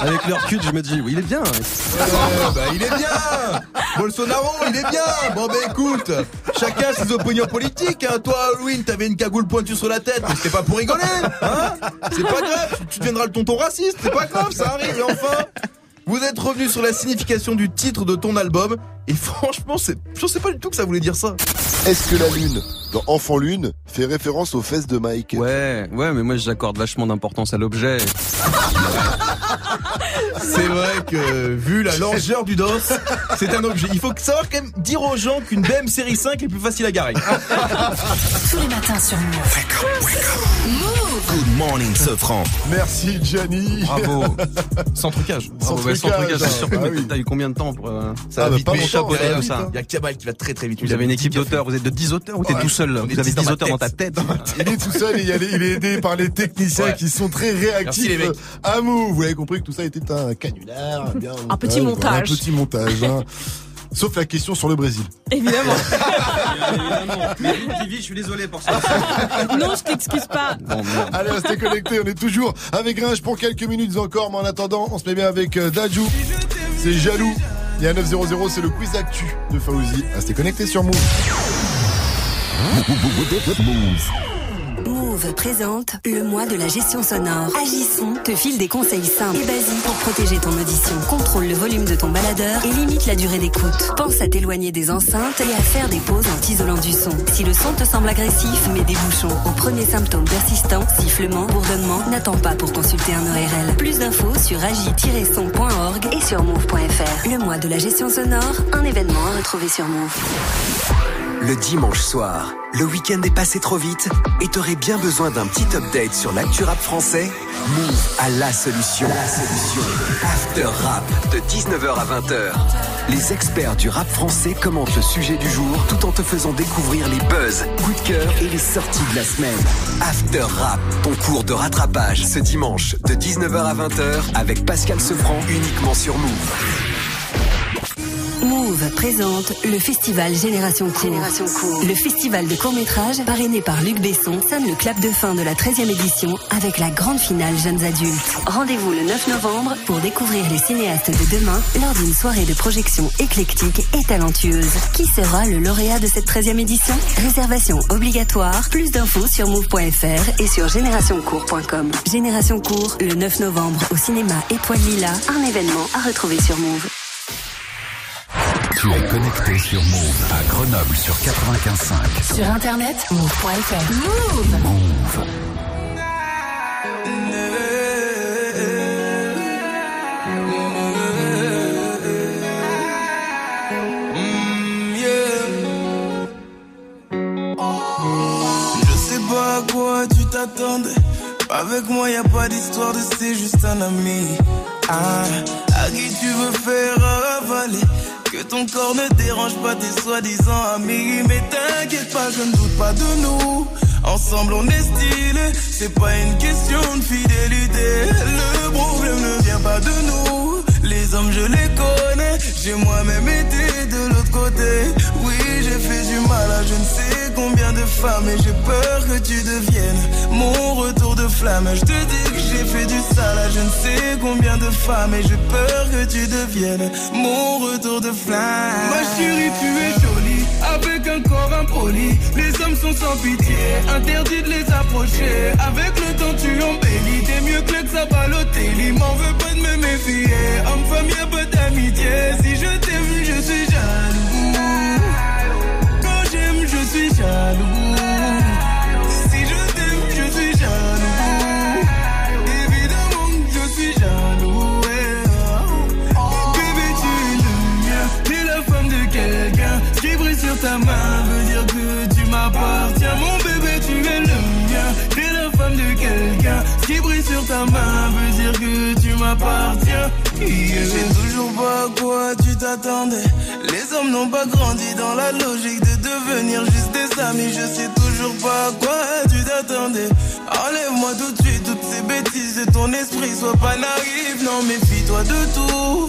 avec le recul, je me dis, oui, il est bien. Euh, bah, il est bien Bolsonaro, il est bien Bon, bah écoute, chacun ses opinions politiques. Hein. Toi, Halloween, t'avais une cagoule pointue sur la tête, mais c'était pas pour rigoler. Hein c'est pas grave, tu deviendras le tonton raciste, c'est pas grave, ça arrive. Et enfin, vous êtes revenu sur la signification du titre de ton album. Et franchement, c'est, je sais pas du tout que ça voulait dire ça. Est-ce que la lune, dans Enfant Lune, fait référence aux fesses de Mike? Ouais, ouais, mais moi, j'accorde vachement d'importance à l'objet. C'est vrai que, vu la largeur du dos, c'est un objet. Il faut savoir quand même dire aux gens qu'une BM série 5 est plus facile à garer. Tous les matins sur Move. Good morning, Sofran. Merci Gianni. Bravo. Sans trucage. Sans Bravo, ouais, sans trucage, trucage, c'est sûr. ah oui. T'as eu combien de temps pour, euh, Ça Ah, va bah, vite, pas chapeau ça. hein. Il y a Kamal qui va très très vite. Vous avez une équipe d'auteurs, vous êtes de 10 auteurs ou t'es Ouais. tout seul Vous avez 10 dans 10 ma auteurs dans ta tête. Il est tout seul et il est, il est aidé par les techniciens Ouais. qui sont très Merci, réactifs les mecs. à Move. Vous avez compris que tout ça était un canular. bien Un petit voilà, montage. Un petit montage. Sauf la question sur le Brésil. Évidemment. Vivi, je suis désolé pour ça. Non, je t'excuse pas. Bon. Allez, restez connectés. On est toujours avec Gringe pour quelques minutes encore. Mais en attendant, on se met bien avec euh, Dajou. C'est jaloux. Il y a 900, c'est le quiz actu de Fauzi. Restez connectés sur Move. Présente le mois de la gestion sonore. Agissons te file des conseils simples et basiques pour protéger ton audition. Contrôle le volume de ton baladeur et limite la durée d'écoute. Pense à t'éloigner des enceintes et à faire des pauses en t'isolant du son. Si le son te semble agressif, mets des bouchons. Au premier symptôme persistant, sifflement, bourdonnement, n'attends pas pour consulter un ORL. Plus d'infos sur agi-son.org et sur move.fr. Le mois de la gestion sonore, un événement à retrouver sur Move. Le dimanche soir, le week-end est passé trop vite et t'aurais bien besoin d'un petit update sur l'actu rap français? Move à la solution. La solution. After Rap de 19h à 20h. Les experts du rap français commentent le sujet du jour tout en te faisant découvrir les buzz, coups de cœur et les sorties de la semaine. After Rap, ton cours de rattrapage ce dimanche de 19h à 20h avec Pascal Sefranc uniquement sur Move. Move présente le festival Génération Court. Génération Court. Le festival de court-métrage parrainé par Luc Besson sonne le clap de fin de la 13e édition avec la grande finale Jeunes Adultes. Rendez-vous le 9 novembre pour découvrir les cinéastes de demain lors d'une soirée de projection éclectique et talentueuse. Qui sera le lauréat de cette 13e édition? Réservation obligatoire. Plus d'infos sur move.fr et sur générationcourt.com. Génération Court, le 9 novembre au cinéma Étoile Lila, un événement à retrouver sur Move. Tu es connecté sur Move à Grenoble sur 95.5. Sur internet, move.fr. Move Move. Je sais pas à quoi tu t'attendais. Avec moi, y a pas d'histoire de c'est juste un ami. Ah, à qui tu veux faire avaler. Ton corps ne dérange pas tes soi-disant amis. Mais t'inquiète pas, je ne doute pas de nous. Ensemble, on est stylé. C'est pas une question de fidélité. Le problème ne vient pas de nous. Les hommes, je les connais. J'ai moi-même été de l'autre côté. Oui, j'ai fait du mal à je ne sais combien de femmes. Et j'ai peur que tu deviennes mon retour de flamme. Je te dis j'ai fait du sale à je ne sais combien de femmes. Et j'ai peur que tu deviennes mon retour de flamme. Ma chérie, tu es jolie. Avec un corps impoli. Les hommes sont sans pitié. Interdit de les approcher. Avec le temps, tu embellis. T'es mieux que le Xabalotelli. M'en veux pas de me méfier. Homme, femme, y'a pas d'amitié. Si je t'ai vu, je suis jaloux. Quand j'aime, je suis jaloux. Ta main veut dire que tu m'appartiens. Mon bébé, tu es le mien. T'es la femme de quelqu'un. Ce qui brille sur ta main veut dire que tu m'appartiens. Je sais toujours pas à quoi tu t'attendais. Les hommes n'ont pas grandi dans la logique de devenir juste des amis. Je sais toujours pas à quoi tu t'attendais. Enlève-moi tout de suite toutes ces bêtises de ton esprit. Sois pas naïf, non, méfie-toi de tout.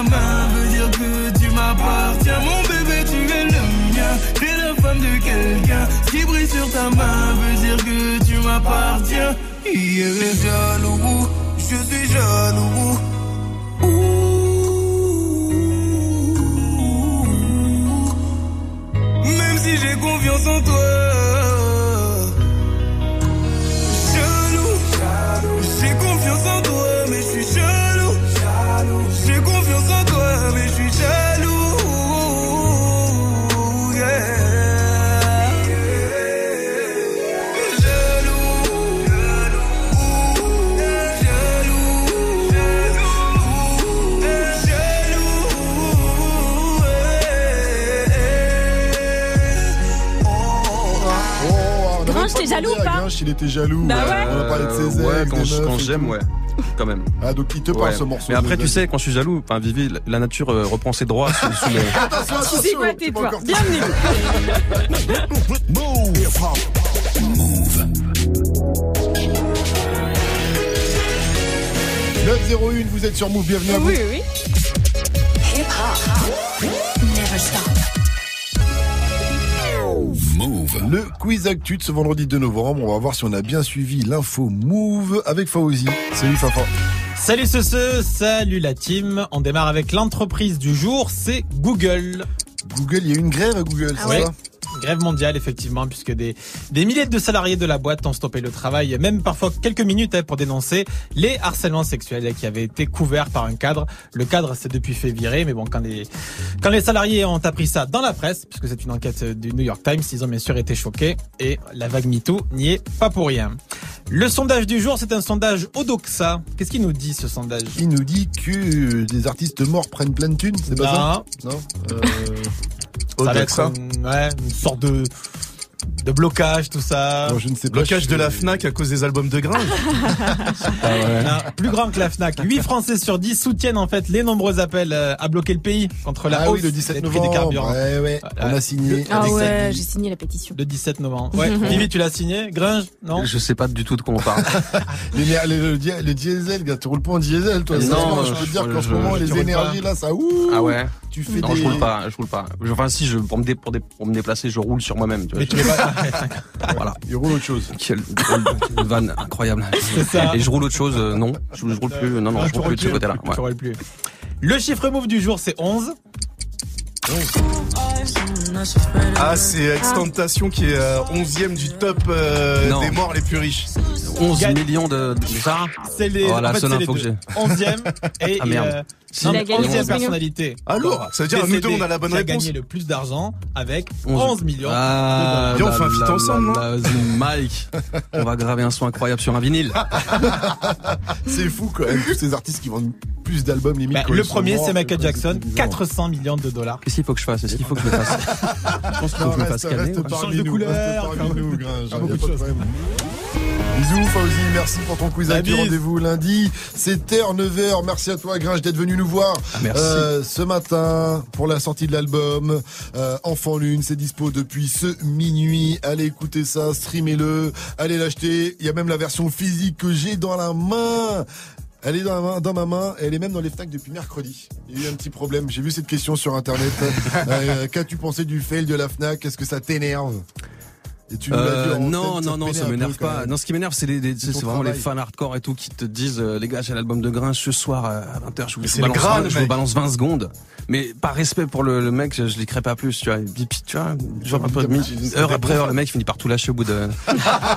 Ta main veut dire que tu m'appartiens. Mon bébé, tu es le mien. T'es la femme de quelqu'un. Ce qui brille sur ta main veut dire que tu m'appartiens. Il est jaloux. Je suis jaloux. Même si j'ai confiance en toi. Jaloux ou pas il était jaloux. Bah ouais. On a parlé de ses Euh, ouais, quand je- quand j'aime, ouais. Quand même. Ah, donc il te parle Ouais. ce morceau. Mais après, tu sais, quand je suis jaloux, enfin, Vivi, la nature euh, reprend ses droits sous, sous mon. Attention, Tu sais attention, quoi, tais-toi. encore- Bienvenue. Move. 901, vous êtes sur Move, bienvenue à vous. Oui, oui. Move. Le quiz actu de ce vendredi 2 novembre, on va voir si on a bien suivi l'info Move avec Fawzi. Salut Fafa. Salut ce, ce, salut la team. On démarre avec l'entreprise du jour, c'est Google. Google, il y a eu une grève à Google, Ah c'est ouais. ça? Grève mondiale, effectivement, puisque des, des milliers de salariés de la boîte ont stoppé le travail, même parfois quelques minutes hein, pour dénoncer les harcèlements sexuels qui avaient été couverts par un cadre. Le cadre s'est depuis fait virer, mais bon, quand les, quand les salariés ont appris ça dans la presse, puisque c'est une enquête du New York Times, ils ont bien sûr été choqués et la vague MeToo n'y est pas pour rien. Le sondage du jour, c'est un sondage Odoxa. Qu'est-ce qu'il nous dit ce sondage? Il nous dit que des artistes morts prennent plein de thunes, c'est pas ça? Non? Euh... Ça va être une, ouais, une sorte de de blocage, tout ça. je ne sais pas. Blocage de la Fnac à cause des albums de Gringe. Non, plus grand que la Fnac. 8 Français sur 10 soutiennent en fait les nombreux appels euh, à bloquer le pays contre la Ah hausse oui, le 17 des prix des novembre. carburants. Ouais, ouais. On a signé. Ah ouais, j'ai signé la pétition. Le 17 novembre. Ouais. Vivi, tu l'as signé? Gringe? Non? Je sais pas du tout de quoi on parle. Le, di- le diesel, gars, tu roules pas en diesel, toi. Non, Ça, moi, je peux te dire qu'en ce moment, les énergies, là, ça, ouh. Ah ouais Tu fais Non, des. je roule pas, je roule pas. Enfin, si, je, pour, me dé- pour, dé- pour me déplacer, je roule sur moi-même. tu vois. Voilà. Il roule autre chose. Quelle, vanne incroyable. Ça. Et je roule autre chose, euh, non. Je, je roule plus, non, non, Ah, je roule plus de ce côté-là. Ouais. Le chiffre move du jour, c'est 11. Ah, c'est Extentation qui est euh, 11ème du top euh, des morts les plus riches. 11 Gagne. millions de, de ça. C'est les, Voilà, en fait, les info que deux. j'ai. 11e et Ah, merde. euh. Non, Il a gagné 11e 11 personnalité. Ah, lourd. Ça veut dire, nous deux, on a la bonne réponse. a gagné le plus d'argent avec 11. 11 millions. Ah, on fait un feat là, ensemble, Zoom Mike. On va graver un son incroyable sur un vinyle. C'est fou, quand même, tous ces artistes qui vendent plus d'albums, limite. Bah, le premier, c'est Michael Jackson, bizarre. 400 millions de dollars. Qu'est-ce qu'il faut que je fasse? Est-ce qu'il faut que je le fasse? Je pense qu'il faut que je me reste, fasse calmer. Change de couleur, reste parmi faire nous, beaucoup- Gringe, faire y a beaucoup pas de de choses. problème. Bisous Fauzi, merci pour ton quiz. Rendez-vous lundi, c'est Terre 9h. Merci à toi Gringe d'être venu nous voir Ah, euh, ce matin pour la sortie de l'album euh, Enfant Lune. C'est dispo depuis ce minuit. Allez écouter ça, streamez-le, allez l'acheter. Il y a même la version physique que j'ai dans la main. Elle est dans, la main, dans ma main, elle est même dans les Fnac depuis mercredi. Il y a eu un petit problème, j'ai vu cette question sur internet. Euh, Qu'as-tu pensé du fail de la Fnac? Est-ce que ça t'énerve? Et tu Euh, non, non, non, ça m'énerve pas. Non, ce qui m'énerve, c'est les, les- c'est ton vraiment les fans hardcore et tout qui te disent, euh, les gars, j'ai l'album de Gringe ce soir euh, à 20h, je vous, je balance, Graal, 20, je vous balance 20 secondes. Mais par respect pour le, le mec, je, je l'écris pas plus, tu vois. Et puis, tu vois, genre un peu, mi- heure après heure, le mec finit par tout lâcher au bout de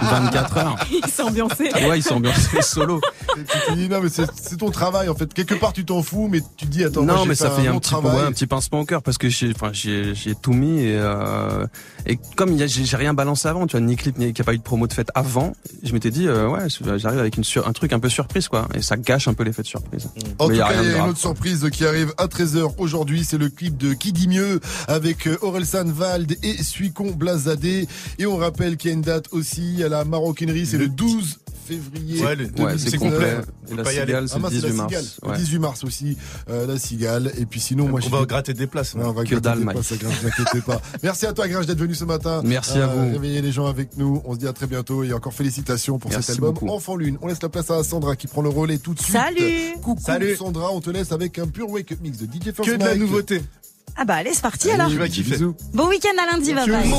24 heures. Il s'est ambiancé. Ouais, il s'est ambiancé solo. Et tu te dis, non, mais c'est ton travail, en fait. Quelque part, tu t'en fous, mais tu te dis, attends, non, mais ça fait un petit, ouais, un petit pincement au cœur parce que j'ai, enfin, j'ai, j'ai tout mis et, euh, et comme j'ai rien balancé avant, tu vois, ni clip, ni qu'il n'y a pas eu de promo de fête avant, je m'étais dit, euh, ouais, j'arrive avec une sur, un truc un peu surprise, quoi, et ça gâche un peu l'effet de surprise. En Mais tout y a cas, rien il y a une grave, autre quoi. surprise qui arrive à 13h aujourd'hui. C'est le clip de Qui dit mieux avec euh, Orelsan Vald et Suicon Blazadé. Et on rappelle qu'il y a une date aussi à la maroquinerie. C'est le 12 février. Ouais, le- Ouais, c'est 2019. complet. Et la cigale, c'est le mince, 18 la mars. Le Ouais. 18 mars aussi, euh, la cigale. Et puis sinon, moi, On je va gratter des places. Ouais, on va Que gratter dalle, des places, t'inquiétez pas. Merci à toi, Gringe, d'être venu ce matin. Merci à vous. Réveiller les gens avec nous. On se dit à très bientôt et encore félicitations pour Merci cet album beaucoup. Enfant Lune. On laisse la place à Sandra qui prend le relais tout de suite. Salut Coucou Salut. Sandra, on te laisse avec un pur wake up mix de DJ First Que de la nouveauté. Ah bah allez, c'est parti alors. Bon week-end à lundi, bye bye.